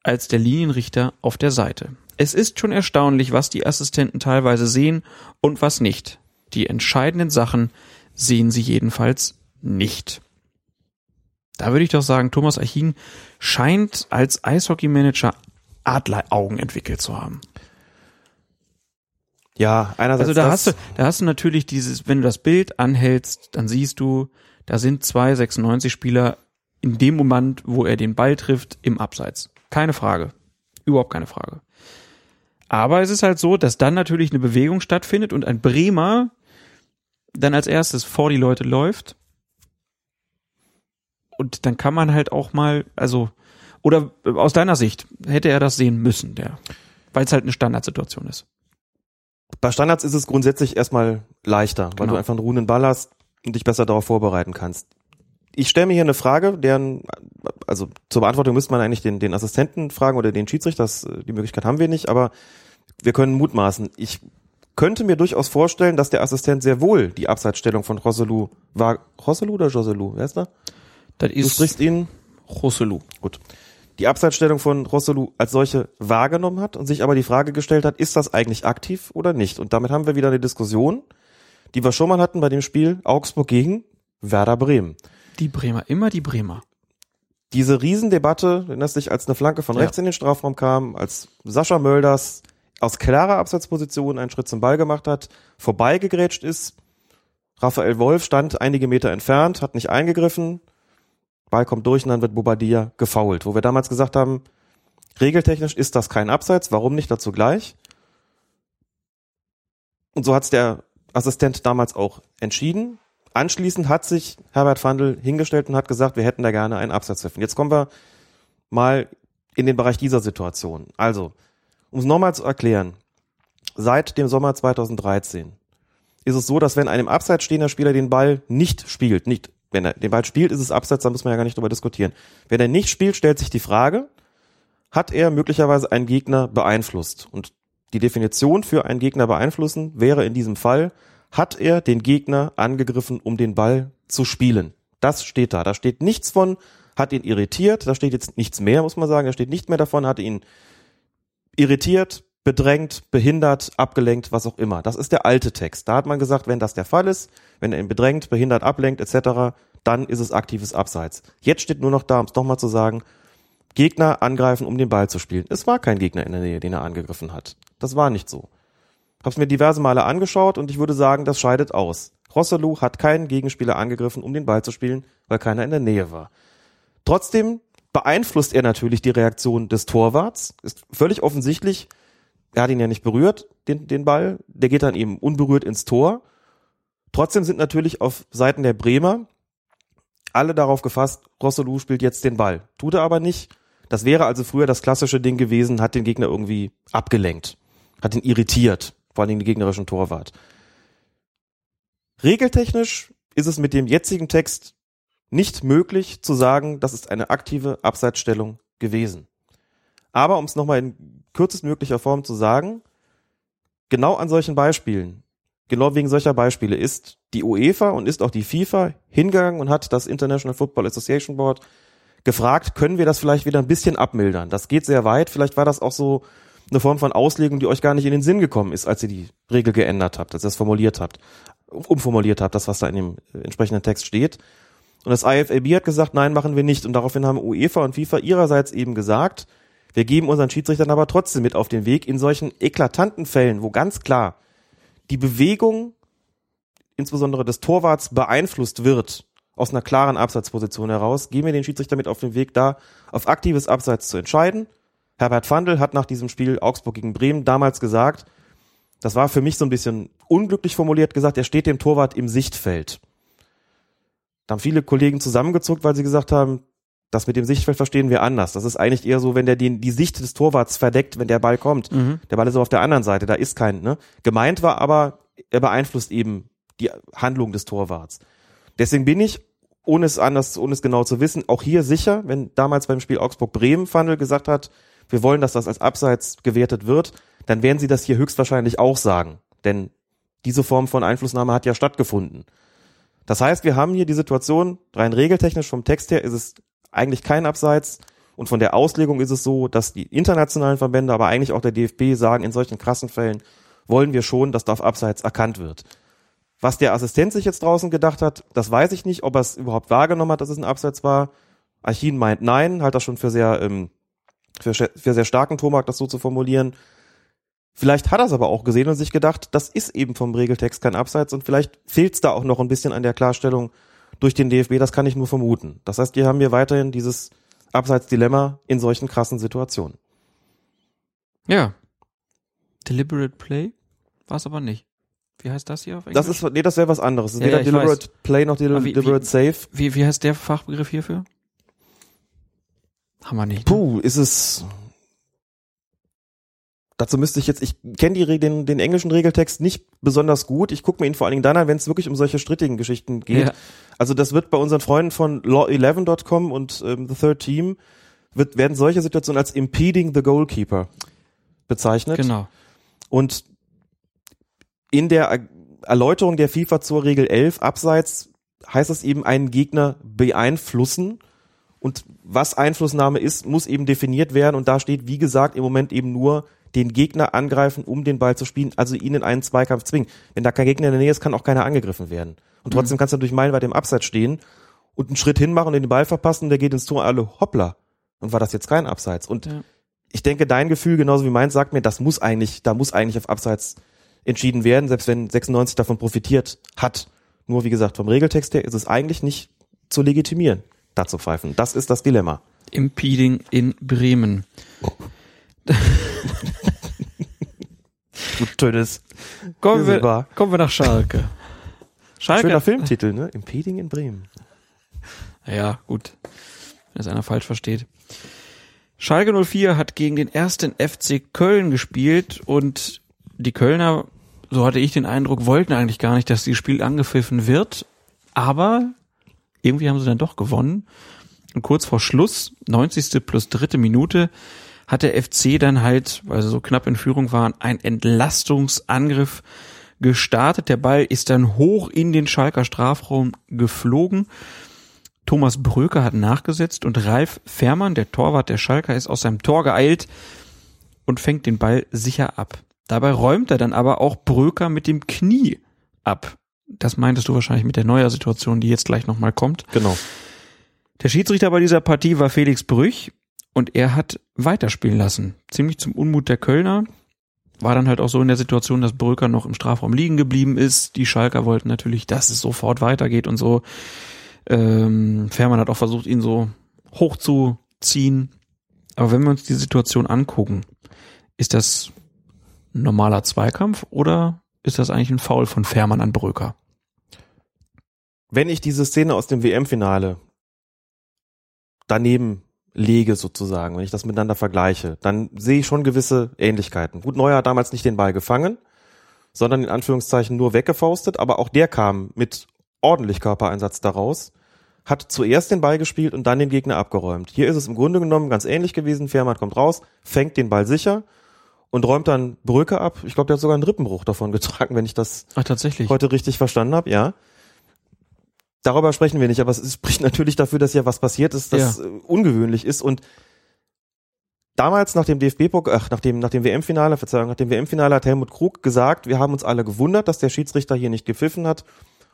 S4: als der Linienrichter auf der Seite. Es ist schon erstaunlich, was die Assistenten teilweise sehen und was nicht. Die entscheidenden Sachen sehen sie jedenfalls nicht. Da würde ich doch sagen, Thomas Achin scheint als Eishockeymanager Adleraugen entwickelt zu haben.
S5: Ja, einerseits
S4: Also da hast du, da hast du natürlich dieses, wenn du das Bild anhältst, dann siehst du, da sind zwei 96 Spieler in dem Moment, wo er den Ball trifft, im Abseits. Keine Frage. Überhaupt keine Frage. Aber es ist halt so, dass dann natürlich eine Bewegung stattfindet und ein Bremer dann als erstes vor die Leute läuft. Und dann kann man halt auch mal, also, oder aus deiner Sicht, hätte er das sehen müssen, der, weil es halt eine Standardsituation ist.
S5: Bei Standards ist es grundsätzlich erstmal leichter, weil
S4: Genau.
S5: du einfach einen ruhenden Ball hast und dich besser darauf vorbereiten kannst. Ich stelle mir hier eine Frage, deren, also zur Beantwortung müsste man eigentlich den, den Assistenten fragen oder den Schiedsrichter, das, die Möglichkeit haben wir nicht, aber Wir können mutmaßen. Ich könnte mir durchaus vorstellen, dass der Assistent sehr wohl die Abseitsstellung von Rosselu war. Rosselu oder Joselu? Wer ist da?
S4: Das
S5: Du
S4: ist
S5: sprichst ihn
S4: Rosselu.
S5: Gut. Die Abseitsstellung von Rosselu als solche wahrgenommen hat und sich aber die Frage gestellt hat, ist das eigentlich aktiv oder nicht? Und damit haben wir wieder eine Diskussion, die wir schon mal hatten bei dem Spiel Augsburg gegen Werder Bremen.
S4: Die Bremer, immer die Bremer.
S5: Diese Riesendebatte, wenn das sich als eine Flanke von
S4: Ja.
S5: rechts in den Strafraum kam, als Sascha Mölders aus klarer Abseitsposition einen Schritt zum Ball gemacht hat, vorbeigegrätscht ist, Raphael Wolf stand einige Meter entfernt, hat nicht eingegriffen, Ball kommt durch und dann wird Bobadilla gefoult. Wo wir damals gesagt haben, regeltechnisch ist das kein Abseits, warum nicht dazu gleich? Und so hat's der Assistent damals auch entschieden. Anschließend hat sich Herbert Fandl hingestellt und hat gesagt, wir hätten da gerne einen Abseits pfiffen. Jetzt kommen wir mal in den Bereich dieser Situation. Also, um es nochmal zu erklären, seit dem Sommer 2013 ist es so, dass wenn einem Abseits stehender Spieler den Ball nicht spielt, nicht, wenn er den Ball spielt, ist es Abseits, da muss man ja gar nicht drüber diskutieren. Wenn er nicht spielt, stellt sich die Frage, hat er möglicherweise einen Gegner beeinflusst? Und die Definition für einen Gegner beeinflussen wäre in diesem Fall, hat er den Gegner angegriffen, um den Ball zu spielen. Das steht da. Da steht nichts von, hat ihn irritiert, da steht jetzt nichts mehr, muss man sagen. Da steht nicht mehr davon, hat ihn irritiert, bedrängt, behindert, abgelenkt, was auch immer. Das ist der alte Text. Da hat man gesagt, wenn das der Fall ist, wenn er ihn bedrängt, behindert, ablenkt etc., dann ist es aktives Abseits. Jetzt steht nur noch da, um es nochmal zu sagen, Gegner angreifen, um den Ball zu spielen. Es war kein Gegner in der Nähe, den er angegriffen hat. Das war nicht so. Hab's mir diverse Male angeschaut und ich würde sagen, das scheidet aus. Rosselu hat keinen Gegenspieler angegriffen, um den Ball zu spielen, weil keiner in der Nähe war. Trotzdem beeinflusst er natürlich die Reaktion des Torwarts. Ist völlig offensichtlich, er hat ihn ja nicht berührt, den, den Ball. Der geht dann eben unberührt ins Tor. Trotzdem sind natürlich auf Seiten der Bremer alle darauf gefasst, Rosselu spielt jetzt den Ball. Tut er aber nicht. Das wäre also früher das klassische Ding gewesen, hat den Gegner irgendwie abgelenkt, hat ihn irritiert, vor allem den gegnerischen Torwart. Regeltechnisch ist es mit dem jetzigen Text nicht möglich zu sagen, das ist eine aktive Abseitsstellung gewesen. Aber um es nochmal in kürzestmöglicher Form zu sagen, genau an solchen Beispielen, genau wegen solcher Beispiele ist die UEFA und ist auch die FIFA hingegangen und hat das International Football Association Board gefragt, können wir das vielleicht wieder ein bisschen abmildern? Das geht sehr weit. Vielleicht war das auch so eine Form von Auslegung, die euch gar nicht in den Sinn gekommen ist, als ihr die Regel geändert habt, als ihr das formuliert habt, umformuliert habt, das, was da in dem äh, entsprechenden Text steht. Und das IFAB hat gesagt, nein, machen wir nicht. Und daraufhin haben UEFA und FIFA ihrerseits eben gesagt, wir geben unseren Schiedsrichtern aber trotzdem mit auf den Weg in solchen eklatanten Fällen, wo ganz klar die Bewegung insbesondere des Torwarts beeinflusst wird, aus einer klaren Abseitsposition heraus, gehen wir den Schiedsrichter mit auf den Weg, da auf aktives Abseits zu entscheiden. Herbert Fandl hat nach diesem Spiel Augsburg gegen Bremen damals gesagt, das war für mich so ein bisschen unglücklich formuliert gesagt, er steht dem Torwart im Sichtfeld. Da haben viele Kollegen zusammengezuckt, weil sie gesagt haben, das mit dem Sichtfeld verstehen wir anders. Das ist eigentlich eher so, wenn der die, die Sicht des Torwarts verdeckt, wenn der Ball kommt. Der Ball ist so auf der anderen Seite, da ist kein, ne? Gemeint war aber, er beeinflusst eben die Handlung des Torwarts. Deswegen bin ich, ohne es anders, ohne es genau zu wissen, auch hier sicher, wenn damals beim Spiel Augsburg-Bremen Fandel gesagt hat, wir wollen, dass das als Abseits gewertet wird, dann werden sie das hier höchstwahrscheinlich auch sagen. Denn diese Form von Einflussnahme hat ja stattgefunden. Das heißt, wir haben hier die Situation, rein regeltechnisch vom Text her ist es eigentlich kein Abseits und von der Auslegung ist es so, dass die internationalen Verbände, aber eigentlich auch der DFB sagen, in solchen krassen Fällen wollen wir schon, dass da auf Abseits erkannt wird. Was der Assistent sich jetzt draußen gedacht hat, das weiß ich nicht, ob er es überhaupt wahrgenommen hat, dass es ein Abseits war. Archin meint nein, halt das schon für sehr, ähm, für, für sehr starken Tomark, das so zu formulieren. Vielleicht hat er es aber auch gesehen und sich gedacht, das ist eben vom Regeltext kein Abseits und vielleicht fehlt es da auch noch ein bisschen an der Klarstellung durch den DFB, das kann ich nur vermuten. Das heißt, wir haben hier weiterhin dieses Abseitsdilemma in solchen krassen Situationen.
S4: Ja. Deliberate Play war es aber nicht. Wie heißt das hier auf Englisch?
S5: Das ist, nee, das wäre was anderes. Das ist
S4: Ja,
S5: weder
S4: ja,
S5: Deliberate Play noch Del
S4: Aber wie-
S5: Deliberate Safe.
S4: wie, wie heißt der Fachbegriff hierfür? Haben wir nicht. ne?
S5: Puh, ist es. Dazu müsste ich jetzt, ich kenne die den, den englischen Regeltext nicht besonders gut. Ich gucke mir ihn vor allen Dingen dann an, wenn es wirklich um solche strittigen Geschichten geht.
S4: Ja.
S5: Also das wird bei unseren Freunden von law11.com und ähm, The Third Team wird, werden solche Situationen als impeding the goalkeeper bezeichnet.
S4: Genau.
S5: Und in der Erläuterung der FIFA zur Regel 11 abseits heißt es eben einen Gegner beeinflussen. Und was Einflussnahme ist, muss eben definiert werden. Und da steht, wie gesagt, im Moment eben nur den Gegner angreifen, um den Ball zu spielen, also ihn in einen Zweikampf zwingen. Wenn da kein Gegner in der Nähe ist, kann auch keiner angegriffen werden. Und trotzdem mhm. kannst du durch meilenweit im Abseits stehen und einen Schritt hinmachen und den Ball verpassen und der geht ins Tor, alle hoppla. Und war das jetzt kein Abseits? Und ja. ich denke, dein Gefühl, genauso wie meins, sagt mir, das muss eigentlich, da muss eigentlich auf Abseits entschieden werden, selbst wenn 96 davon profitiert hat. Nur wie gesagt, vom Regeltext her ist es eigentlich nicht zu legitimieren, da zu pfeifen. Das ist das Dilemma.
S4: Impeding in Bremen. *laughs*
S5: du Tönes.
S4: Kommen wir, kommen wir nach Schalke.
S5: Schalke. Schöner Filmtitel, ne? Impeding in Bremen.
S4: Ja, gut. Wenn es einer falsch versteht. Schalke 04 hat gegen den ersten FC Köln gespielt und die Kölner, so hatte ich den Eindruck, wollten eigentlich gar nicht, dass dieses Spiel angepfiffen wird, aber irgendwie haben sie dann doch gewonnen. Und kurz vor Schluss, 90. plus dritte Minute, hat der FC dann halt, weil sie so knapp in Führung waren, ein Entlastungsangriff gestartet. Der Ball ist dann hoch in den Schalker Strafraum geflogen. Thomas Bröker hat nachgesetzt und Ralf Fährmann, der Torwart der Schalker, ist aus seinem Tor geeilt und fängt den Ball sicher ab. Dabei räumt er dann aber auch Bröker mit dem Knie ab. Das meintest du wahrscheinlich mit der neuer Situation, die jetzt gleich nochmal kommt.
S5: Genau.
S4: Der Schiedsrichter bei dieser Partie war Felix Brüch und er hat weiterspielen lassen. Ziemlich zum Unmut der Kölner. War dann halt auch so in der Situation, dass Bröker noch im Strafraum liegen geblieben ist. Die Schalker wollten natürlich, dass es sofort weitergeht und so. Ähm, Fährmann hat auch versucht, ihn so hochzuziehen. Aber wenn wir uns die Situation angucken, ist das ein normaler Zweikampf oder ist das eigentlich ein Foul von Fährmann an Bröker?
S5: Wenn ich diese Szene aus dem WM-Finale daneben lege sozusagen, wenn ich das miteinander vergleiche, dann sehe ich schon gewisse Ähnlichkeiten. Gut, Neuer hat damals nicht den Ball gefangen, sondern in Anführungszeichen nur weggefaustet, aber auch der kam mit ordentlich Körpereinsatz daraus, hat zuerst den Ball gespielt und dann den Gegner abgeräumt. Hier ist es im Grunde genommen ganz ähnlich gewesen. Fährmann kommt raus, fängt den Ball sicher und räumt dann Brücke ab. Ich glaube, der hat sogar einen Rippenbruch davon *laughs* getragen, wenn ich das
S4: Ach, tatsächlich.
S5: heute richtig verstanden habe, ja. Darüber sprechen wir nicht, aber es *laughs* spricht natürlich dafür, dass ja was passiert ist, das ja. Äh, ungewöhnlich ist und damals nach dem DFB ach, nach dem nach dem WM-Finale, Verzeihung, nach dem WM-Finale hat Helmut Krug gesagt, wir haben uns alle gewundert, dass der Schiedsrichter hier nicht gepfiffen hat.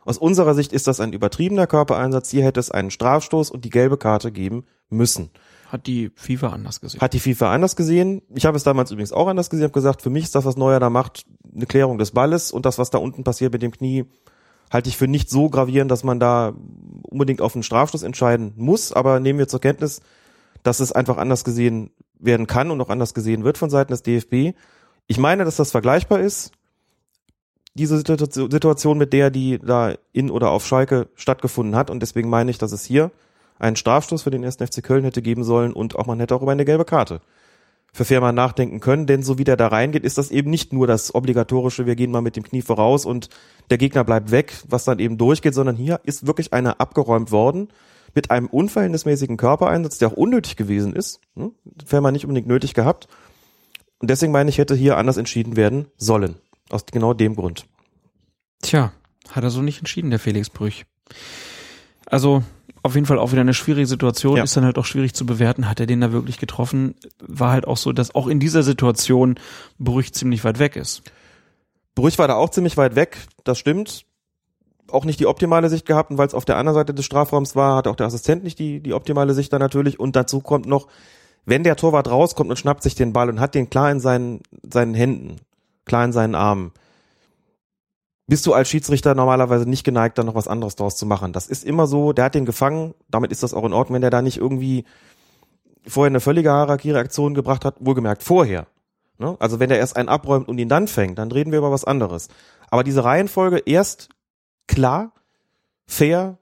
S5: Aus unserer Sicht ist das ein übertriebener Körpereinsatz. Hier hätte es einen Strafstoß und die gelbe Karte geben müssen.
S4: Hat die FIFA anders gesehen?
S5: Hat die FIFA anders gesehen. Ich habe es damals übrigens auch anders gesehen. Ich habe gesagt, für mich ist das, was Neuer da macht, eine Klärung des Balles und das, was da unten passiert mit dem Knie, halte ich für nicht so gravierend, dass man da unbedingt auf einen Strafstoß entscheiden muss. Aber nehmen wir zur Kenntnis, dass es einfach anders gesehen werden kann und auch anders gesehen wird von Seiten des DFB. Ich meine, dass das vergleichbar ist diese Situation mit der, die da in oder auf Schalke stattgefunden hat. Und deswegen meine ich, dass es hier einen Strafstoß für den ersten FC Köln hätte geben sollen und auch man hätte auch über eine gelbe Karte für Fährmann nachdenken können, denn so wie der da reingeht, ist das eben nicht nur das obligatorische, wir gehen mal mit dem Knie voraus und der Gegner bleibt weg, was dann eben durchgeht, sondern hier ist wirklich einer abgeräumt worden mit einem unverhältnismäßigen Körpereinsatz, der auch unnötig gewesen ist, hm? Fährmann nicht unbedingt nötig gehabt. Und deswegen meine ich, hätte hier anders entschieden werden sollen. Aus genau dem Grund.
S4: Tja, hat er so nicht entschieden, der Felix Brüch. Also auf jeden Fall auch wieder eine schwierige Situation, ja. ist dann halt auch schwierig zu bewerten, hat er den da wirklich getroffen? War halt auch so, dass auch in dieser Situation Brüch ziemlich weit weg ist.
S5: Brüch war da auch ziemlich weit weg, das stimmt. Auch nicht die optimale Sicht gehabt, und weil es auf der anderen Seite des Strafraums war, hat auch der Assistent nicht die, die optimale Sicht da natürlich. Und dazu kommt noch, wenn der Torwart rauskommt und schnappt sich den Ball und hat den klar in seinen, seinen Händen, klar in seinen Armen, bist du als Schiedsrichter normalerweise nicht geneigt, da noch was anderes draus zu machen. Das ist immer so, der hat den gefangen, damit ist das auch in Ordnung, wenn der da nicht irgendwie vorher eine völlige Hierarchie-Reaktion gebracht hat, wohlgemerkt vorher. Ne? Also wenn der erst einen abräumt und ihn dann fängt, dann reden wir über was anderes. Aber diese Reihenfolge erst klar, fair,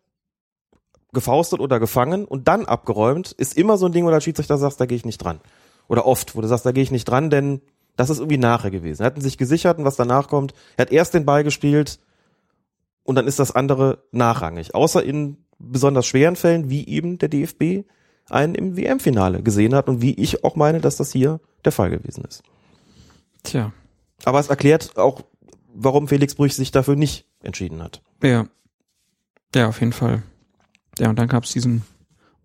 S5: gefaustet oder gefangen und dann abgeräumt, ist immer so ein Ding, wo der Schiedsrichter sagt, da gehe ich nicht dran. Oder oft, wo du sagst, da gehe ich nicht dran, denn das ist irgendwie nachher gewesen. Er hatten sich gesichert und was danach kommt. Er hat erst den Ball gespielt und dann ist das andere nachrangig. Außer in besonders schweren Fällen, wie eben der DFB einen im WM-Finale gesehen hat und wie ich auch meine, dass das hier der Fall gewesen ist.
S4: Tja.
S5: Aber es erklärt auch, warum Felix Brüch sich dafür nicht entschieden hat.
S4: Ja. Ja, auf jeden Fall. Ja, und dann gab es diesen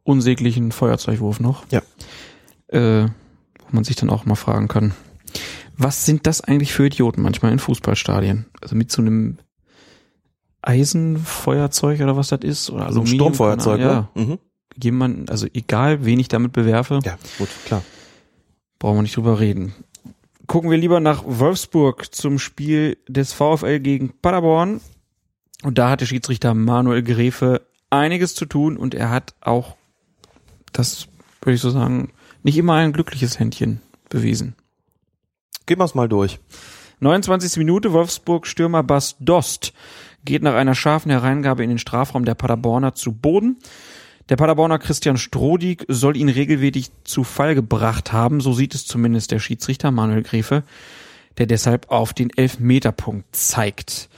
S4: unsäglichen Feuerzeugwurf noch.
S5: Ja.
S4: Äh, wo man sich dann auch mal fragen kann, was sind das eigentlich für Idioten manchmal in Fußballstadien? Also mit so einem Eisenfeuerzeug oder was das ist oder
S5: Also ein
S4: Aluminium.
S5: Sturmfeuerzeug,
S4: keine Ahnung,
S5: ne? Mhm.
S4: Ja, jemand, also egal, wen ich damit bewerfe,
S5: Ja, gut, klar.
S4: brauchen wir nicht drüber reden. Gucken wir lieber nach Wolfsburg zum Spiel des VfL gegen Paderborn. Und da hatte Schiedsrichter Manuel Gräfe einiges zu tun und er hat auch, das würde ich so sagen, nicht immer ein glückliches Händchen bewiesen.
S5: Gehen wir es mal durch.
S4: 29. Minute, Wolfsburg-Stürmer Bas Dost geht nach einer scharfen Hereingabe in den Strafraum der Paderborner zu Boden. Der Paderborner Christian Strodig soll ihn regelmäßig zu Fall gebracht haben, so sieht es zumindest der Schiedsrichter Manuel Gräfe, der deshalb auf den Elfmeterpunkt zeigt.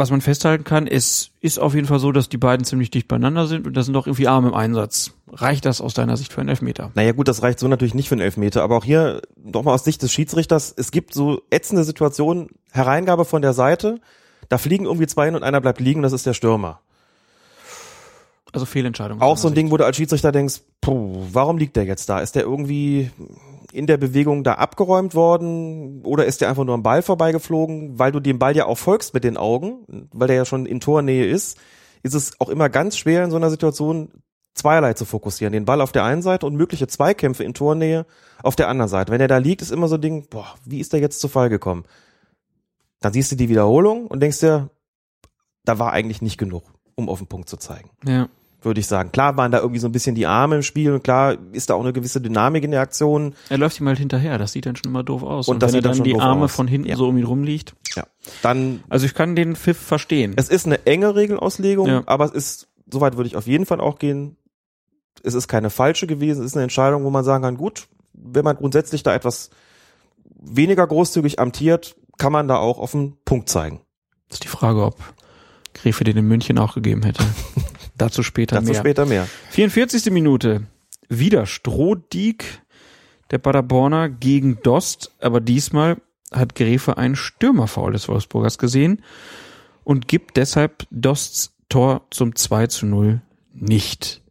S4: Was man festhalten kann, es ist auf jeden Fall so, dass die beiden ziemlich dicht beieinander sind und das sind doch irgendwie Arme im Einsatz. Reicht das aus deiner Sicht für einen Elfmeter?
S5: Naja gut, das reicht so natürlich nicht für einen Elfmeter, aber auch hier nochmal aus Sicht des Schiedsrichters, es gibt so ätzende Situationen, Hereingabe von der Seite, da fliegen irgendwie zwei hin und einer bleibt liegen, das ist der Stürmer.
S4: Also Fehlentscheidung.
S5: Auch so ein Ding, wo du als Schiedsrichter denkst, puh, warum liegt der jetzt da? Ist der irgendwie in der Bewegung da abgeräumt worden oder ist der einfach nur am Ball vorbeigeflogen? Weil du dem Ball ja auch folgst mit den Augen, weil der ja schon in Tornähe ist, ist es auch immer ganz schwer in so einer Situation zweierlei zu fokussieren. Den Ball auf der einen Seite und mögliche Zweikämpfe in Tornähe auf der anderen Seite. Wenn er da liegt, ist immer so ein Ding, boah, wie ist der jetzt zu Fall gekommen? Dann siehst du die Wiederholung und denkst dir, da war eigentlich nicht genug, um auf den Punkt zu zeigen
S4: Ja.
S5: Würde ich sagen. Klar waren da irgendwie so ein bisschen die Arme im Spiel und klar ist da auch eine gewisse Dynamik in der Aktion.
S4: Er läuft ihm halt hinterher, das sieht dann schon immer doof aus.
S5: Und das
S4: wenn er
S5: dann
S4: dann die Arme
S5: aus.
S4: von hinten
S5: Ja.
S4: so um ihn rumliegt.
S5: Ja. Dann,
S4: Also ich kann den Pfiff verstehen.
S5: es ist eine enge Regelauslegung,
S4: Ja.
S5: aber es ist, soweit würde ich auf jeden Fall auch gehen, es ist keine falsche gewesen, es ist eine Entscheidung, wo man sagen kann, gut, wenn man grundsätzlich da etwas weniger großzügig amtiert, kann man da auch auf den Punkt zeigen.
S4: Das ist die Frage, ob Gräfe den in München auch gegeben hätte. *laughs* Dazu später
S5: Dazu
S4: mehr.
S5: später mehr.
S4: 44. Minute. Wieder Strohdiek, der Paderborner gegen Dost, aber diesmal hat Gräfe einen Stürmerfoul des Wolfsburgers gesehen und gibt deshalb Dosts Tor zum 2 zu 0 nicht.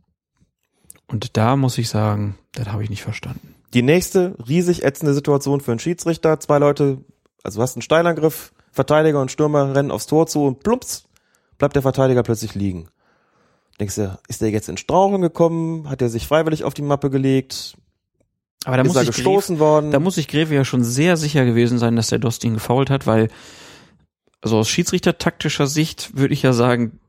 S4: Und da muss ich sagen, das habe ich nicht verstanden.
S5: Die nächste riesig ätzende Situation für einen Schiedsrichter. Zwei Leute, also du hast einen Steilangriff, Verteidiger und Stürmer rennen aufs Tor zu und plumps, bleibt der Verteidiger plötzlich liegen. Denkst du, ist der jetzt in Straucheln gekommen? Hat er sich freiwillig auf die Mappe gelegt?
S4: Aber da
S5: ist
S4: muss,
S5: er
S4: ich
S5: gestoßen
S4: Gräfe,
S5: worden?
S4: da muss ich Gräfe ja schon sehr sicher gewesen sein, dass der Dost ihn gefoult hat, weil also aus Schiedsrichtertaktischer Sicht würde ich ja sagen,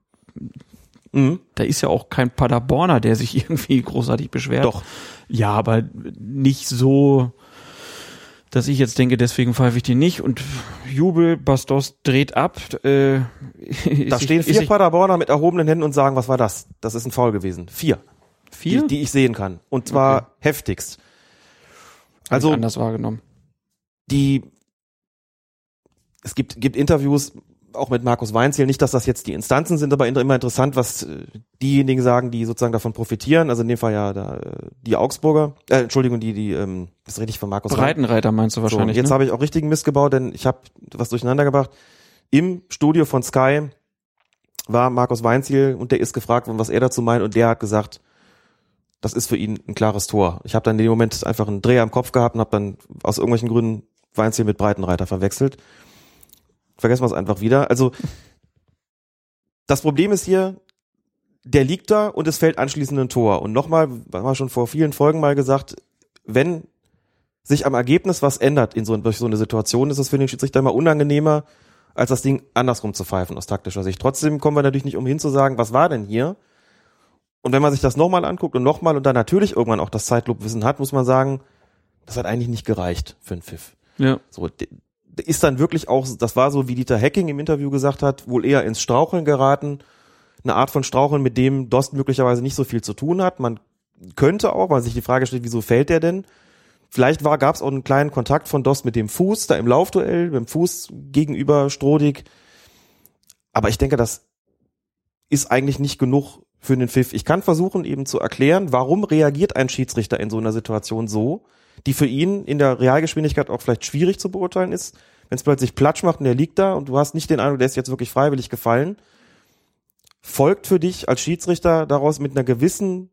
S5: mhm.
S4: da ist ja auch kein Paderborner, der sich *laughs* irgendwie großartig beschwert.
S5: Doch.
S4: Ja, aber nicht so, dass ich jetzt denke, deswegen pfeife ich den nicht. Und Jubel, Bastos dreht ab. Äh,
S5: Da stehen vier Paderborner mit erhobenen Händen und sagen, was war das? Das ist ein Foul gewesen. Vier.
S4: vier?
S5: Die, die ich sehen kann. Und zwar
S4: Okay.
S5: heftigst.
S4: Hab ich
S5: Also
S4: anders wahrgenommen.
S5: die es gibt, gibt Interviews auch mit Markus Weinziel, nicht, dass das jetzt die Instanzen sind, aber immer interessant, was äh, diejenigen sagen, die sozusagen davon profitieren. Also in dem Fall ja da, äh, die Augsburger, äh, Entschuldigung, die, die, ähm, das rede ich von Markus Weinziel.
S4: Breitenreiter meinst du
S5: So,
S4: wahrscheinlich.
S5: jetzt
S4: ne?
S5: habe ich auch richtigen Mist gebaut, denn ich habe was durcheinander gebracht. Im Studio von Sky war Markus Weinziel und der ist gefragt worden, was er dazu meint und der hat gesagt, das ist für ihn ein klares Tor. Ich habe dann in dem Moment einfach einen Dreher im Kopf gehabt und habe dann aus irgendwelchen Gründen Weinziel mit Breitenreiter verwechselt. Vergessen wir es einfach wieder. Also das Problem ist hier, der liegt da und es fällt anschließend ein Tor. Und nochmal, haben wir schon vor vielen Folgen mal gesagt, wenn sich am Ergebnis was ändert in so, durch so eine Situation, ist es für den Schiedsrichter immer unangenehmer, als das Ding andersrum zu pfeifen aus taktischer Sicht. Trotzdem kommen wir natürlich nicht umhin zu sagen, was war denn hier? Und wenn man sich das nochmal anguckt und nochmal und dann natürlich irgendwann auch das Zeitlobwissen hat, muss man sagen, das hat eigentlich nicht gereicht für einen Pfiff.
S4: ja.
S5: So, ist dann wirklich auch, das war so, wie Dieter Hecking im Interview gesagt hat, wohl eher ins Straucheln geraten. Eine Art von Straucheln, mit dem Dost möglicherweise nicht so viel zu tun hat. Man könnte auch, weil sich die Frage stellt, wieso fällt der denn? Vielleicht gab es auch einen kleinen Kontakt von Dost mit dem Fuß, da im Laufduell, mit dem Fuß gegenüber Strodig. Aber ich denke, das ist eigentlich nicht genug für den Pfiff. Ich kann versuchen, eben zu erklären, warum reagiert ein Schiedsrichter in so einer Situation so. Die für ihn in der Realgeschwindigkeit auch vielleicht schwierig zu beurteilen ist. Wenn es plötzlich Platsch macht und der liegt da und du hast nicht den Eindruck, der ist jetzt wirklich freiwillig gefallen, folgt für dich als Schiedsrichter daraus mit einer gewissen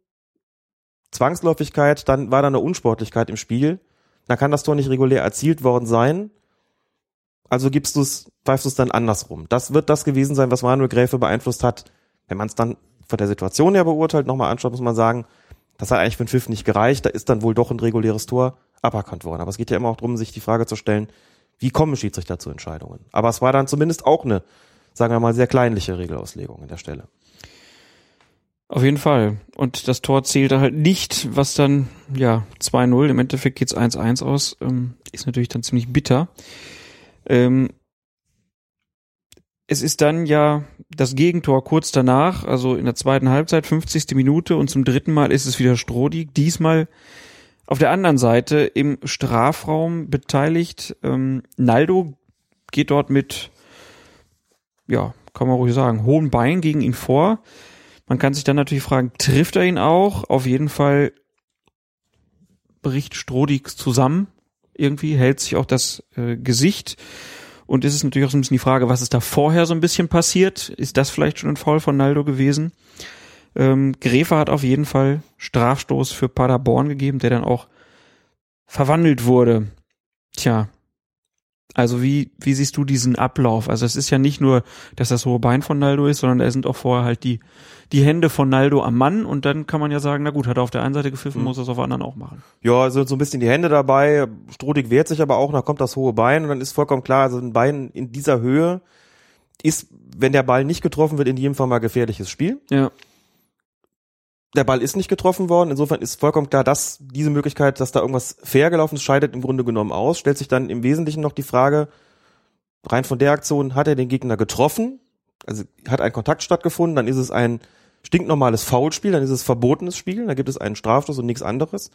S5: Zwangsläufigkeit, dann war da eine Unsportlichkeit im Spiel, dann kann das Tor nicht regulär erzielt worden sein. Also gibst du es, pfeifst du es dann andersrum. Das wird das gewesen sein, was Manuel Gräfe beeinflusst hat. Wenn man es dann von der Situation her beurteilt, nochmal anschaut, muss man sagen, das hat eigentlich für den Pfiff nicht gereicht. Da ist dann wohl doch ein reguläres Tor aberkannt worden. Aber es geht ja immer auch darum, sich die Frage zu stellen, wie kommen Schiedsrichter zu Entscheidungen? Aber es war dann zumindest auch eine, sagen wir mal, sehr kleinliche Regelauslegung an der Stelle.
S4: Auf jeden Fall. Und das Tor zählte halt nicht, was dann, ja, 2-0, im Endeffekt geht's 1-1 aus, ähm, ist natürlich dann ziemlich bitter. Ähm, es ist dann ja das Gegentor kurz danach, also in der zweiten Halbzeit, 50. Minute und zum dritten Mal ist es wieder Strodig, diesmal auf der anderen Seite im Strafraum beteiligt. Ähm, Naldo geht dort mit, ja, kann man ruhig sagen, hohen Bein gegen ihn vor. Man kann sich dann natürlich fragen, trifft er ihn auch? Auf jeden Fall bricht Strodig zusammen. Irgendwie hält sich auch das äh, Gesicht. Und ist es natürlich auch so ein bisschen die Frage, was ist da vorher so ein bisschen passiert? Ist das vielleicht schon ein Foul von Naldo gewesen? Ähm, Gräfer hat auf jeden Fall Strafstoß für Paderborn gegeben, der dann auch verwandelt wurde. Tja, also wie, wie siehst du diesen Ablauf? Also es ist ja nicht nur, dass das hohe Bein von Naldo ist, sondern da sind auch vorher halt die, die Hände von Naldo am Mann und dann kann man ja sagen, na gut, hat er auf der einen Seite gepfiffen, mhm. muss er es auf der anderen auch machen.
S5: Ja, also so ein bisschen die Hände dabei, Strodig wehrt sich aber auch, dann kommt das hohe Bein und dann ist vollkommen klar, also ein Bein in dieser Höhe ist, wenn der Ball nicht getroffen wird, in jedem Fall mal gefährliches Spiel.
S4: Ja
S5: der Ball ist nicht getroffen worden. Insofern ist vollkommen klar, dass diese Möglichkeit, dass da irgendwas fair gelaufen ist, scheidet im Grunde genommen aus. Stellt sich dann im Wesentlichen noch die Frage, rein von der Aktion, hat er den Gegner getroffen? Also hat ein Kontakt stattgefunden, dann ist es ein stinknormales Foulspiel, dann ist es verbotenes Spiel, da gibt es einen Strafstoß und nichts anderes.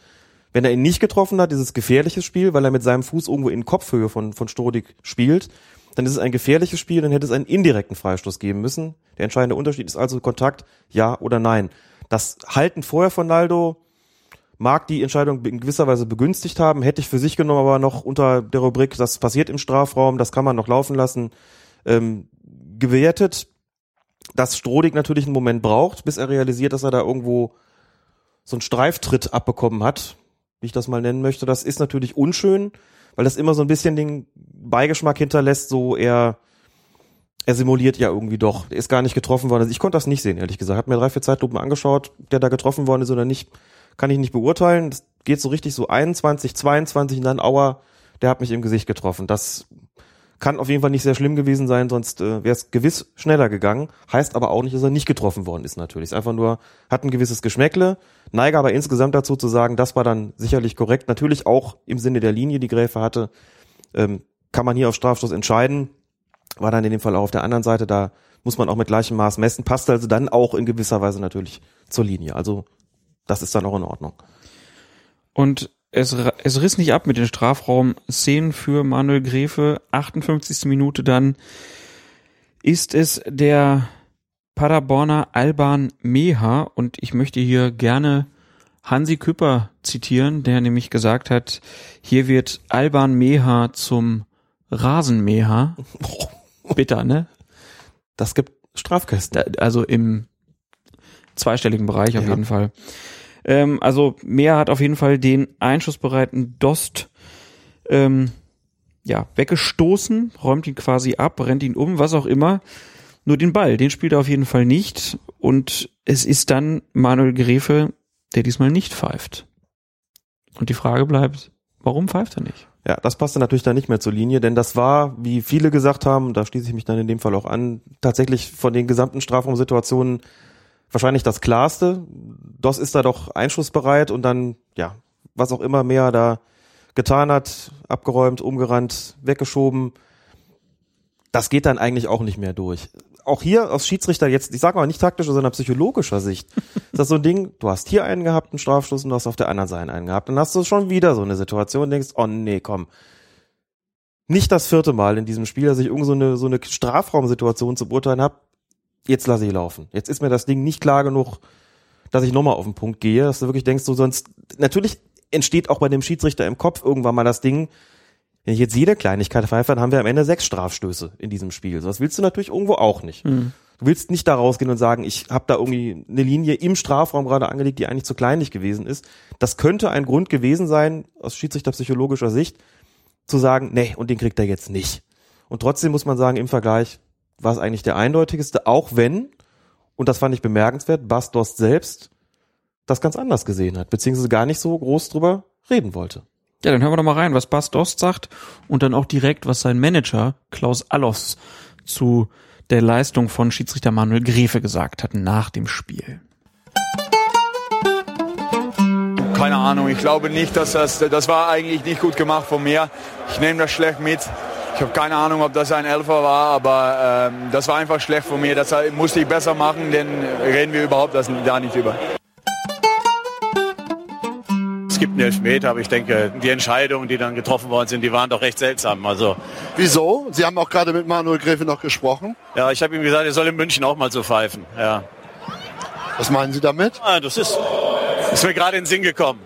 S5: Wenn er ihn nicht getroffen hat, ist es gefährliches Spiel, weil er mit seinem Fuß irgendwo in Kopfhöhe von, von Stodik spielt. Dann ist es ein gefährliches Spiel, dann hätte es einen indirekten Freistoß geben müssen. Der entscheidende Unterschied ist also Kontakt, ja oder nein. Das Halten vorher von Naldo mag die Entscheidung in gewisser Weise begünstigt haben, hätte ich für sich genommen, aber noch unter der Rubrik, das passiert im Strafraum, das kann man noch laufen lassen, ähm, gewertet, dass Strodig natürlich einen Moment braucht, bis er realisiert, dass er da irgendwo so einen Streiftritt abbekommen hat, wie ich das mal nennen möchte. Das ist natürlich unschön, weil das immer so ein bisschen den Beigeschmack hinterlässt, so er er simuliert ja irgendwie doch. Er ist gar nicht getroffen worden. Also ich konnte das nicht sehen, ehrlich gesagt. Hab mir drei, vier Zeitlupen angeschaut, der da getroffen worden ist oder nicht, kann ich nicht beurteilen. Das geht so richtig so 21, 22 und dann Auer, der hat mich im Gesicht getroffen. Das kann auf jeden Fall nicht sehr schlimm gewesen sein, sonst äh, wäre es gewiss schneller gegangen. Heißt aber auch nicht, dass er nicht getroffen worden ist natürlich. Ist einfach nur, hat ein gewisses Geschmäckle, neige aber insgesamt dazu zu sagen, das war dann sicherlich korrekt. Natürlich auch im Sinne der Linie, die Gräfe hatte, ähm, kann man hier auf Strafstoß entscheiden war dann in dem Fall auch auf der anderen Seite, da muss man auch mit gleichem Maß messen, passt also dann auch in gewisser Weise natürlich zur Linie. Also das ist dann auch in Ordnung.
S4: Und es, es riss nicht ab mit den Strafraum-Szenen für Manuel Gräfe. 58. Minute dann ist es der Paderborner Alban Meha und ich möchte hier gerne Hansi Küpper zitieren, der nämlich gesagt hat, hier wird Alban Meha zum Rasenmäher. *laughs* Bitter, ne?
S5: Das gibt Strafkästen.
S4: Also im zweistelligen Bereich auf ja. jeden Fall. Ähm, also Mehr hat auf jeden Fall den einschussbereiten Dost ähm, ja, weggestoßen, räumt ihn quasi ab, rennt ihn um, was auch immer. Nur den Ball, den spielt er auf jeden Fall nicht. Und es ist dann Manuel Gräfe, der diesmal nicht pfeift. Und die Frage bleibt, warum pfeift er nicht?
S5: Ja, das passte natürlich dann nicht mehr zur Linie, denn das war, wie viele gesagt haben, da schließe ich mich dann in dem Fall auch an, tatsächlich von den gesamten Strafraumsituationen wahrscheinlich das klarste. DOS ist da doch einschussbereit und dann, ja, was auch immer mehr da getan hat, abgeräumt, umgerannt, weggeschoben, das geht dann eigentlich auch nicht mehr durch auch hier aus Schiedsrichter jetzt, ich sage mal nicht taktischer, sondern psychologischer Sicht, ist das so ein Ding, du hast hier einen gehabt, einen Strafstoß und du hast auf der anderen Seite einen gehabt. Dann hast du schon wieder so eine Situation und denkst, oh nee, komm. Nicht das vierte Mal in diesem Spiel, dass ich irgend so eine, so eine Strafraumsituation zu beurteilen habe. Jetzt lasse ich laufen. Jetzt ist mir das Ding nicht klar genug, dass ich nochmal auf den Punkt gehe, dass du wirklich denkst, du sonst, natürlich entsteht auch bei dem Schiedsrichter im Kopf irgendwann mal das Ding, wenn ich jetzt jede Kleinigkeit pfeife, dann haben wir am Ende sechs Strafstöße in diesem Spiel. So, das willst du natürlich irgendwo auch nicht.
S4: Mhm.
S5: Du willst nicht da rausgehen und sagen, ich habe da irgendwie eine Linie im Strafraum gerade angelegt, die eigentlich zu kleinlich gewesen ist. Das könnte ein Grund gewesen sein, aus schiedsrichterpsychologischer Sicht, zu sagen, nee, und den kriegt er jetzt nicht. Und trotzdem muss man sagen, im Vergleich war es eigentlich der eindeutigste, auch wenn, und das fand ich bemerkenswert, Bastos selbst das ganz anders gesehen hat, beziehungsweise gar nicht so groß drüber reden wollte.
S4: Ja, dann hören wir doch mal rein, was Bas Dost sagt und dann auch direkt, was sein Manager Klaus Allofs zu der Leistung von Schiedsrichter Manuel Grefe gesagt hat nach dem Spiel.
S8: Keine Ahnung, ich glaube nicht, dass das, das war eigentlich nicht gut gemacht von mir. Ich nehme das schlecht mit. Ich habe keine Ahnung, ob das ein Elfer war, aber ähm, das war einfach schlecht von mir. Das musste ich besser machen, denn reden wir überhaupt das, da nicht über.
S9: Es gibt einen Elfmeter, aber ich denke, die Entscheidungen, die dann getroffen worden sind, die waren doch recht seltsam. Also
S10: Wieso? Sie haben auch gerade mit Manuel Gräfe noch gesprochen.
S9: ja, ich habe ihm gesagt, er soll in München auch mal so pfeifen. Ja,
S10: Was meinen Sie damit?
S9: ah, das ist, ist mir gerade in den Sinn gekommen.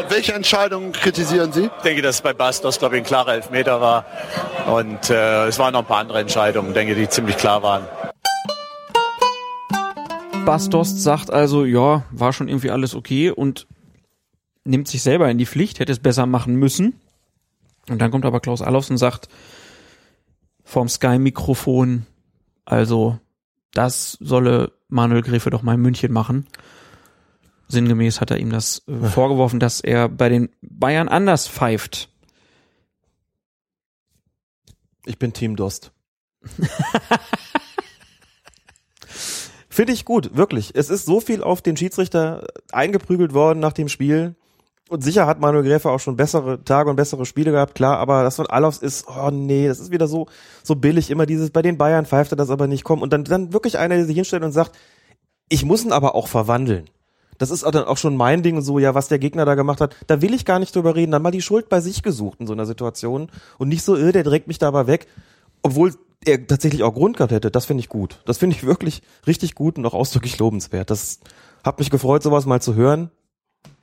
S10: Und welche Entscheidungen kritisieren Sie?
S9: Ich denke, dass es bei Bastos, glaube ich, ein klarer Elfmeter war. Und äh, es waren noch ein paar andere Entscheidungen, denke die ziemlich klar waren.
S4: Bas Dost sagt also, ja, war schon irgendwie alles okay und nimmt sich selber in die Pflicht, hätte es besser machen müssen. Und dann kommt aber Klaus Allofs und sagt vorm Sky-Mikrofon, also das solle Manuel Gräfe doch mal in München machen. Sinngemäß hat er ihm das äh, vorgeworfen, dass er bei den Bayern anders pfeift.
S5: Ich bin Team Dost. *laughs* Finde ich gut, wirklich. Es ist so viel auf den Schiedsrichter eingeprügelt worden nach dem Spiel. Und sicher hat Manuel Gräfe auch schon bessere Tage und bessere Spiele gehabt, klar, aber das von Alofs ist, oh nee, das ist wieder so, so billig, immer dieses, bei den Bayern pfeift er das aber nicht kommen. Und dann, dann wirklich einer, der sich hinstellt und sagt, ich muss ihn aber auch verwandeln. Das ist auch dann auch schon mein Ding, so, ja, was der Gegner da gemacht hat, da will ich gar nicht drüber reden, dann mal die Schuld bei sich gesucht in so einer Situation und nicht so, äh, der trägt mich da aber weg, obwohl er tatsächlich auch Grund gehabt hätte, das finde ich gut. Das finde ich wirklich richtig gut und auch ausdrücklich lobenswert. Das hat mich gefreut, sowas mal zu hören.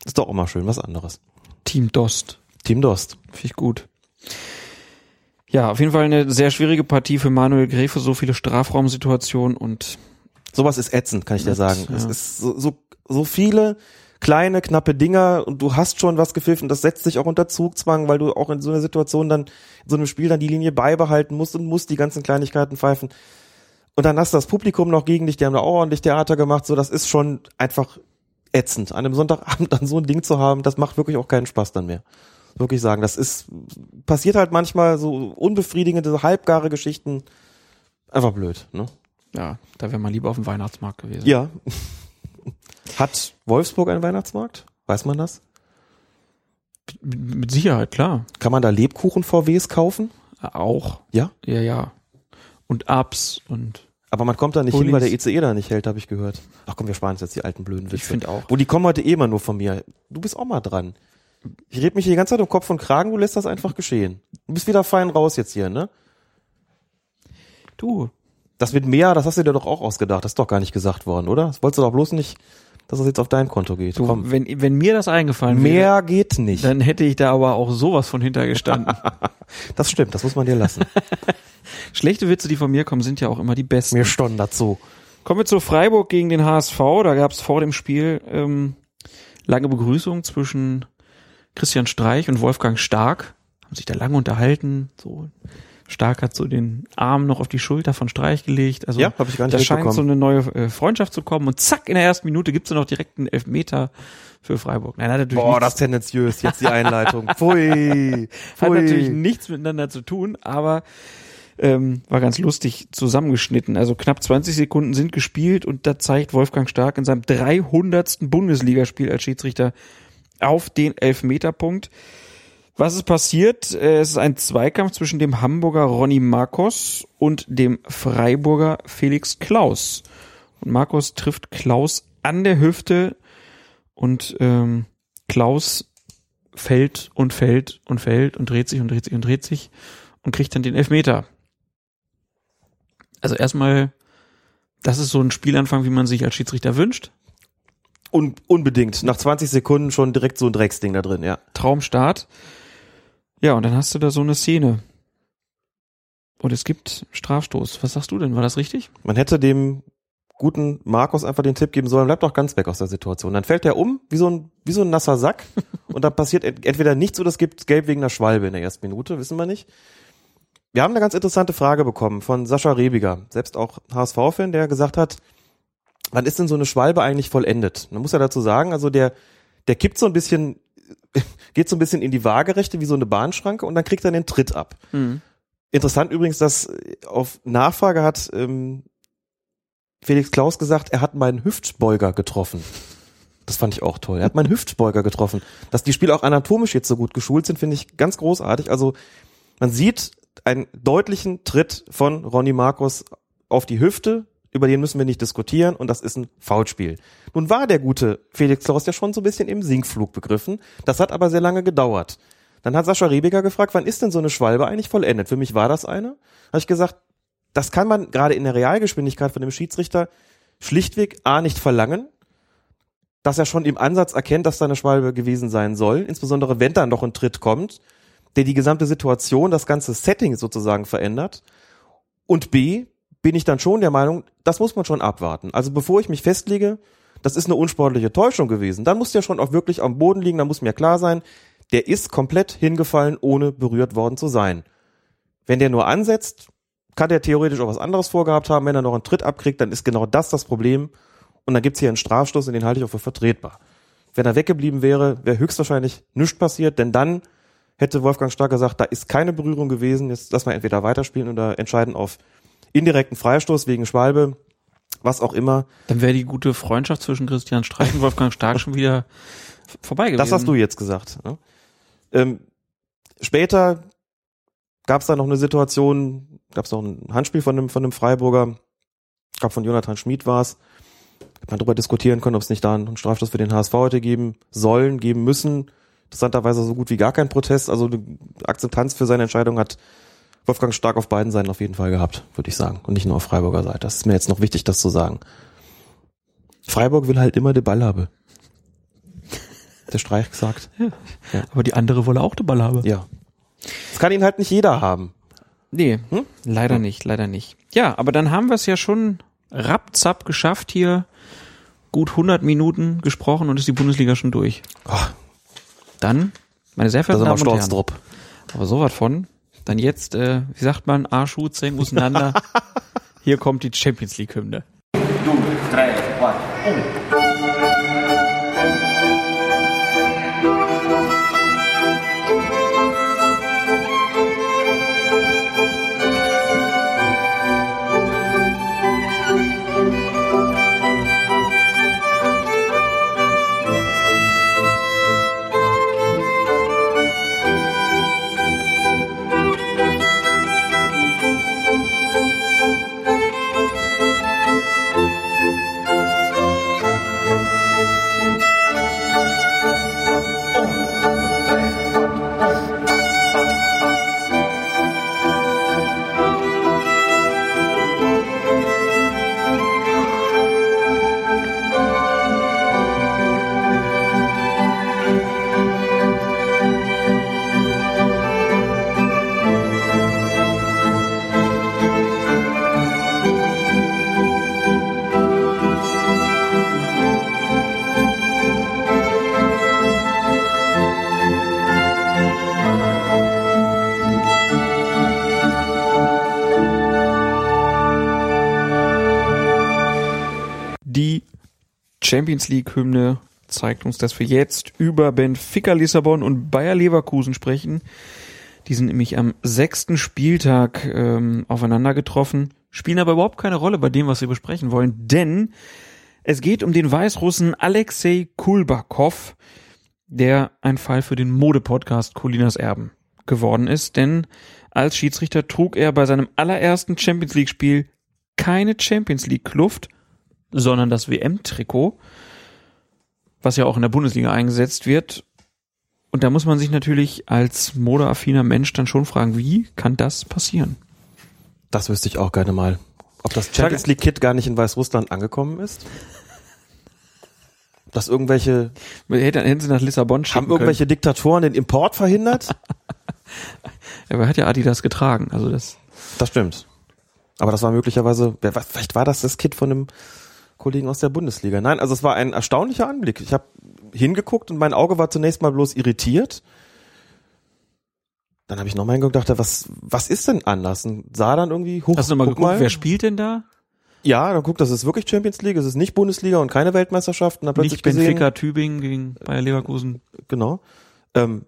S5: Ist doch auch mal schön, was anderes.
S4: Team Dost.
S5: Team Dost.
S4: Finde ich gut. Ja, auf jeden Fall eine sehr schwierige Partie für Manuel Gräfe, so viele Strafraumsituationen und
S5: Sowas ist ätzend, kann ich dir sagen.
S4: ja.
S5: Es ist so, so, so viele kleine, knappe Dinger und du hast schon was gepfiffen, das setzt dich auch unter Zugzwang, weil du auch in so einer Situation dann, in so einem Spiel dann die Linie beibehalten musst und musst die ganzen Kleinigkeiten pfeifen. Und dann hast du das Publikum noch gegen dich, die haben da auch ordentlich Theater gemacht, so das ist schon einfach ätzend. An einem Sonntagabend *laughs* dann so ein Ding zu haben, das macht wirklich auch keinen Spaß dann mehr. Wirklich sagen, das ist, passiert halt manchmal so unbefriedigende, so halbgare Geschichten. Einfach blöd, ne?
S4: Ja, da wäre man lieber auf dem Weihnachtsmarkt gewesen.
S5: Ja. *laughs* Hat Wolfsburg einen Weihnachtsmarkt? Weiß man das?
S4: Mit, Sicherheit, klar.
S5: Kann man da Lebkuchen-VWs kaufen?
S4: Auch.
S5: Ja.
S4: Ja, ja. Und Ups und
S5: Aber man kommt da nicht hin,
S4: Pullis.
S5: weil der ICE da nicht hält, habe ich gehört. Ach komm, wir sparen uns jetzt die alten blöden Witze.
S4: Ich find auch.
S5: Wo die kommen heute eh immer nur von mir. Du bist auch mal dran. Ich red mich hier die ganze Zeit um Kopf und Kragen, du lässt das einfach geschehen. Du bist wieder fein raus jetzt hier, ne?
S4: du.
S5: Das mit mehr, das hast du dir doch auch ausgedacht. Das ist doch gar nicht gesagt worden, oder? Das wolltest du doch bloß nicht, dass das jetzt auf dein Konto geht.
S4: du
S5: Komm.
S4: wenn, wenn mir das eingefallen wäre,
S5: Mehr geht nicht.
S4: dann hätte ich da aber auch sowas von hintergestanden. *laughs*
S5: Das stimmt, das muss man dir lassen. *laughs*
S4: Schlechte Witze, die von mir kommen, sind ja auch immer die besten.
S5: Mir stond dazu.
S4: Kommen wir zu Freiburg gegen den HSV. Da gab es vor dem Spiel ähm, lange Begrüßung zwischen Christian Streich und Wolfgang Stark. Haben sich da lange unterhalten. So Stark hat so den Arm noch auf die Schulter von Streich gelegt. Also
S5: Ja, hab ich gar nicht
S4: da scheint so eine neue äh, Freundschaft zu kommen. Und zack, in der ersten Minute gibt's dann noch direkt einen Elfmeter für Freiburg. Nein, hat natürlich,
S5: Boah,
S4: nichts,
S5: das ist tendenziös, jetzt die *laughs* Einleitung. Pfui.
S4: hat
S5: Pfui.
S4: natürlich nichts miteinander zu tun, aber ähm, war ganz lustig zusammengeschnitten. Also knapp 20 Sekunden sind gespielt und da zeigt Wolfgang Stark in seinem 300. Bundesligaspiel als Schiedsrichter auf den Elfmeterpunkt. Was ist passiert? Äh, Es ist ein Zweikampf zwischen dem Hamburger Ronny Marcos und dem Freiburger Felix Klaus. Und Marcos trifft Klaus an der Hüfte und ähm, Klaus fällt und fällt und fällt und dreht sich und dreht sich und dreht sich und kriegt dann den Elfmeter. Also erstmal, das ist so ein Spielanfang, wie man sich als Schiedsrichter wünscht.
S5: Un unbedingt. Nach 20 Sekunden schon direkt so ein Drecksding da drin, ja.
S4: Traumstart. Ja, und dann hast du da so eine Szene. Und es gibt Strafstoß. Was sagst du denn? War das richtig?
S5: Man hätte dem guten Markus einfach den Tipp geben sollen, bleib doch ganz weg aus der Situation. Dann fällt er um, wie so ein, wie so ein nasser Sack. *laughs* und dann passiert ent entweder nichts oder es gibt Gelb wegen einer Schwalbe in der ersten Minute, wissen wir nicht. Wir haben eine ganz interessante Frage bekommen von Sascha Rebiger, selbst auch HSV-Fan, der gesagt hat, wann ist denn so eine Schwalbe eigentlich vollendet? Man muss ja dazu sagen, also der, der kippt so ein bisschen, *laughs* geht so ein bisschen in die Waagerechte wie so eine Bahnschranke und dann kriegt er den Tritt ab.
S4: Mhm.
S5: Interessant übrigens, dass auf Nachfrage hat ähm, Felix Klaus gesagt, er hat meinen Hüftbeuger getroffen. Das fand ich auch toll. Er hat meinen Hüftbeuger getroffen. Dass die Spieler auch anatomisch jetzt so gut geschult sind, finde ich ganz großartig. Also man sieht einen deutlichen Tritt von Ronny Markus auf die Hüfte, über den müssen wir nicht diskutieren und das ist ein Foulspiel. Nun war der gute Felix Klaus ja schon so ein bisschen im Sinkflug begriffen. Das hat aber sehr lange gedauert. Dann hat Sascha Rebiger gefragt, wann ist denn so eine Schwalbe eigentlich vollendet? Für mich war das eine. Habe ich gesagt, das kann man gerade in der Realgeschwindigkeit von dem Schiedsrichter schlichtweg A nicht verlangen, dass er schon im Ansatz erkennt, dass da eine Schwalbe gewesen sein soll, insbesondere wenn dann noch ein Tritt kommt, der die gesamte Situation, das ganze Setting sozusagen verändert. Und B, bin ich dann schon der Meinung, das muss man schon abwarten. Also bevor ich mich festlege, das ist eine unsportliche Täuschung gewesen, dann muss der schon auch wirklich am Boden liegen, dann muss mir klar sein, der ist komplett hingefallen, ohne berührt worden zu sein. Wenn der nur ansetzt, kann der theoretisch auch was anderes vorgehabt haben. Wenn er noch einen Tritt abkriegt, dann ist genau das das Problem. Und dann gibt's hier einen Strafstoß und den halte ich auch für vertretbar. Wenn er weggeblieben wäre, wäre höchstwahrscheinlich nichts passiert, denn dann hätte Wolfgang Stark gesagt, da ist keine Berührung gewesen, jetzt lass mal entweder weiterspielen oder entscheiden auf indirekten Freistoß wegen Schwalbe, was auch immer.
S4: Dann wäre die gute Freundschaft zwischen Christian Streich und Wolfgang Stark schon wieder vorbei gewesen.
S5: Das hast du jetzt gesagt. Ne? Ähm, später gab es da noch eine Situation, gab es noch ein Handspiel von einem, von einem Freiburger, ich glaube von Jonathan Schmid war es, hat man darüber diskutieren können, ob es nicht da einen Strafstoß für den HSV heute geben sollen, geben müssen. Interessanterweise so gut wie gar kein Protest, also eine Akzeptanz für seine Entscheidung hat Wolfgang Stark auf beiden Seiten auf jeden Fall gehabt, würde ich sagen. Und nicht nur auf Freiburger Seite. Das ist mir jetzt noch wichtig, das zu sagen. Freiburg will halt immer den Ball haben. Der Streich gesagt.
S4: Ja. Ja. Aber die andere wolle auch den Ball haben.
S5: Ja. Das kann ihn halt nicht jeder haben.
S4: Nee, hm? leider hm. nicht, leider nicht. Ja, aber dann haben wir es ja schon rapzapp geschafft hier. Gut 100 Minuten gesprochen und ist die Bundesliga schon durch.
S5: Oh.
S4: Dann, meine sehr verehrten
S5: Damen und Herren.
S4: Aber sowas von. Dann jetzt, äh, wie sagt man, Arschhut, Zeng auseinander. *laughs* hier kommt die Champions League Hymne. Du, drei, zwei, Champions League Hymne zeigt uns, dass wir jetzt über Benfica Lissabon und Bayer Leverkusen sprechen. Die sind nämlich am sechsten Spieltag ähm, aufeinander getroffen, spielen aber überhaupt keine Rolle bei dem, was wir besprechen wollen, denn es geht um den Weißrussen Alexei Kulbakov, der ein Fall für den Modepodcast Colinas Erben geworden ist, denn als Schiedsrichter trug er bei seinem allerersten Champions League Spiel keine Champions League Kluft, sondern das WM-Trikot, was ja auch in der Bundesliga eingesetzt wird. Und da muss man sich natürlich als modeaffiner Mensch dann schon fragen, wie kann das passieren?
S5: Das wüsste ich auch gerne mal. Ob das Champions League Kit gar nicht in Weißrussland angekommen ist? Dass irgendwelche,
S4: Hätten hätten sie nach Lissabon schicken
S5: haben irgendwelche Diktatoren den Import verhindert?
S4: können. *laughs* Aber er hat ja Adidas getragen, also das.
S5: Das stimmt. Aber das war möglicherweise, wer, was- vielleicht war das das Kit von einem Kollegen aus der Bundesliga. Nein, also es war ein erstaunlicher Anblick. Ich habe hingeguckt und mein Auge war zunächst mal bloß irritiert. Dann habe ich nochmal hingeguckt und dachte, was, was ist denn anders? Und sah dann irgendwie hoch.
S4: Hast du nochmal
S5: guck
S4: geguckt, wer spielt denn da?
S5: Ja, dann guck, das ist wirklich Champions League, es ist nicht Bundesliga und keine Weltmeisterschaft. Und dann plötzlich
S4: Nicht Benfica
S5: gesehen,
S4: Tübingen gegen Bayer Leverkusen.
S5: genau, ähm,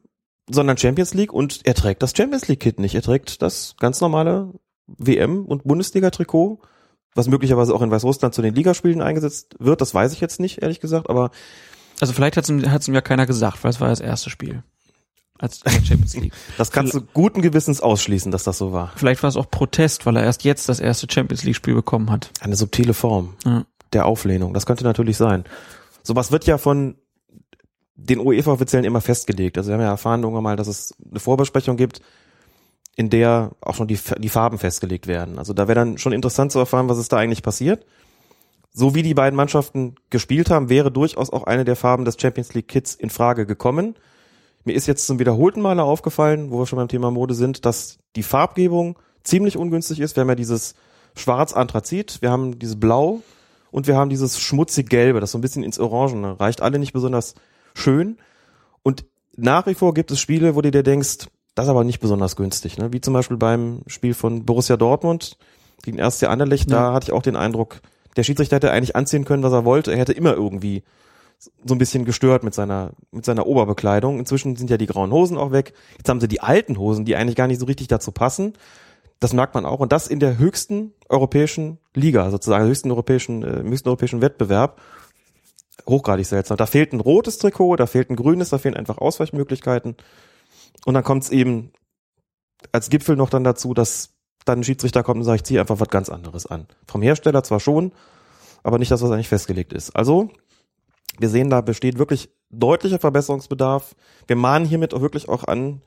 S5: sondern Champions League und er trägt das Champions League Kit nicht. Er trägt das ganz normale WM und Bundesliga Trikot, was möglicherweise auch in Weißrussland zu den Ligaspielen eingesetzt wird. Das weiß ich jetzt nicht, ehrlich gesagt, aber
S4: Also vielleicht hat es ihm, ja keiner gesagt, weil es war das erste Spiel. Als als Champions League. *laughs*
S5: das kannst du guten Gewissens ausschließen, dass das so war.
S4: Vielleicht war es auch Protest, weil er erst jetzt das erste Champions League Spiel bekommen hat.
S5: Eine subtile Form
S4: Ja.
S5: der Auflehnung. Das könnte natürlich sein. Sowas wird ja von den UEFA-Offiziellen immer festgelegt. Also wir haben ja erfahren irgendwann mal, dass es eine Vorbesprechung gibt, in der auch schon die, die Farben festgelegt werden. Also da wäre dann schon interessant zu erfahren, was ist da eigentlich passiert. So wie die beiden Mannschaften gespielt haben, wäre durchaus auch eine der Farben des Champions League Kits in Frage gekommen. Mir ist jetzt zum wiederholten Male aufgefallen, wo wir schon beim Thema Mode sind, dass die Farbgebung ziemlich ungünstig ist. Wir haben ja dieses Schwarz-Anthrazit, wir haben dieses Blau und wir haben dieses schmutzig Gelbe, das so ein bisschen ins Orangene reicht. Alle nicht besonders schön. Und nach wie vor gibt es Spiele, wo du dir denkst, das ist aber nicht besonders günstig. Ne? Wie zum Beispiel beim Spiel von Borussia Dortmund gegen erste Anderlecht, da hatte ich auch den Eindruck, der Schiedsrichter hätte eigentlich anziehen können, was er wollte. Er hätte immer irgendwie so ein bisschen gestört mit seiner, mit seiner Oberbekleidung. Inzwischen sind ja die grauen Hosen auch weg. Jetzt haben sie die alten Hosen, die eigentlich gar nicht so richtig dazu passen. Das merkt man auch. Und das in der höchsten europäischen Liga, sozusagen, höchsten europäischen, äh, höchsten europäischen Wettbewerb. Hochgradig seltsam. Da fehlt ein rotes Trikot, da fehlt ein grünes, da fehlen einfach Ausweichmöglichkeiten. Und dann kommt es eben als Gipfel noch dann dazu, dass dann ein Schiedsrichter kommt und sagt, ich ziehe einfach was ganz anderes an. Vom Hersteller zwar schon, aber nicht das, was eigentlich festgelegt ist. Also, wir sehen, da besteht wirklich deutlicher Verbesserungsbedarf. Wir mahnen hiermit auch wirklich auch an,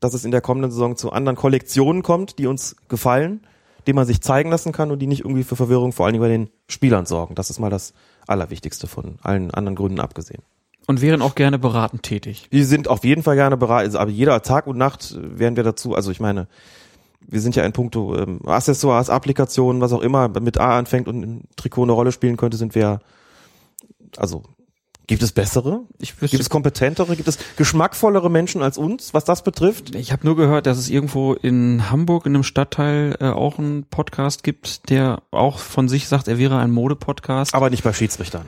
S5: dass es in der kommenden Saison zu anderen Kollektionen kommt, die uns gefallen, die man sich zeigen lassen kann und die nicht irgendwie für Verwirrung vor allen Dingen bei den Spielern sorgen. Das ist mal das Allerwichtigste von allen anderen Gründen abgesehen.
S4: Und wären auch gerne beratend tätig.
S5: Wir sind auf jeden Fall gerne bereit, also, aber jeder Tag und Nacht werden wir dazu, also ich meine, wir sind ja in puncto ähm, Accessoires, Applikationen, was auch immer mit A anfängt und im Trikot eine Rolle spielen könnte, sind wir, also gibt es bessere?
S4: Ich wüsste-
S5: gibt es kompetentere? Gibt es geschmackvollere Menschen als uns, was das betrifft?
S4: Ich habe nur gehört, dass es irgendwo in Hamburg in einem Stadtteil äh, auch einen Podcast gibt, der auch von sich sagt, er wäre ein Mode-Podcast.
S5: Aber nicht bei Schiedsrichtern.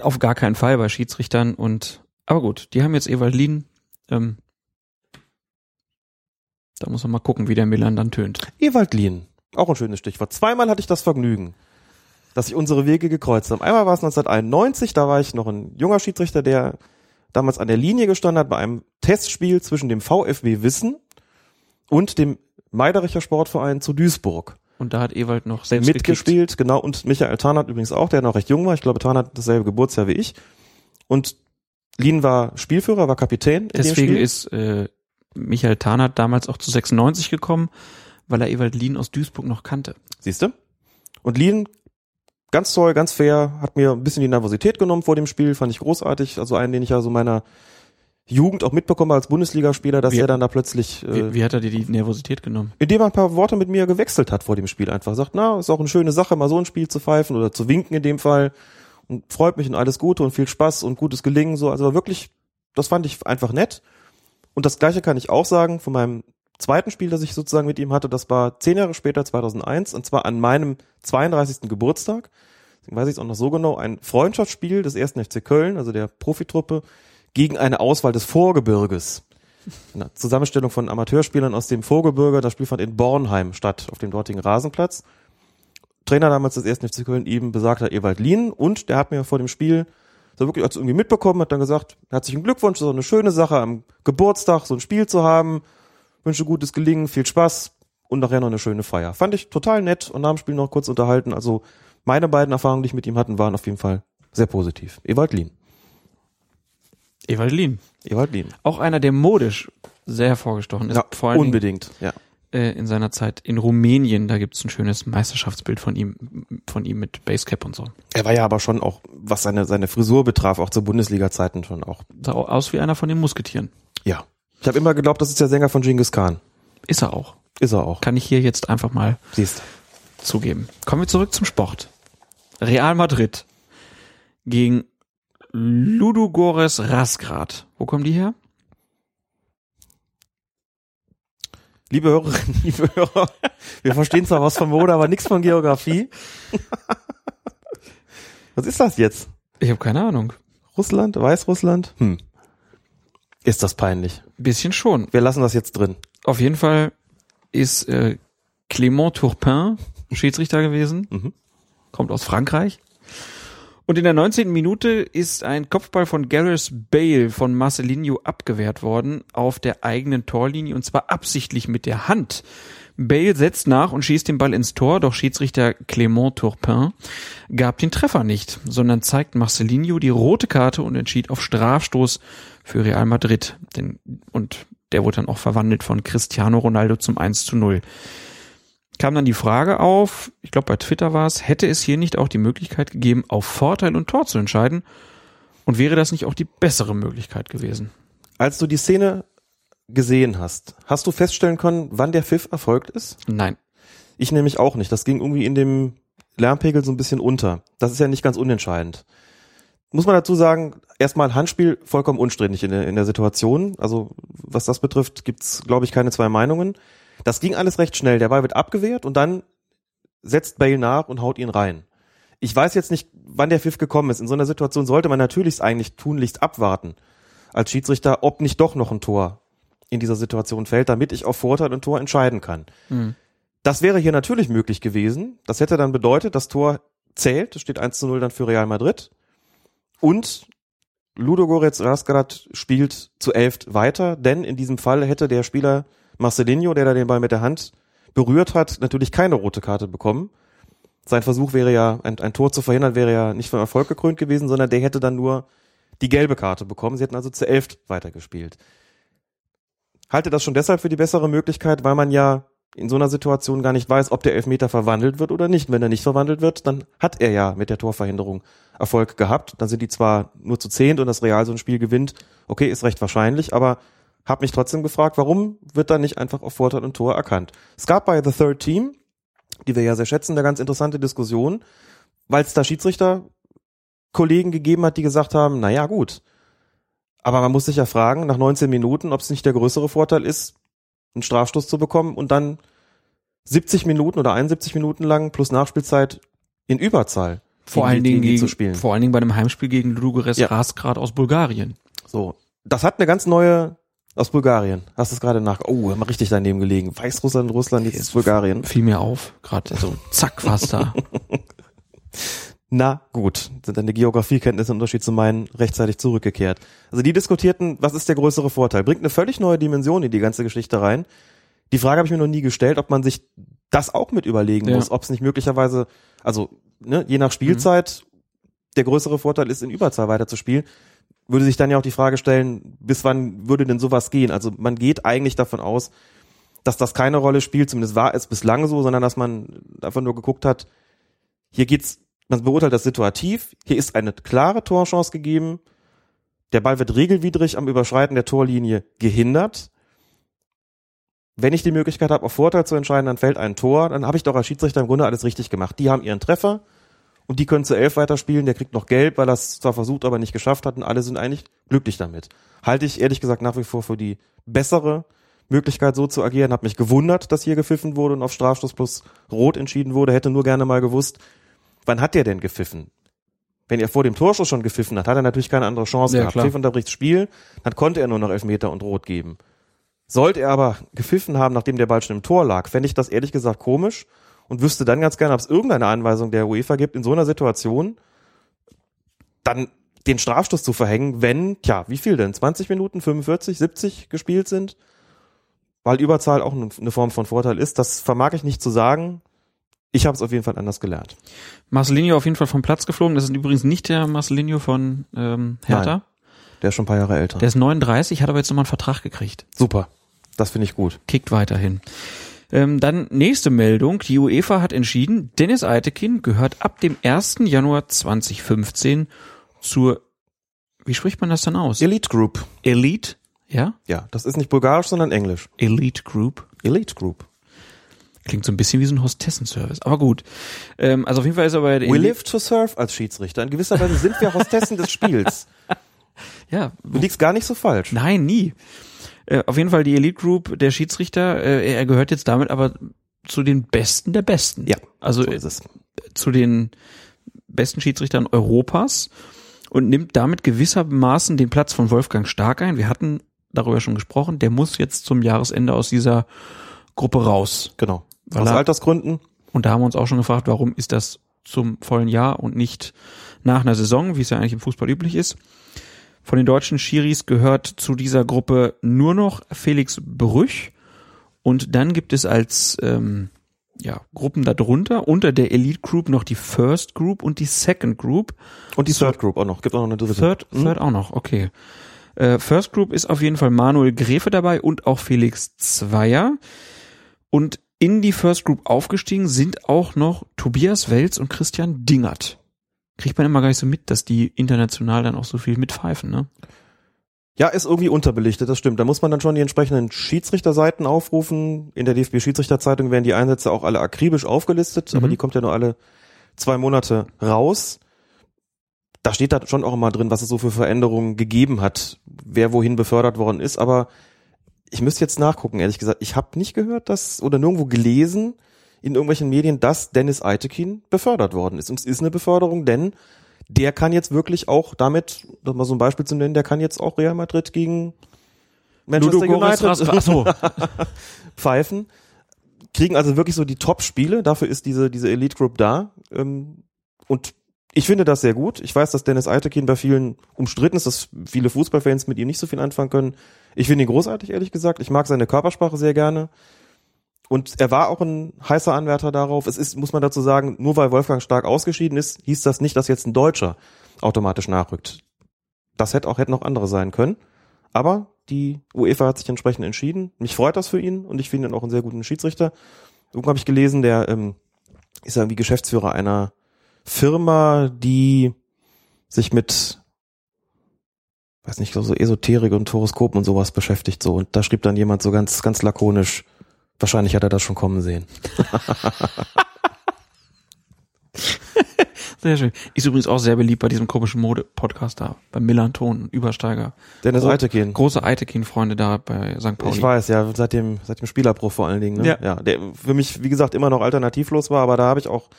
S4: Auf gar keinen Fall bei Schiedsrichtern und aber gut, die haben jetzt Ewald Lien. Ähm, da muss man mal gucken, wie der Milan dann tönt.
S5: Ewald Lien, auch ein schönes Stichwort. Zweimal hatte ich das Vergnügen, dass sich unsere Wege gekreuzt haben. Einmal war es 1991, da war ich noch ein junger Schiedsrichter, der damals an der Linie gestanden hat bei einem Testspiel zwischen dem VfB Wissen und dem Meidericher Sportverein zu Duisburg.
S4: Und da hat Ewald noch selbst
S5: Mitgespielt, genau, und Michael Tarnat übrigens auch, der noch recht jung war. Ich glaube, Tarnat hat dasselbe Geburtsjahr wie ich. Und Lien war Spielführer, war Kapitän.
S4: Deswegen ist äh, Michael Tarnat damals auch zu 96 gekommen, weil er Ewald Lien aus Duisburg noch kannte.
S5: Siehst du? Und Lien, ganz toll, ganz fair, hat mir ein bisschen die Nervosität genommen vor dem Spiel, fand ich großartig. Also einen, den ich ja so meiner Jugend auch mitbekomme als Bundesligaspieler, dass
S4: Wie-
S5: er dann da plötzlich,
S4: Wie,
S5: äh,
S4: wie hat er dir die Nervosität genommen?
S5: indem er ein paar Worte mit mir gewechselt hat vor dem Spiel, einfach sagt, na, ist auch eine schöne Sache, mal so ein Spiel zu pfeifen oder zu winken in dem Fall. Und freut mich und alles Gute und viel Spaß und gutes Gelingen, so. Also wirklich, das fand ich einfach nett. Und das Gleiche kann ich auch sagen von meinem zweiten Spiel, das ich sozusagen mit ihm hatte. Das war zehn Jahre später, 2001, und zwar an meinem 32. Geburtstag. Deswegen weiß ich es auch noch so genau. Ein Freundschaftsspiel des ersten FC Köln, also der Profitruppe, gegen eine Auswahl des Vorgebirges. Eine Zusammenstellung von Amateurspielern aus dem Vorgebirge. Das Spiel fand in Bornheim statt, auf dem dortigen Rasenplatz. Trainer damals des ersten FC Köln eben besagter Ewald Lien und der hat mir vor dem Spiel so wirklich als irgendwie mitbekommen, hat dann gesagt, herzlichen Glückwunsch, auch eine schöne Sache am Geburtstag so ein Spiel zu haben, wünsche gutes Gelingen, viel Spaß und nachher noch eine schöne Feier. Fand ich total nett und nach dem Spiel noch kurz unterhalten, also meine beiden Erfahrungen, die ich mit ihm hatten, waren auf jeden Fall sehr positiv. Ewald Lien.
S4: Ewald Lien.
S5: Ewald Lien.
S4: Auch einer, der modisch sehr hervorgestochen ist.
S5: Ja,
S4: vor allen Dingen
S5: unbedingt, ja.
S4: äh, in seiner Zeit in Rumänien. Da gibt's ein schönes Meisterschaftsbild von ihm, von ihm mit Basecap und so.
S5: Er war ja aber schon auch, was seine, seine Frisur betraf, auch zu Bundesliga-Zeiten schon auch.
S4: Sah au- aus wie einer von den Musketieren.
S5: Ja. Ich habe immer geglaubt, das ist der Sänger von Genghis Khan.
S4: Ist er auch.
S5: Ist er auch.
S4: Kann ich hier jetzt einfach mal
S5: Siehst
S4: zugeben. Kommen wir zurück zum Sport. Real Madrid gegen Ludogorets Rasgrad. Wo kommen die her?
S5: Liebe Hörerinnen, *laughs* liebe Hörer, wir verstehen zwar was von Mode, aber nichts von Geografie. Was ist das jetzt?
S4: Ich habe keine Ahnung.
S5: Russland? Weißrussland? Hm. Ist das peinlich.
S4: Bisschen schon.
S5: Wir lassen das jetzt drin.
S4: Auf jeden Fall ist äh, Clément Turpin Schiedsrichter gewesen.
S5: Mhm.
S4: Kommt aus Frankreich. Und in der 19. Minute ist ein Kopfball von Gareth Bale von Marcelinho abgewehrt worden auf der eigenen Torlinie und zwar absichtlich mit der Hand. Bale setzt nach und schießt den Ball ins Tor, doch Schiedsrichter Clément Turpin gab den Treffer nicht, sondern zeigt Marcelinho die rote Karte und entschied auf Strafstoß für Real Madrid. Denn, und der wurde dann auch verwandelt von Cristiano Ronaldo zum 1 zu 0 kam dann die Frage auf, ich glaube bei Twitter war es, hätte es hier nicht auch die Möglichkeit gegeben, auf Vorteil und Tor zu entscheiden? Und wäre das nicht auch die bessere Möglichkeit gewesen?
S5: Als du die Szene gesehen hast, hast du feststellen können, wann der Pfiff erfolgt ist?
S4: Nein.
S5: Ich nämlich auch nicht. Das ging irgendwie in dem Lärmpegel so ein bisschen unter. Das ist ja nicht ganz unentscheidend. Muss man dazu sagen, erstmal Handspiel vollkommen unstrittig in der, in der Situation. Also was das betrifft, gibt's glaube ich, keine zwei Meinungen. Das ging alles recht schnell. Der Ball wird abgewehrt und dann setzt Bale nach und haut ihn rein. Ich weiß jetzt nicht, wann der Pfiff gekommen ist. In so einer Situation sollte man natürlich eigentlich tunlichst abwarten als Schiedsrichter, ob nicht doch noch ein Tor in dieser Situation fällt, damit ich auf Vorteil und Tor entscheiden kann.
S4: Mhm.
S5: Das wäre hier natürlich möglich gewesen. Das hätte dann bedeutet, das Tor zählt, es steht 1 zu 0 dann für Real Madrid. Und Ludogorets Rasgrad spielt zu elf weiter, denn in diesem Fall hätte der Spieler Marcelinho, der da den Ball mit der Hand berührt hat, natürlich keine rote Karte bekommen. Sein Versuch wäre ja, ein, ein Tor zu verhindern, wäre ja nicht von Erfolg gekrönt gewesen, sondern der hätte dann nur die gelbe Karte bekommen. Sie hätten also zu elf weitergespielt. Halte das schon deshalb für die bessere Möglichkeit, weil man ja in so einer Situation gar nicht weiß, ob der Elfmeter verwandelt wird oder nicht. Wenn er nicht verwandelt wird, dann hat er ja mit der Torverhinderung Erfolg gehabt. Dann sind die zwar nur zu zehnt und das Real so ein Spiel gewinnt. Okay, ist recht wahrscheinlich, aber hab mich trotzdem gefragt, warum wird da nicht einfach auf Vorteil und Tor erkannt? Es gab bei The Third Team, die wir ja sehr schätzen, eine ganz interessante Diskussion, weil es da Schiedsrichter Kollegen gegeben hat, die gesagt haben, na ja, gut. Aber man muss sich ja fragen, nach 19 Minuten, ob es nicht der größere Vorteil ist, einen Strafstoß zu bekommen und dann 70 Minuten oder 71 Minuten lang plus Nachspielzeit in Überzahl
S4: Vor
S5: gegen
S4: allen Dingen
S5: gegen zu spielen.
S4: vor allen Dingen bei einem Heimspiel gegen Ludogorets
S5: Ja.
S4: Rasgrad aus Bulgarien.
S5: So, das hat eine ganz neue aus Bulgarien. Hast du es gerade nach? Oh, haben wir richtig daneben gelegen. Weißrussland, Russland, jetzt ist Bulgarien.
S4: Fiel mir auf, gerade so zack was da. *laughs*
S5: Na gut, sind deine Geografiekenntnisse im Unterschied zu meinen rechtzeitig zurückgekehrt. Also die diskutierten, was ist der größere Vorteil? Bringt eine völlig neue Dimension in die ganze Geschichte rein. Die Frage habe ich mir noch nie gestellt, ob man sich das auch mit überlegen
S4: Ja.
S5: muss, ob es nicht möglicherweise, also ne, je nach Spielzeit, der größere Vorteil ist, in Überzahl weiterzuspielen. Würde sich dann ja auch die Frage stellen, bis wann würde denn sowas gehen? Also man geht eigentlich davon aus, dass das keine Rolle spielt, zumindest war es bislang so, sondern dass man einfach nur geguckt hat, hier geht's, man beurteilt das situativ, hier ist eine klare Torchance gegeben, der Ball wird regelwidrig am Überschreiten der Torlinie gehindert. Wenn ich die Möglichkeit habe, auf Vorteil zu entscheiden, dann fällt ein Tor, dann habe ich doch als Schiedsrichter im Grunde alles richtig gemacht. Die haben ihren Treffer und die können zu elf weiterspielen, der kriegt noch gelb, weil er es zwar versucht, aber nicht geschafft hat und alle sind eigentlich glücklich damit. Halte ich ehrlich gesagt nach wie vor für die bessere Möglichkeit, so zu agieren. Hab mich gewundert, dass hier gepfiffen wurde und auf Strafstoß plus Rot entschieden wurde. Hätte nur gerne mal gewusst, wann hat der denn gepfiffen? Wenn er vor dem Torschuss schon gepfiffen hat, hat er natürlich keine andere Chance
S4: Ja,
S5: gehabt. Pfiff unterbricht Spiel, dann konnte er nur noch Elfmeter und Rot geben. Sollte er aber gepfiffen haben, nachdem der Ball schon im Tor lag, fände ich das ehrlich gesagt komisch und wüsste dann ganz gerne, ob es irgendeine Anweisung der UEFA gibt, in so einer Situation dann den Strafstoß zu verhängen, wenn, tja, wie viel denn? 20 Minuten, 45, 70 gespielt sind? Weil Überzahl auch eine Form von Vorteil ist, das vermag ich nicht zu sagen. Ich habe es auf jeden Fall anders gelernt.
S4: Marcelinho auf jeden Fall vom Platz geflogen. Das ist übrigens nicht der Marcelinho von ähm, Hertha.
S5: Nein. Der ist schon ein paar Jahre älter.
S4: Der ist 39, hat aber jetzt nochmal einen Vertrag gekriegt.
S5: Super. Das finde ich gut.
S4: Kickt weiterhin. Ähm, dann nächste Meldung. Die UEFA hat entschieden, Dennis Eitekin gehört ab dem 1. Januar 2015 zur, wie spricht man das dann aus?
S5: Elite Group.
S4: Elite? Ja?
S5: Ja, das ist nicht bulgarisch, sondern englisch.
S4: Elite Group.
S5: Elite Group.
S4: Klingt so ein bisschen wie so ein Hostessenservice. Aber gut. Ähm, also auf jeden Fall ist er bei der
S5: We
S4: Elite-
S5: live to serve als Schiedsrichter. In gewisser Weise sind wir Hostessen des Spiels. *laughs*
S4: Ja,
S5: Du liegst gar nicht so falsch.
S4: Nein, nie. Äh, auf jeden Fall die Elite Group der Schiedsrichter, äh, er gehört jetzt damit aber zu den Besten der Besten.
S5: Ja,
S4: Also
S5: so
S4: äh, zu den besten Schiedsrichtern Europas und nimmt damit gewissermaßen den Platz von Wolfgang Stark ein. Wir hatten darüber schon gesprochen, der muss jetzt zum Jahresende aus dieser Gruppe raus.
S5: Genau.
S4: Weil
S5: Aus
S4: er-
S5: Altersgründen.
S4: Und da haben wir uns auch schon gefragt, warum ist das zum vollen Jahr und nicht nach einer Saison, wie es ja eigentlich im Fußball üblich ist. Von den deutschen Schiris gehört zu dieser Gruppe nur noch Felix Brüch und dann gibt es als ähm, ja, Gruppen darunter, unter der Elite Group noch die First Group und die Second Group.
S5: Und die Third Group auch noch. Gibt auch noch eine dritte.
S4: Third,
S5: Hm?
S4: Third auch noch, okay. Äh, First Group ist auf jeden Fall Manuel Gräfe dabei und auch Felix Zweier. Und in die First Group aufgestiegen sind auch noch Tobias Welz und Christian Dingert. Kriegt man immer gar nicht so mit, dass die international dann auch so viel mitpfeifen, ne?
S5: Ja, ist irgendwie unterbelichtet, das stimmt. Da muss man dann schon die entsprechenden Schiedsrichterseiten aufrufen. In der DFB-Schiedsrichterzeitung werden die Einsätze auch alle akribisch aufgelistet, aber
S4: Mhm.
S5: die kommt ja nur alle zwei Monate raus. Da steht da schon auch immer drin, was es so für Veränderungen gegeben hat, wer wohin befördert worden ist. Aber ich müsste jetzt nachgucken, ehrlich gesagt. Ich habe nicht gehört, dass oder nirgendwo gelesen in irgendwelchen Medien, dass Dennis Eitekin befördert worden ist. Und es ist eine Beförderung, denn der kann jetzt wirklich auch damit, das mal so ein Beispiel zu nennen, der kann jetzt auch Real Madrid gegen Manchester
S4: Ludogorets
S5: United
S4: Ach so. *laughs*
S5: pfeifen. Kriegen also wirklich so die Top-Spiele, dafür ist diese, diese Elite Group da. Ähm, und ich finde das sehr gut. Ich weiß, dass Dennis Eitekin bei vielen umstritten ist, dass viele Fußballfans mit ihm nicht so viel anfangen können. Ich finde ihn großartig, ehrlich gesagt. Ich mag seine Körpersprache sehr gerne. Und er war auch ein heißer Anwärter darauf. Es ist, muss man dazu sagen, nur weil Wolfgang Stark ausgeschieden ist, hieß das nicht, dass jetzt ein Deutscher automatisch nachrückt. Das hätte auch hätte noch andere sein können. Aber die UEFA hat sich entsprechend entschieden. Mich freut das für ihn und ich finde ihn auch einen sehr guten Schiedsrichter. Irgendwo habe ich gelesen, der ähm, ist irgendwie Geschäftsführer einer Firma, die sich mit weiß nicht, so Esoterik und Horoskopen und sowas beschäftigt so. Und da schrieb dann jemand so ganz, ganz lakonisch, wahrscheinlich hat er das schon kommen sehen. *laughs*
S4: Sehr schön. Ist übrigens auch sehr beliebt bei diesem komischen Mode-Podcast da, bei Millanton Übersteiger.
S5: Dennis
S4: Gro-
S5: Eitekin.
S4: Große Eitekin-Freunde da bei St. Pauli.
S5: Ich weiß, ja, seit dem, seit dem Spielerbruch vor allen Dingen. Ne?
S4: Ja.
S5: ja. Der für mich, wie gesagt, immer noch alternativlos war, aber da habe ich auch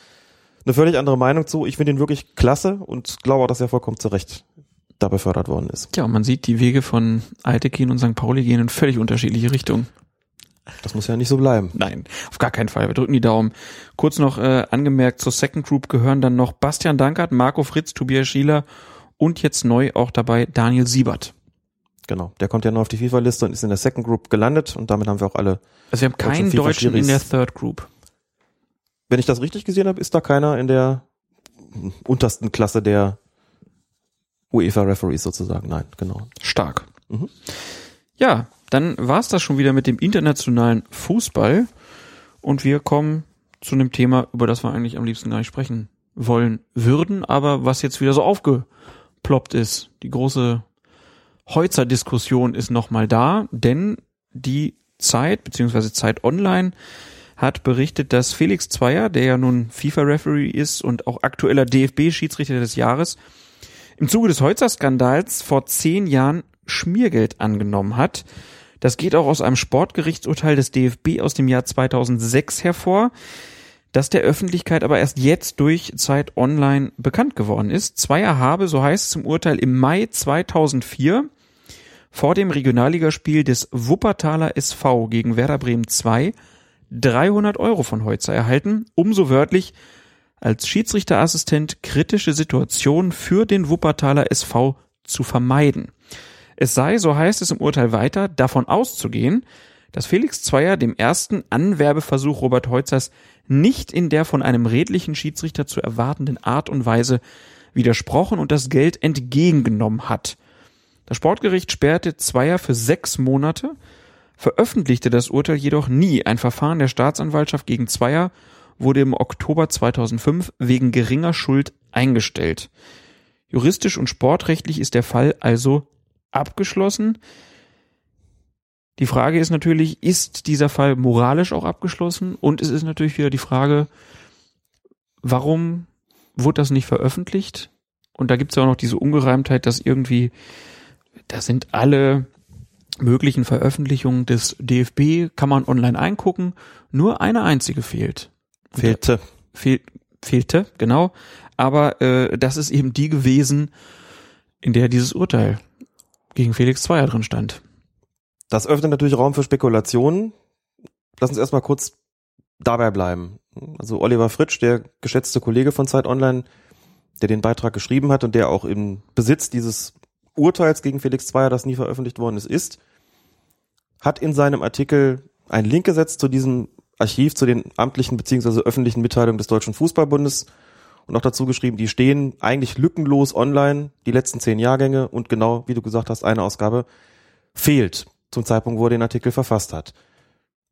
S5: eine völlig andere Meinung zu. Ich finde ihn wirklich klasse und glaube auch, dass er vollkommen zu Recht da befördert worden ist.
S4: Ja, und man sieht, die Wege von Eitekin und St. Pauli gehen in völlig unterschiedliche Richtungen.
S5: Das muss ja nicht so bleiben.
S4: Nein, auf gar keinen Fall. Wir drücken die Daumen. Kurz noch äh, angemerkt, zur Second Group gehören dann noch Bastian Dankert, Marco Fritz, Tobias Schieler und jetzt neu auch dabei Daniel Siebert.
S5: Genau. Der kommt ja noch auf die FIFA-Liste und ist in der Second Group gelandet und damit haben wir auch alle.
S4: Also wir haben keinen Deutschen in der Third Group.
S5: Wenn ich das richtig gesehen habe, ist da keiner in der untersten Klasse der UEFA-Referees sozusagen. Nein, genau.
S4: Stark.
S5: Mhm.
S4: Ja, dann war's das schon wieder mit dem internationalen Fußball und wir kommen zu einem Thema, über das wir eigentlich am liebsten gar nicht sprechen wollen würden, aber was jetzt wieder so aufgeploppt ist. Die große Heutzer-Diskussion ist nochmal da, denn die Zeit beziehungsweise Zeit Online hat berichtet, dass Felix Zweier, der ja nun FIFA-Referee ist und auch aktueller DFB-Schiedsrichter des Jahres, im Zuge des Heutzer-Skandals vor zehn Jahren Schmiergeld angenommen hat. Das geht auch aus einem Sportgerichtsurteil des DFB aus dem Jahr 2006 hervor, das der Öffentlichkeit aber erst jetzt durch Zeit Online bekannt geworden ist. Zweier habe, so heißt es im Urteil, im Mai 2004 vor dem Regionalligaspiel des Wuppertaler SV gegen Werder Bremen 2 300 Euro von Heutzer erhalten, umso wörtlich als Schiedsrichterassistent kritische Situationen für den Wuppertaler SV zu vermeiden. Es sei, so heißt es im Urteil weiter, davon auszugehen, dass Felix Zweier dem ersten Anwerbeversuch Robert Heuzers nicht in der von einem redlichen Schiedsrichter zu erwartenden Art und Weise widersprochen und das Geld entgegengenommen hat. Das Sportgericht sperrte Zweier für sechs Monate, veröffentlichte das Urteil jedoch nie. Ein Verfahren der Staatsanwaltschaft gegen Zweier wurde im Oktober 2005 wegen geringer Schuld eingestellt. Juristisch und sportrechtlich ist der Fall also abgeschlossen. Die Frage ist natürlich, ist dieser Fall moralisch auch abgeschlossen? Und es ist natürlich wieder die Frage, warum wurde das nicht veröffentlicht? Und da gibt es ja auch noch diese Ungereimtheit, dass irgendwie, da sind alle möglichen Veröffentlichungen des DFB, kann man online eingucken, nur eine einzige fehlt.
S5: Fehlte.
S4: Fehl, fehlte, genau. Aber äh, das ist eben die gewesen, in der dieses Urteil gegen Felix Zweier drin stand.
S5: Das öffnet natürlich Raum für Spekulationen. Lass uns erstmal kurz dabei bleiben. Also Oliver Fritsch, der geschätzte Kollege von Zeit Online, der den Beitrag geschrieben hat und der auch im Besitz dieses Urteils gegen Felix Zweier, das nie veröffentlicht worden ist, ist, hat in seinem Artikel einen Link gesetzt zu diesem Archiv, zu den amtlichen beziehungsweise öffentlichen Mitteilungen des Deutschen Fußballbundes und auch dazu geschrieben, die stehen eigentlich lückenlos online, die letzten zehn Jahrgänge und genau, wie du gesagt hast, eine Ausgabe fehlt zum Zeitpunkt, wo er den Artikel verfasst hat.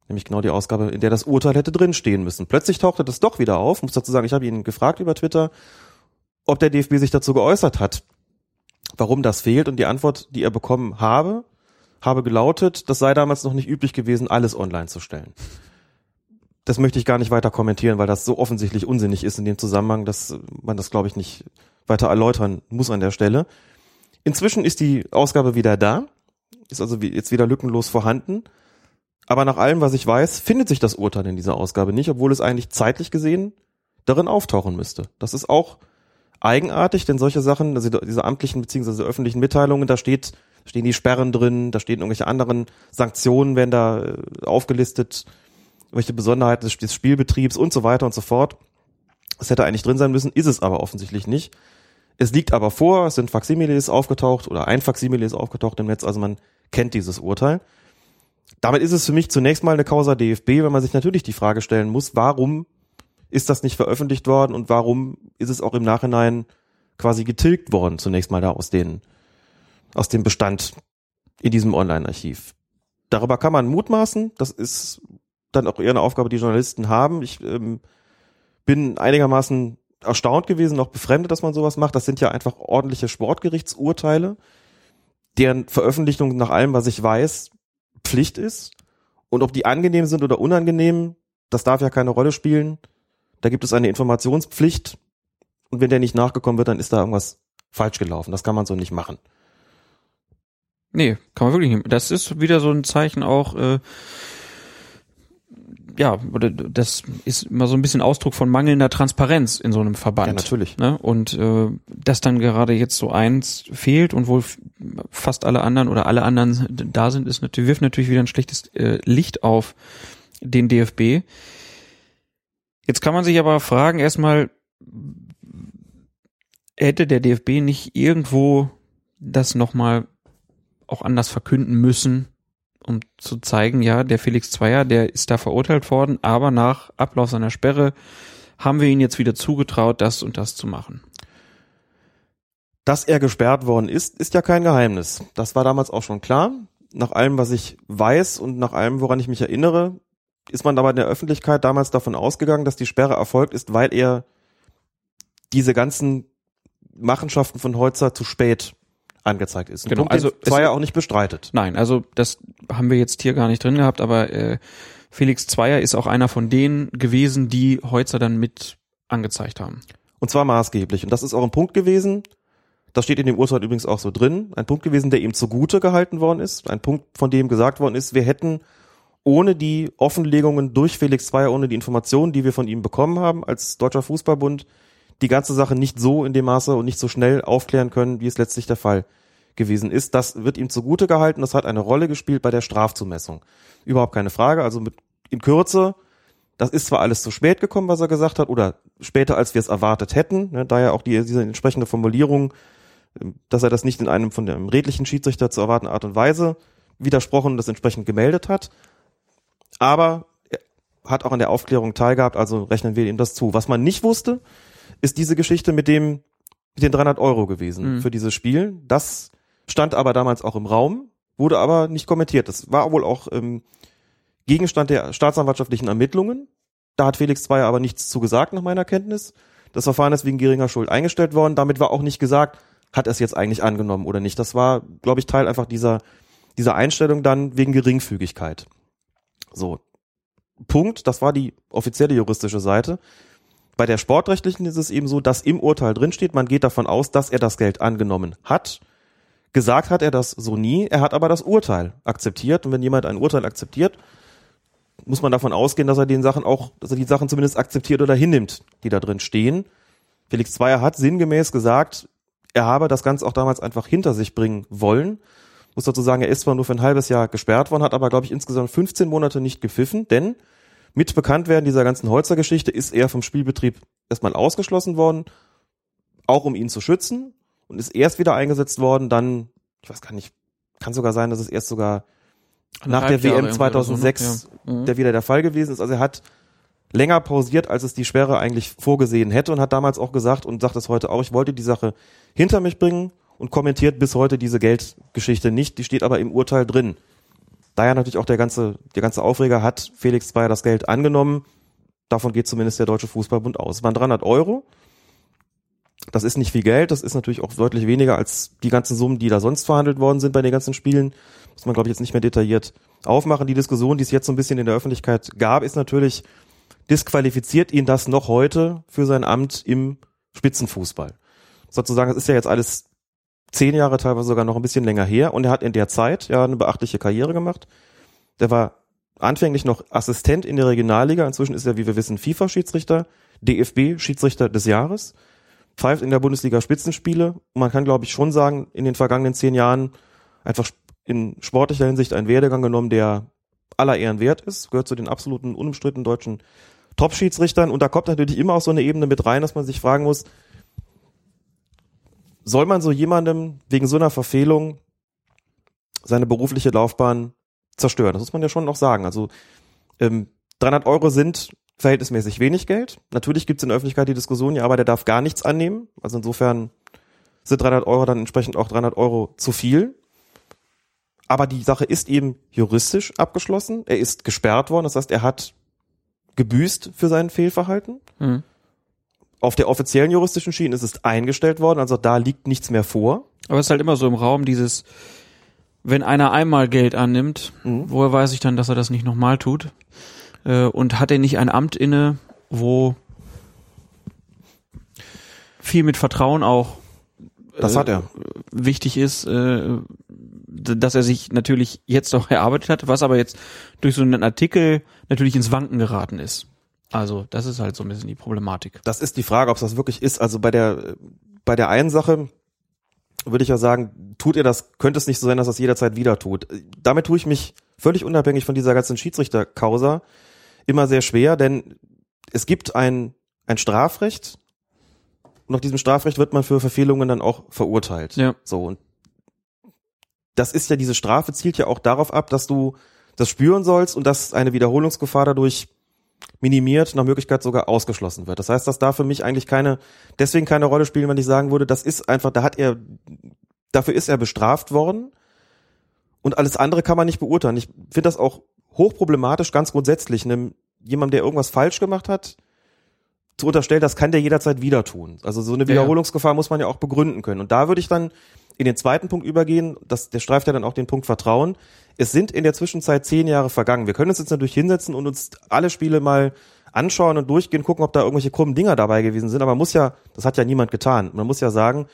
S5: Nämlich genau die Ausgabe, in der das Urteil hätte drinstehen müssen. Plötzlich tauchte das doch wieder auf. Muss dazu sagen, ich habe ihn gefragt über Twitter, ob der DFB sich dazu geäußert hat, warum das fehlt. Und die Antwort, die er bekommen habe, habe gelautet, das sei damals noch nicht üblich gewesen, alles online zu stellen. Das möchte ich gar nicht weiter kommentieren, weil das so offensichtlich unsinnig ist in dem Zusammenhang, dass man das, glaube ich, nicht weiter erläutern muss an der Stelle. Inzwischen ist die Ausgabe wieder da, ist also jetzt wieder lückenlos vorhanden. Aber nach allem, was ich weiß, findet sich das Urteil in dieser Ausgabe nicht, obwohl es eigentlich zeitlich gesehen darin auftauchen müsste. Das ist auch eigenartig, denn solche Sachen, also diese amtlichen beziehungsweise öffentlichen Mitteilungen, da steht, stehen die Sperren drin, da stehen irgendwelche anderen Sanktionen, werden da äh, aufgelistet, welche Besonderheiten des, Spielbetriebs und so weiter und so fort. Das hätte eigentlich drin sein müssen, ist es aber offensichtlich nicht. Es liegt aber vor, es sind Faximiles aufgetaucht oder ein Faximile ist aufgetaucht im Netz, also man kennt dieses Urteil. Damit ist es für mich zunächst mal eine Causa DFB, wenn man sich natürlich die Frage stellen muss, warum ist das nicht veröffentlicht worden und warum ist es auch im Nachhinein quasi getilgt worden, zunächst mal da aus den, aus dem Bestand in diesem Online-Archiv. Darüber kann man mutmaßen, das ist dann auch eher eine Aufgabe, die Journalisten haben. Ich ähm, bin einigermaßen erstaunt gewesen, noch befremdet, dass man sowas macht. Das sind ja einfach ordentliche Sportgerichtsurteile, deren Veröffentlichung nach allem, was ich weiß, Pflicht ist. Und ob die angenehm sind oder unangenehm, das darf ja keine Rolle spielen. Da gibt es eine Informationspflicht. Und wenn der nicht nachgekommen wird, dann ist da irgendwas falsch gelaufen. Das kann man so nicht machen.
S4: Nee, kann man wirklich nicht. Das ist wieder so ein Zeichen auch, äh, ja, das ist immer so ein bisschen Ausdruck von mangelnder Transparenz in so einem Verband. Ja,
S5: natürlich.
S4: Ne? Und äh, dass dann gerade jetzt so eins fehlt und wohl fast alle anderen oder alle anderen da sind, ist natürlich, wirft natürlich wieder ein schlechtes äh, Licht auf den DFB. Jetzt kann man sich aber fragen, erstmal, hätte der DFB nicht irgendwo das nochmal auch anders verkünden müssen, um zu zeigen, ja, der Felix Zweier, der ist da verurteilt worden, aber nach Ablauf seiner Sperre haben wir ihn jetzt wieder zugetraut, das und das zu machen.
S5: Dass er gesperrt worden ist, ist ja kein Geheimnis. Das war damals auch schon klar. Nach allem, was ich weiß und nach allem, woran ich mich erinnere, ist man aber in der Öffentlichkeit damals davon ausgegangen, dass die Sperre erfolgt ist, weil er diese ganzen Machenschaften von Holzer zu spät angezeigt ist.
S4: Ein genau, Punkt, also
S5: es war ja auch nicht bestreitet.
S4: Nein, also das haben wir jetzt hier gar nicht drin gehabt, aber äh, Felix Zweier ist auch einer von denen gewesen, die Heutzer dann mit angezeigt haben.
S5: Und zwar maßgeblich. Und das ist auch ein Punkt gewesen, das steht in dem Urteil übrigens auch so drin, ein Punkt gewesen, der ihm zugute gehalten worden ist, ein Punkt, von dem gesagt worden ist, wir hätten ohne die Offenlegungen durch Felix Zweier, ohne die Informationen, die wir von ihm bekommen haben als Deutscher Fußballbund, die ganze Sache nicht so in dem Maße und nicht so schnell aufklären können, wie es letztlich der Fall gewesen ist. Das wird ihm zugute gehalten. Das hat eine Rolle gespielt bei der Strafzumessung. Überhaupt keine Frage. Also mit, in Kürze, das ist zwar alles zu spät gekommen, was er gesagt hat, oder später, als wir es erwartet hätten, ne, daher auch die, diese entsprechende Formulierung, dass er das nicht in einem von dem redlichen Schiedsrichter zu erwartenden Art und Weise widersprochen das entsprechend gemeldet hat. Aber er hat auch an der Aufklärung teilgehabt, also rechnen wir ihm das zu. Was man nicht wusste, ist diese Geschichte mit dem, mit den 300 Euro gewesen mhm. für dieses Spiel. Das stand aber damals auch im Raum, wurde aber nicht kommentiert. Das war wohl auch ähm, Gegenstand der staatsanwaltschaftlichen Ermittlungen. Da hat Felix Zweier aber nichts zu gesagt, nach meiner Kenntnis. Das Verfahren ist wegen geringer Schuld eingestellt worden. Damit war auch nicht gesagt, hat er es jetzt eigentlich angenommen oder nicht. Das war, glaube ich, Teil einfach dieser, dieser Einstellung dann wegen Geringfügigkeit. So. Punkt, das war die offizielle juristische Seite. Bei der sportrechtlichen ist es eben so, dass im Urteil drinsteht, man geht davon aus, dass er das Geld angenommen hat. Gesagt hat er das so nie, er hat aber das Urteil akzeptiert. Und wenn jemand ein Urteil akzeptiert, muss man davon ausgehen, dass er den Sachen auch, dass er die Sachen zumindest akzeptiert oder hinnimmt, die da drin stehen. Felix Zweier hat sinngemäß gesagt, er habe das Ganze auch damals einfach hinter sich bringen wollen. Muss dazu sagen, er ist zwar nur für ein halbes Jahr gesperrt worden, hat aber, glaube ich, insgesamt 15 Monate nicht gepfiffen, denn mit Bekanntwerden dieser ganzen Holzer-Geschichte ist er vom Spielbetrieb erstmal ausgeschlossen worden, auch um ihn zu schützen und ist erst wieder eingesetzt worden, dann, ich weiß gar nicht, kann sogar sein, dass es erst sogar nach der
S4: Jahre
S5: WM
S4: irgendwie
S5: 2006
S4: oder so, ne? Mhm.
S5: der wieder der Fall gewesen ist. Also er hat länger pausiert, als es die Sperre eigentlich vorgesehen hätte und hat damals auch gesagt und sagt es heute auch, ich wollte die Sache hinter mich bringen und kommentiert bis heute diese Geldgeschichte nicht. Die steht aber im Urteil drin. Daher natürlich auch der ganze, der ganze Aufreger hat Felix Zweier das Geld angenommen. Davon geht zumindest der Deutsche Fußballbund aus. Es waren 300 Euro. Das ist nicht viel Geld. Das ist natürlich auch deutlich weniger als die ganzen Summen, die da sonst verhandelt worden sind bei den ganzen Spielen. Muss man, glaube ich, jetzt nicht mehr detailliert aufmachen. Die Diskussion, die es jetzt so ein bisschen in der Öffentlichkeit gab, ist natürlich, disqualifiziert ihn das noch heute für sein Amt im Spitzenfußball. Sozusagen, es ist ja jetzt alles zehn Jahre, teilweise sogar noch ein bisschen länger her. Und er hat in der Zeit ja eine beachtliche Karriere gemacht. Der war anfänglich noch Assistent in der Regionalliga, inzwischen ist er, wie wir wissen, FIFA-Schiedsrichter, DFB-Schiedsrichter des Jahres, pfeift in der Bundesliga Spitzenspiele. Und man kann, glaube ich, schon sagen, in den vergangenen zehn Jahren einfach in sportlicher Hinsicht einen Werdegang genommen, der aller Ehren wert ist, gehört zu den absoluten unumstrittenen deutschen Top-Schiedsrichtern. Und da kommt natürlich immer auch so eine Ebene mit rein, dass man sich fragen muss, soll man so jemandem wegen so einer Verfehlung seine berufliche Laufbahn zerstören? Das muss man ja schon noch sagen. Also ähm, 300 Euro sind verhältnismäßig wenig Geld. Natürlich gibt es in der Öffentlichkeit die Diskussion, ja, aber der darf gar nichts annehmen. Also insofern sind 300 Euro dann entsprechend auch 300 Euro zu viel. Aber die Sache ist eben juristisch abgeschlossen. Er ist gesperrt worden. Das heißt, er hat gebüßt für sein Fehlverhalten.
S4: Mhm.
S5: Auf der offiziellen juristischen Schiene ist es eingestellt worden. Also da liegt nichts mehr vor.
S4: Aber es ist halt immer so im Raum dieses, wenn einer einmal Geld annimmt,
S5: Mhm.
S4: woher weiß ich dann, dass er das nicht nochmal tut? Äh, und hat er nicht ein Amt inne, wo viel mit Vertrauen auch
S5: Das
S4: äh,
S5: hat er.
S4: wichtig ist, äh, dass er sich natürlich jetzt auch erarbeitet hat, was aber jetzt durch so einen Artikel natürlich ins Wanken geraten ist. Also das ist halt so ein bisschen die Problematik.
S5: Das ist die Frage, ob es das wirklich ist. Also bei der, bei der einen Sache würde ich ja sagen, tut ihr das, könnte es nicht so sein, dass das jederzeit wieder tut. Damit tue ich mich völlig unabhängig von dieser ganzen Schiedsrichter-Causa immer sehr schwer, denn es gibt ein, ein Strafrecht und nach diesem Strafrecht wird man für Verfehlungen dann auch verurteilt.
S4: Ja.
S5: So, und das ist ja, diese Strafe zielt ja auch darauf ab, dass du das spüren sollst und dass eine Wiederholungsgefahr dadurch minimiert, nach Möglichkeit sogar ausgeschlossen wird. Das heißt, das darf für mich eigentlich keine, deswegen keine Rolle spielen, wenn ich sagen würde, das ist einfach, da hat er, dafür ist er bestraft worden und alles andere kann man nicht beurteilen. Ich finde das auch hochproblematisch, ganz grundsätzlich, einem, jemandem, der irgendwas falsch gemacht hat, zu unterstellen, das kann der jederzeit wieder tun. Also so eine
S4: Ja.
S5: Wiederholungsgefahr muss man ja auch begründen können. Und da würde ich dann in den zweiten Punkt übergehen, das, der streift ja dann auch den Punkt Vertrauen. Es sind in der Zwischenzeit zehn Jahre vergangen. Wir können uns jetzt natürlich hinsetzen und uns alle Spiele mal anschauen und durchgehen, gucken, ob da irgendwelche krummen Dinger dabei gewesen sind. Aber man muss ja, das hat ja niemand getan. Man muss ja sagen,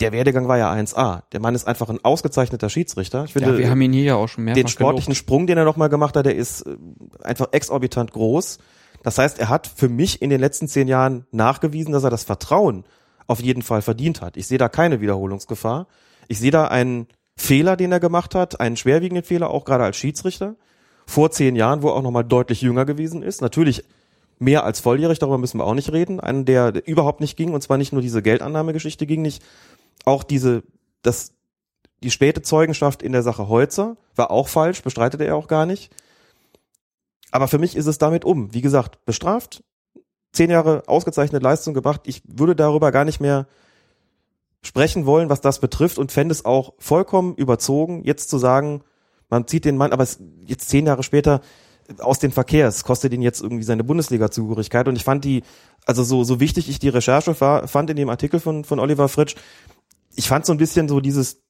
S5: der Werdegang war ja 1A. Der Mann ist einfach ein ausgezeichneter Schiedsrichter. Ich finde,
S4: Ja, wir haben ihn hier ja auch schon mehrfach
S5: den sportlichen
S4: gelobt.
S5: Sprung, den er nochmal gemacht hat, der ist äh, einfach exorbitant groß. Das heißt, er hat für mich in den letzten zehn Jahren nachgewiesen, dass er das Vertrauen auf jeden Fall verdient hat. Ich sehe da keine Wiederholungsgefahr. Ich sehe da einen Fehler, den er gemacht hat, einen schwerwiegenden Fehler, auch gerade als Schiedsrichter. Vor zehn Jahren, wo er auch nochmal deutlich jünger gewesen ist. Natürlich mehr als volljährig, darüber müssen wir auch nicht reden. Einen, der überhaupt nicht ging, und zwar nicht nur diese Geldannahmegeschichte ging nicht, auch diese, das, die späte Zeugenschaft in der Sache Holzer war auch falsch, bestreitet er auch gar nicht. Aber für mich ist es damit um. Wie gesagt, bestraft, zehn Jahre ausgezeichnete Leistung gebracht. Ich würde darüber gar nicht mehr sprechen wollen, was das betrifft und fände es auch vollkommen überzogen, jetzt zu sagen, man zieht den Mann, aber es, jetzt zehn Jahre später aus dem Verkehr, es kostet ihn jetzt irgendwie seine Bundesliga-Zugehörigkeit und ich fand die, also so, so wichtig ich die Recherche war, fand in dem Artikel von, von Oliver Fritsch, ich fand so ein bisschen so dieses,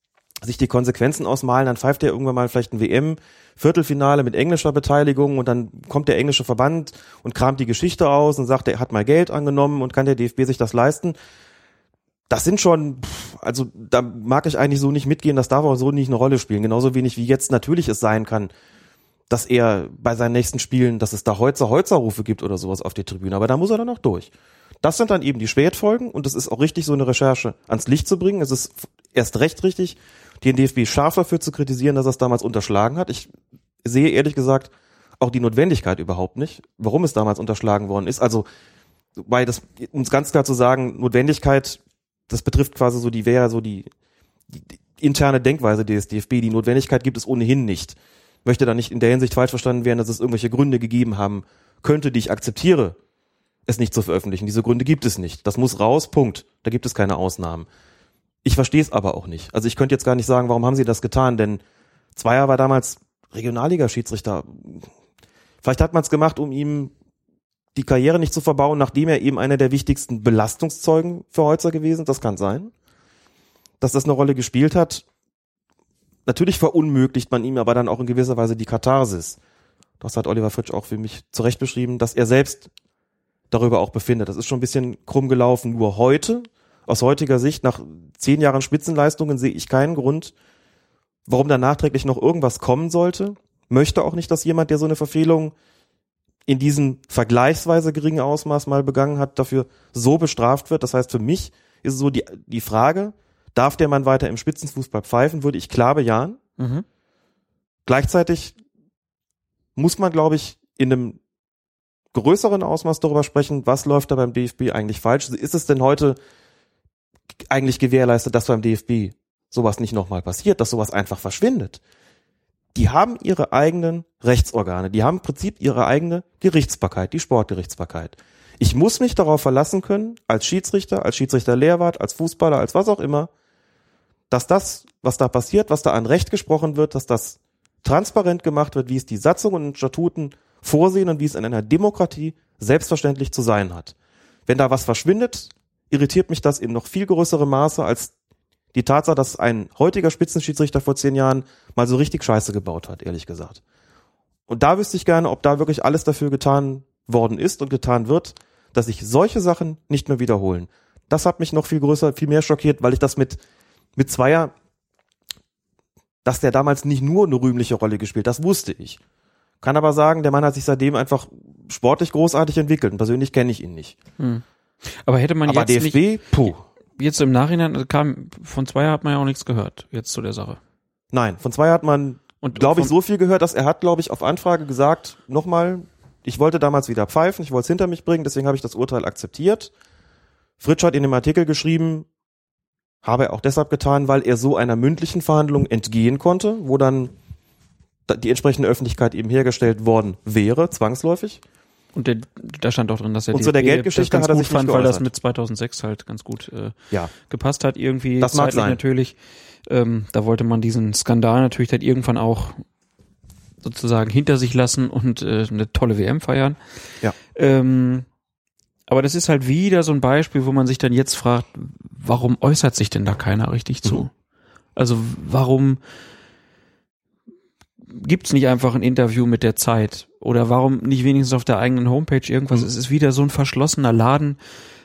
S5: sich die Konsequenzen ausmalen, dann pfeift er irgendwann mal vielleicht ein WM, Viertelfinale mit englischer Beteiligung und dann kommt der englische Verband und kramt die Geschichte aus und sagt, er hat mal Geld angenommen und kann der DFB sich das leisten. Das sind schon, also da mag ich eigentlich so nicht mitgehen, das darf auch so nicht eine Rolle spielen. Genauso wenig wie jetzt natürlich es sein kann, dass er bei seinen nächsten Spielen, dass es da Holzer Holzerrufe gibt oder sowas auf die Tribüne, aber da muss er dann noch durch. Das sind dann eben die Spätfolgen und es ist auch richtig, so eine Recherche ans Licht zu bringen. Es ist erst recht richtig, den DFB scharf dafür zu kritisieren, dass er es damals unterschlagen hat. Ich sehe ehrlich gesagt auch die Notwendigkeit überhaupt nicht, warum es damals unterschlagen worden ist. Also, weil das, es ganz klar zu sagen, Notwendigkeit, das betrifft quasi so die, wäre so die, die, interne Denkweise des DFB. Die Notwendigkeit gibt es ohnehin nicht. Möchte da nicht in der Hinsicht falsch verstanden werden, dass es irgendwelche Gründe gegeben haben könnte, die ich akzeptiere, es nicht zu veröffentlichen. Diese Gründe gibt es nicht. Das muss raus, Punkt. Da gibt es keine Ausnahmen. Ich verstehe es aber auch nicht. Also ich könnte jetzt gar nicht sagen, warum haben sie das getan, denn Zweier war damals Regionalliga-Schiedsrichter. Vielleicht hat man es gemacht, um ihm die Karriere nicht zu verbauen, nachdem er eben einer der wichtigsten Belastungszeugen für Holzer gewesen. Das kann sein. Dass das eine Rolle gespielt hat. Natürlich verunmöglicht man ihm aber dann auch in gewisser Weise die Katharsis. Das hat Oliver Fritsch auch für mich zurecht beschrieben, dass er selbst darüber auch befindet. Das ist schon ein bisschen krumm gelaufen. Nur heute, aus heutiger Sicht, nach zehn Jahren Spitzenleistungen, sehe ich keinen Grund, warum da nachträglich noch irgendwas kommen sollte. Möchte auch nicht, dass jemand, der so eine Verfehlung in diesem vergleichsweise geringen Ausmaß mal begangen hat, dafür so bestraft wird. Das heißt, für mich ist es so die, die Frage, darf der Mann weiter im Spitzenfußball pfeifen, würde ich klar bejahen.
S4: Mhm.
S5: Gleichzeitig muss man, glaube ich, in einem größeren Ausmaß darüber sprechen, was läuft da beim DFB eigentlich falsch. Ist es denn heute eigentlich gewährleistet, dass beim DFB sowas nicht nochmal passiert, dass sowas einfach verschwindet? Die haben ihre eigenen Rechtsorgane, die haben im Prinzip ihre eigene Gerichtsbarkeit, die Sportgerichtsbarkeit. Ich muss mich darauf verlassen können, als Schiedsrichter, als Schiedsrichter-Lehrwart, als Fußballer, als was auch immer, dass das, was da passiert, was da an Recht gesprochen wird, dass das transparent gemacht wird, wie es die Satzungen und Statuten vorsehen und wie es in einer Demokratie selbstverständlich zu sein hat. Wenn da was verschwindet, irritiert mich das in noch viel größerem Maße als die Tatsache, dass ein heutiger Spitzenschiedsrichter vor zehn Jahren mal so richtig Scheiße gebaut hat, ehrlich gesagt. Und da wüsste ich gerne, ob da wirklich alles dafür getan worden ist und getan wird, dass sich solche Sachen nicht mehr wiederholen. Das hat mich noch viel größer, viel mehr schockiert, weil ich das mit, mit Zweier, dass der damals nicht nur eine rühmliche Rolle gespielt, das wusste ich. Kann aber sagen, der Mann hat sich seitdem einfach sportlich großartig entwickelt und persönlich kenne ich ihn nicht.
S4: Hm. Aber hätte man
S5: aber
S4: jetzt
S5: DFB,
S4: nicht,
S5: puh.
S4: Jetzt im Nachhinein also kam von Zweier hat man ja auch nichts gehört jetzt zu der Sache.
S5: Nein, von Zweier hat man,
S4: Und
S5: glaube ich, so viel gehört, dass er hat, glaube ich, auf Anfrage gesagt, nochmal, ich wollte damals wieder pfeifen, ich wollte es hinter mich bringen, deswegen habe ich das Urteil akzeptiert. Fritsch hat in dem Artikel geschrieben, habe er auch deshalb getan, weil er so einer mündlichen Verhandlung entgehen konnte, wo dann da- die entsprechende Öffentlichkeit eben hergestellt worden wäre, zwangsläufig.
S4: Und der, da stand auch drin, dass er
S5: Und zu der
S4: DFB
S5: Geldgeschichte
S4: das ganz
S5: hat er
S4: gut
S5: sich nicht
S4: fand, weil das mit 2006 halt ganz gut äh,
S5: Ja.
S4: gepasst hat irgendwie.
S5: Das mag sein.
S4: natürlich. Ähm, da wollte man diesen Skandal natürlich dann irgendwann auch sozusagen hinter sich lassen und äh, eine tolle WM feiern.
S5: Ja.
S4: Ähm, aber das ist halt wieder so ein Beispiel, wo man sich dann jetzt fragt, warum äußert sich denn da keiner richtig zu?
S5: Mhm.
S4: Also warum gibt's nicht einfach ein Interview mit der Zeit? Oder warum nicht wenigstens auf der eigenen Homepage
S5: Mhm.
S4: irgendwas? Es ist wieder so ein verschlossener Laden,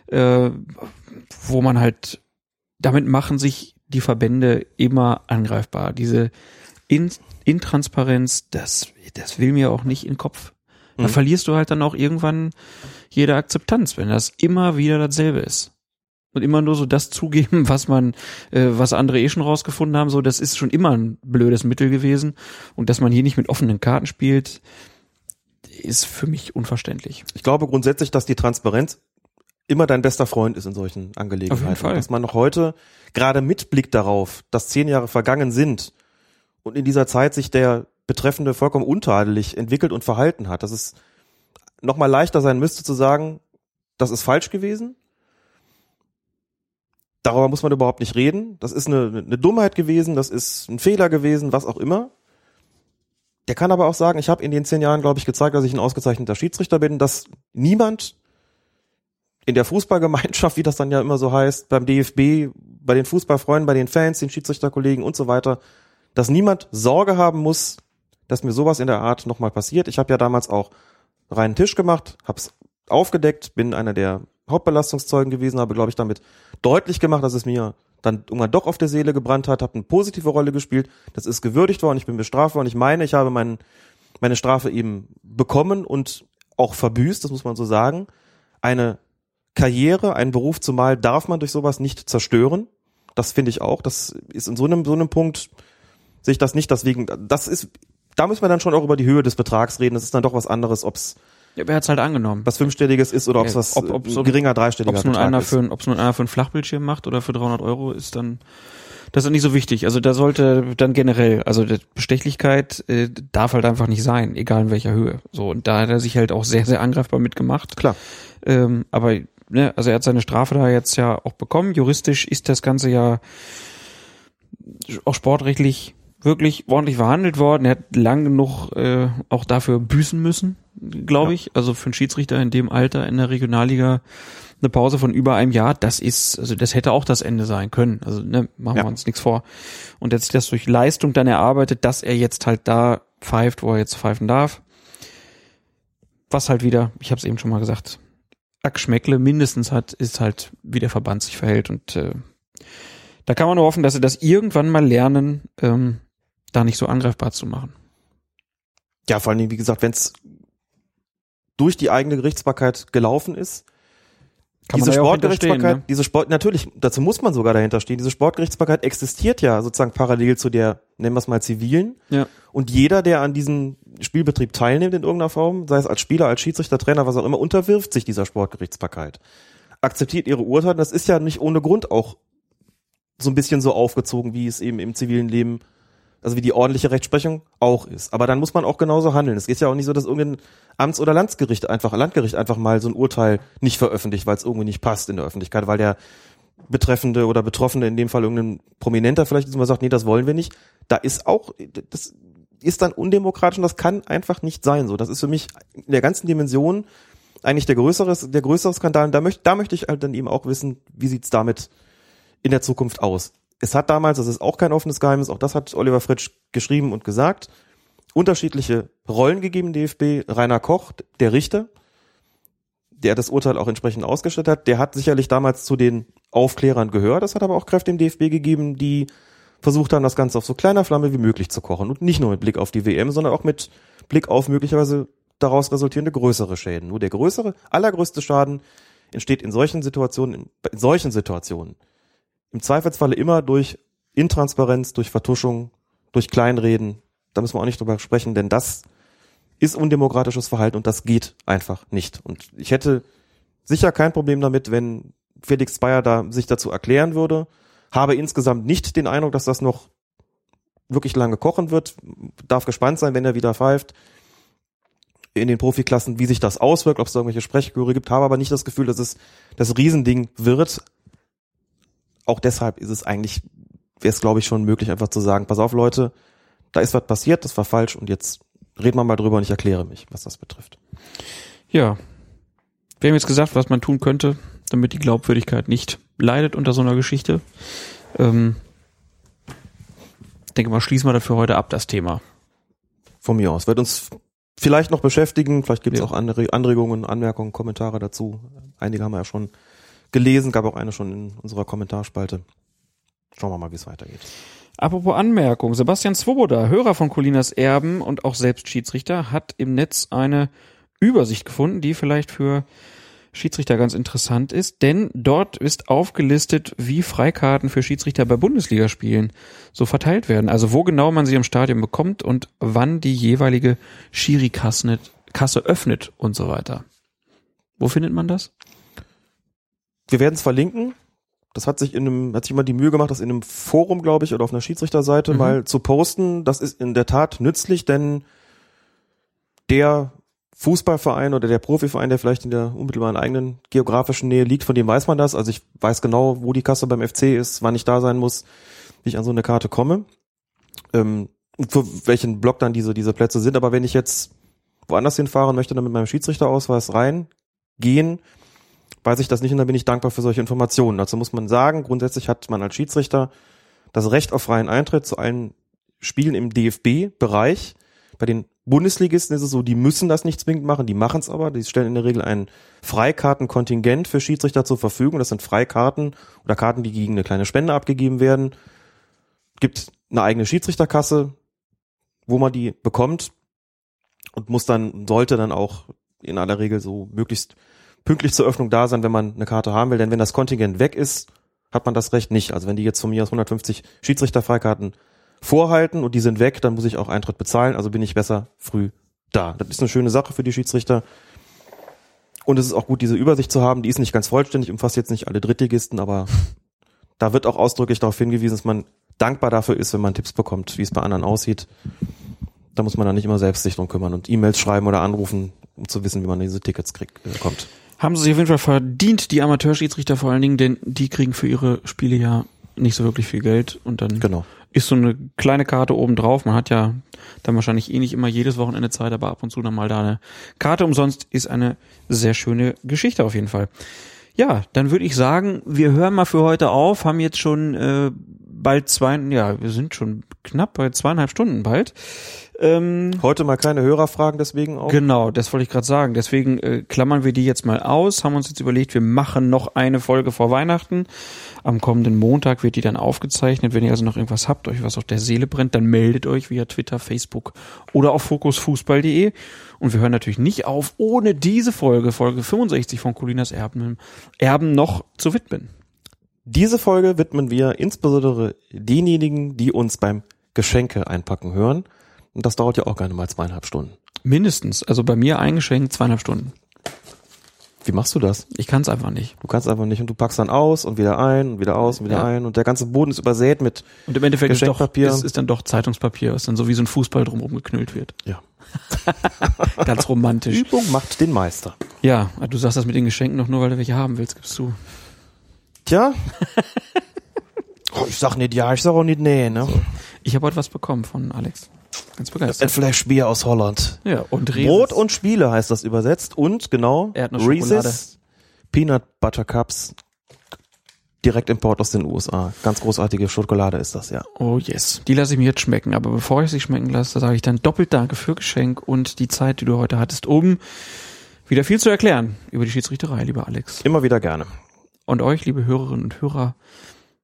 S4: äh, wo man halt, damit machen sich die Verbände immer angreifbar. Diese In Intransparenz, das, das will mir auch nicht in den Kopf. Da
S5: Mhm.
S4: verlierst du halt dann auch irgendwann jede Akzeptanz, wenn das immer wieder dasselbe ist. Und immer nur so das zugeben, was man, äh, was andere eh schon rausgefunden haben, so das ist schon immer ein blödes Mittel gewesen. Und dass man hier nicht mit offenen Karten spielt, ist für mich unverständlich.
S5: Ich glaube grundsätzlich, dass die Transparenz immer dein bester Freund ist in solchen Angelegenheiten.
S4: Auf jeden Fall.
S5: Dass man noch heute gerade mit Blick darauf, dass zehn Jahre vergangen sind und in dieser Zeit sich der Betreffende vollkommen untadelig entwickelt und verhalten hat, dass es noch mal leichter sein müsste zu sagen, das ist falsch gewesen. Darüber muss man überhaupt nicht reden. Das ist eine, eine Dummheit gewesen, das ist ein Fehler gewesen, was auch immer. Der kann aber auch sagen, ich habe in den zehn Jahren, glaube ich, gezeigt, dass ich ein ausgezeichneter Schiedsrichter bin, dass niemand in der Fußballgemeinschaft, wie das dann ja immer so heißt, beim DFB, bei den Fußballfreunden, bei den Fans, den Schiedsrichterkollegen und so weiter, dass niemand Sorge haben muss, dass mir sowas in der Art nochmal passiert. Ich habe ja damals auch reinen Tisch gemacht, hab's aufgedeckt, bin einer der Hauptbelastungszeugen gewesen, habe, glaube ich, damit deutlich gemacht, dass es mir dann irgendwann doch auf der Seele gebrannt hat, habe eine positive Rolle gespielt, das ist gewürdigt worden, ich bin bestraft worden. Ich meine, ich habe mein, meine Strafe eben bekommen und auch verbüßt, das muss man so sagen. Eine Karriere, einen Beruf zumal darf man durch sowas nicht zerstören. Das finde ich auch. Das ist in so einem, so einem Punkt, sehe ich das nicht. Deswegen, das ist, da müssen wir dann schon auch über die Höhe des Betrags reden. Das ist dann doch was anderes, ob's
S4: Ja, wer hat's halt angenommen?
S5: was fünfstelliges ist oder ob's
S4: Ja,
S5: was
S4: ob- ob so-
S5: äh, geringer dreistelliger
S4: Ob es nun einer
S5: ist.
S4: für ein, ob's nun einer für einen Flachbildschirm macht oder für 300 Euro ist dann das ist nicht so wichtig. Also da sollte dann generell, also die Bestechlichkeit äh, darf halt einfach nicht sein, egal in welcher Höhe. So und da hat er sich halt auch sehr sehr angreifbar mitgemacht.
S5: Klar.
S4: Ähm, aber ne, also er hat seine Strafe da jetzt ja auch bekommen. Juristisch ist das Ganze ja auch sportrechtlich wirklich ordentlich verhandelt worden. Er hat lang genug äh, auch dafür büßen müssen, glaube ich. Also für einen Schiedsrichter in dem Alter in der Regionalliga eine Pause von über einem Jahr, das ist, also das hätte auch das Ende sein können. Also ne, machen
S5: Ja.
S4: wir uns nichts vor. Und jetzt das durch Leistung dann erarbeitet, dass er jetzt halt da pfeift, wo er jetzt pfeifen darf. Was halt wieder, ich habe es eben schon mal gesagt, Geschmäckle mindestens hat, ist halt, wie der Verband sich verhält. Und äh, da kann man nur hoffen, dass sie das irgendwann mal lernen, ähm, da nicht so angreifbar zu machen.
S5: Ja, vor allen Dingen, wie gesagt, wenn es durch die eigene Gerichtsbarkeit gelaufen ist,
S4: Kann
S5: diese Sportgerichtsbarkeit,
S4: ne?
S5: diese Sport, natürlich, dazu muss man sogar dahinter stehen. Diese Sportgerichtsbarkeit existiert ja sozusagen parallel zu der, nennen wir es mal zivilen.
S4: Ja.
S5: Und jeder, der an diesem Spielbetrieb teilnimmt in irgendeiner Form, sei es als Spieler, als Schiedsrichter, Trainer, was auch immer, unterwirft sich dieser Sportgerichtsbarkeit. Akzeptiert ihre Urteile. Das ist ja nicht ohne Grund auch so ein bisschen so aufgezogen, wie es eben im zivilen Leben, also wie die ordentliche Rechtsprechung auch ist. Aber dann muss man auch genauso handeln. Es geht ja auch nicht so, dass irgendein Amts- oder Landgericht einfach, Landgericht einfach mal so ein Urteil nicht veröffentlicht, weil es irgendwie nicht passt in der Öffentlichkeit, weil der Betreffende oder Betroffene, in dem Fall irgendein Prominenter vielleicht mal sagt, nee, das wollen wir nicht. Da ist auch, das ist dann undemokratisch und das kann einfach nicht sein. So, das ist für mich in der ganzen Dimension eigentlich der größere, der größere Skandal. Und da möchte, da möchte ich halt dann eben auch wissen, wie sieht's damit in der Zukunft aus? Es hat damals, das ist auch kein offenes Geheimnis, auch das hat Oliver Fritsch geschrieben und gesagt, unterschiedliche Rollen gegeben, DFB. Rainer Koch, der Richter, der das Urteil auch entsprechend ausgestellt hat, der hat sicherlich damals zu den Aufklärern gehört. Das hat aber auch Kräfte im DFB gegeben, die versucht haben, das Ganze auf so kleiner Flamme wie möglich zu kochen. Und nicht nur mit Blick auf die WM, sondern auch mit Blick auf möglicherweise daraus resultierende größere Schäden. Nur der größere, allergrößte Schaden entsteht in solchen Situationen, in solchen Situationen im Zweifelsfalle immer durch Intransparenz, durch Vertuschung, durch Kleinreden. Da müssen wir auch nicht drüber sprechen, denn das ist undemokratisches Verhalten und das geht einfach nicht. Und ich hätte sicher kein Problem damit, wenn Felix Bayer da sich dazu erklären würde. Habe insgesamt nicht den Eindruck, dass das noch wirklich lange kochen wird. Darf gespannt sein, wenn er wieder pfeift in den Profiklassen, wie sich das auswirkt, ob es da irgendwelche Sprechchöre gibt, habe aber nicht das Gefühl, dass es das Riesending wird. Auch deshalb ist es eigentlich, wäre es glaube ich schon möglich, einfach zu sagen, pass auf Leute, da ist was passiert, das war falsch und jetzt reden wir mal drüber und ich erkläre mich, was das betrifft.
S4: Ja. Wir haben jetzt gesagt, was man tun könnte, damit die Glaubwürdigkeit nicht leidet unter so einer Geschichte. Ähm, ich denke mal, schließen wir dafür heute ab, das Thema.
S5: Von mir aus. Wird uns vielleicht noch beschäftigen, vielleicht gibt es
S4: Ja.
S5: auch Anre Anregungen, Anmerkungen, Kommentare dazu. Einige haben wir ja schon gelesen, gab auch eine schon in unserer Kommentarspalte. Schauen wir mal, wie es weitergeht.
S4: Apropos Anmerkung, Sebastian Swoboda, Hörer von Colinas Erben und auch selbst Schiedsrichter, hat im Netz eine Übersicht gefunden, die vielleicht für Schiedsrichter ganz interessant ist, denn dort ist aufgelistet, wie Freikarten für Schiedsrichter bei Bundesligaspielen so verteilt werden. Also wo genau man sie im Stadion bekommt und wann die jeweilige Schiri-Kasse Kasse öffnet und so weiter. Wo findet man das?
S5: Wir werden es verlinken. Das hat sich in einem, hat sich immer die Mühe gemacht, das in einem Forum, glaube ich, oder auf einer Schiedsrichterseite
S4: Mhm.
S5: mal zu posten. Das ist in der Tat nützlich, denn der Fußballverein oder der Profiverein, der vielleicht in der unmittelbaren eigenen geografischen Nähe liegt, von dem weiß man das. Also ich weiß genau, wo die Kasse beim FC ist, wann ich da sein muss, wie ich an so eine Karte komme. Ähm, für welchen Block dann diese, diese Plätze sind. Aber wenn ich jetzt woanders hinfahre und möchte dann mit meinem Schiedsrichterausweis reingehen, weiß ich das nicht und dann bin ich dankbar für solche Informationen. Dazu muss man sagen, grundsätzlich hat man als Schiedsrichter das Recht auf freien Eintritt zu allen Spielen im DFB-Bereich. Bei den Bundesligisten ist es so, die müssen das nicht zwingend machen, die machen es aber. Die stellen in der Regel ein Freikartenkontingent für Schiedsrichter zur Verfügung. Das sind Freikarten oder Karten, die gegen eine kleine Spende abgegeben werden. Gibt eine eigene Schiedsrichterkasse, wo man die bekommt und muss dann, sollte dann auch in aller Regel so möglichst pünktlich zur Öffnung da sein, wenn man eine Karte haben will. Denn wenn das Kontingent weg ist, hat man das Recht nicht. Also wenn die jetzt von mir aus 150 Schiedsrichterfreikarten vorhalten und die sind weg, dann muss ich auch Eintritt bezahlen. Also bin ich besser früh da. Das ist eine schöne Sache für die Schiedsrichter. Und es ist auch gut, diese Übersicht zu haben. Die ist nicht ganz vollständig, umfasst jetzt nicht alle Drittligisten, aber *laughs* da wird auch ausdrücklich darauf hingewiesen, dass man dankbar dafür ist, wenn man Tipps bekommt, wie es bei anderen aussieht. Da muss man dann nicht immer selbst sich drum kümmern und E-Mails schreiben oder anrufen, um zu wissen, wie man diese Tickets kriegt, äh, kommt.
S4: Haben sie sich auf jeden Fall verdient, die Amateurschiedsrichter vor allen Dingen, denn die kriegen für ihre Spiele ja nicht so wirklich viel Geld und dann
S5: Genau.
S4: ist so eine kleine Karte oben drauf. Man hat ja dann wahrscheinlich eh nicht immer jedes Wochenende Zeit, aber ab und zu dann mal da eine Karte umsonst ist eine sehr schöne Geschichte auf jeden Fall. Ja, dann würde ich sagen, wir hören mal für heute auf, haben jetzt schon äh, bald zwei, ja, wir sind schon knapp bei zweieinhalb Stunden bald. Ähm,
S5: Heute mal keine Hörerfragen, deswegen auch.
S4: Genau, das wollte ich gerade sagen. Deswegen äh, klammern wir die jetzt mal aus, haben uns jetzt überlegt, wir machen noch eine Folge vor Weihnachten. Am kommenden Montag wird die dann aufgezeichnet. Wenn ihr also noch irgendwas habt, euch was auf der Seele brennt, dann meldet euch via Twitter, Facebook oder auf fokusfußball.de. Und wir hören natürlich nicht auf, ohne diese Folge, Folge 65 von Colinas Erben, Erben noch zu widmen.
S5: Diese Folge widmen wir insbesondere denjenigen, die uns beim Geschenke einpacken hören. Und das dauert ja auch gerne mal zweieinhalb Stunden.
S4: Mindestens. Also bei mir eingeschenkt zweieinhalb Stunden.
S5: Wie machst du das?
S4: Ich kann es einfach nicht.
S5: Du kannst einfach nicht und du packst dann aus und wieder ein und wieder aus und wieder
S4: Ja.
S5: ein und der ganze Boden ist übersät mit
S4: Und im Endeffekt ist, doch, ist, ist dann doch Zeitungspapier, was dann so wie so ein Fußball drumherum geknüllt wird.
S5: Ja. *laughs*
S4: Ganz romantisch.
S5: Übung macht den Meister.
S4: Ja, du sagst das mit den Geschenken noch nur, weil du welche haben willst, gibst du.
S5: Tja. *laughs* oh, ich sag nicht ja, ich sag auch nicht nee, ne?
S4: Ich habe heute was bekommen von Alex. Ganz
S5: Ein
S4: begeistert.
S5: Flash Bier aus Holland.
S4: Ja, und Reese's.
S5: Brot und Spiele heißt das übersetzt und genau. Reese's Peanut Butter Cups Direktimport aus den USA. Ganz großartige Schokolade ist das, ja.
S4: Oh yes. Die lasse ich mir jetzt schmecken. Aber bevor ich sie schmecken lasse, sage ich dann doppelt Danke für Geschenk und die Zeit, die du heute hattest, um wieder viel zu erklären über die Schiedsrichterei, lieber Alex.
S5: Immer wieder gerne.
S4: Und euch, liebe Hörerinnen und Hörer,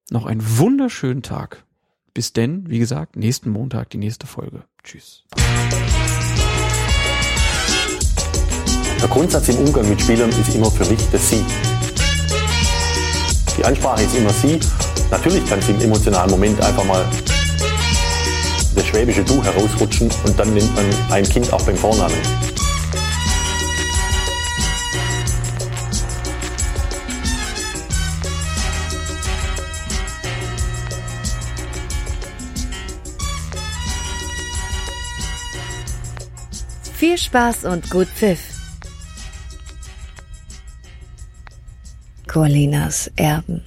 S4: noch einen wunderschönen Tag. Bis denn, wie gesagt, nächsten Montag die nächste Folge. Tschüss.
S2: Der Grundsatz im Umgang mit Spielern ist immer für mich das Sie. Die Ansprache ist immer Sie. Natürlich kann es im emotionalen Moment einfach mal das schwäbische Du herausrutschen und dann nennt man ein Kind auch beim Vornamen.
S3: Viel Spaß und gut Pfiff. Colinas Erben.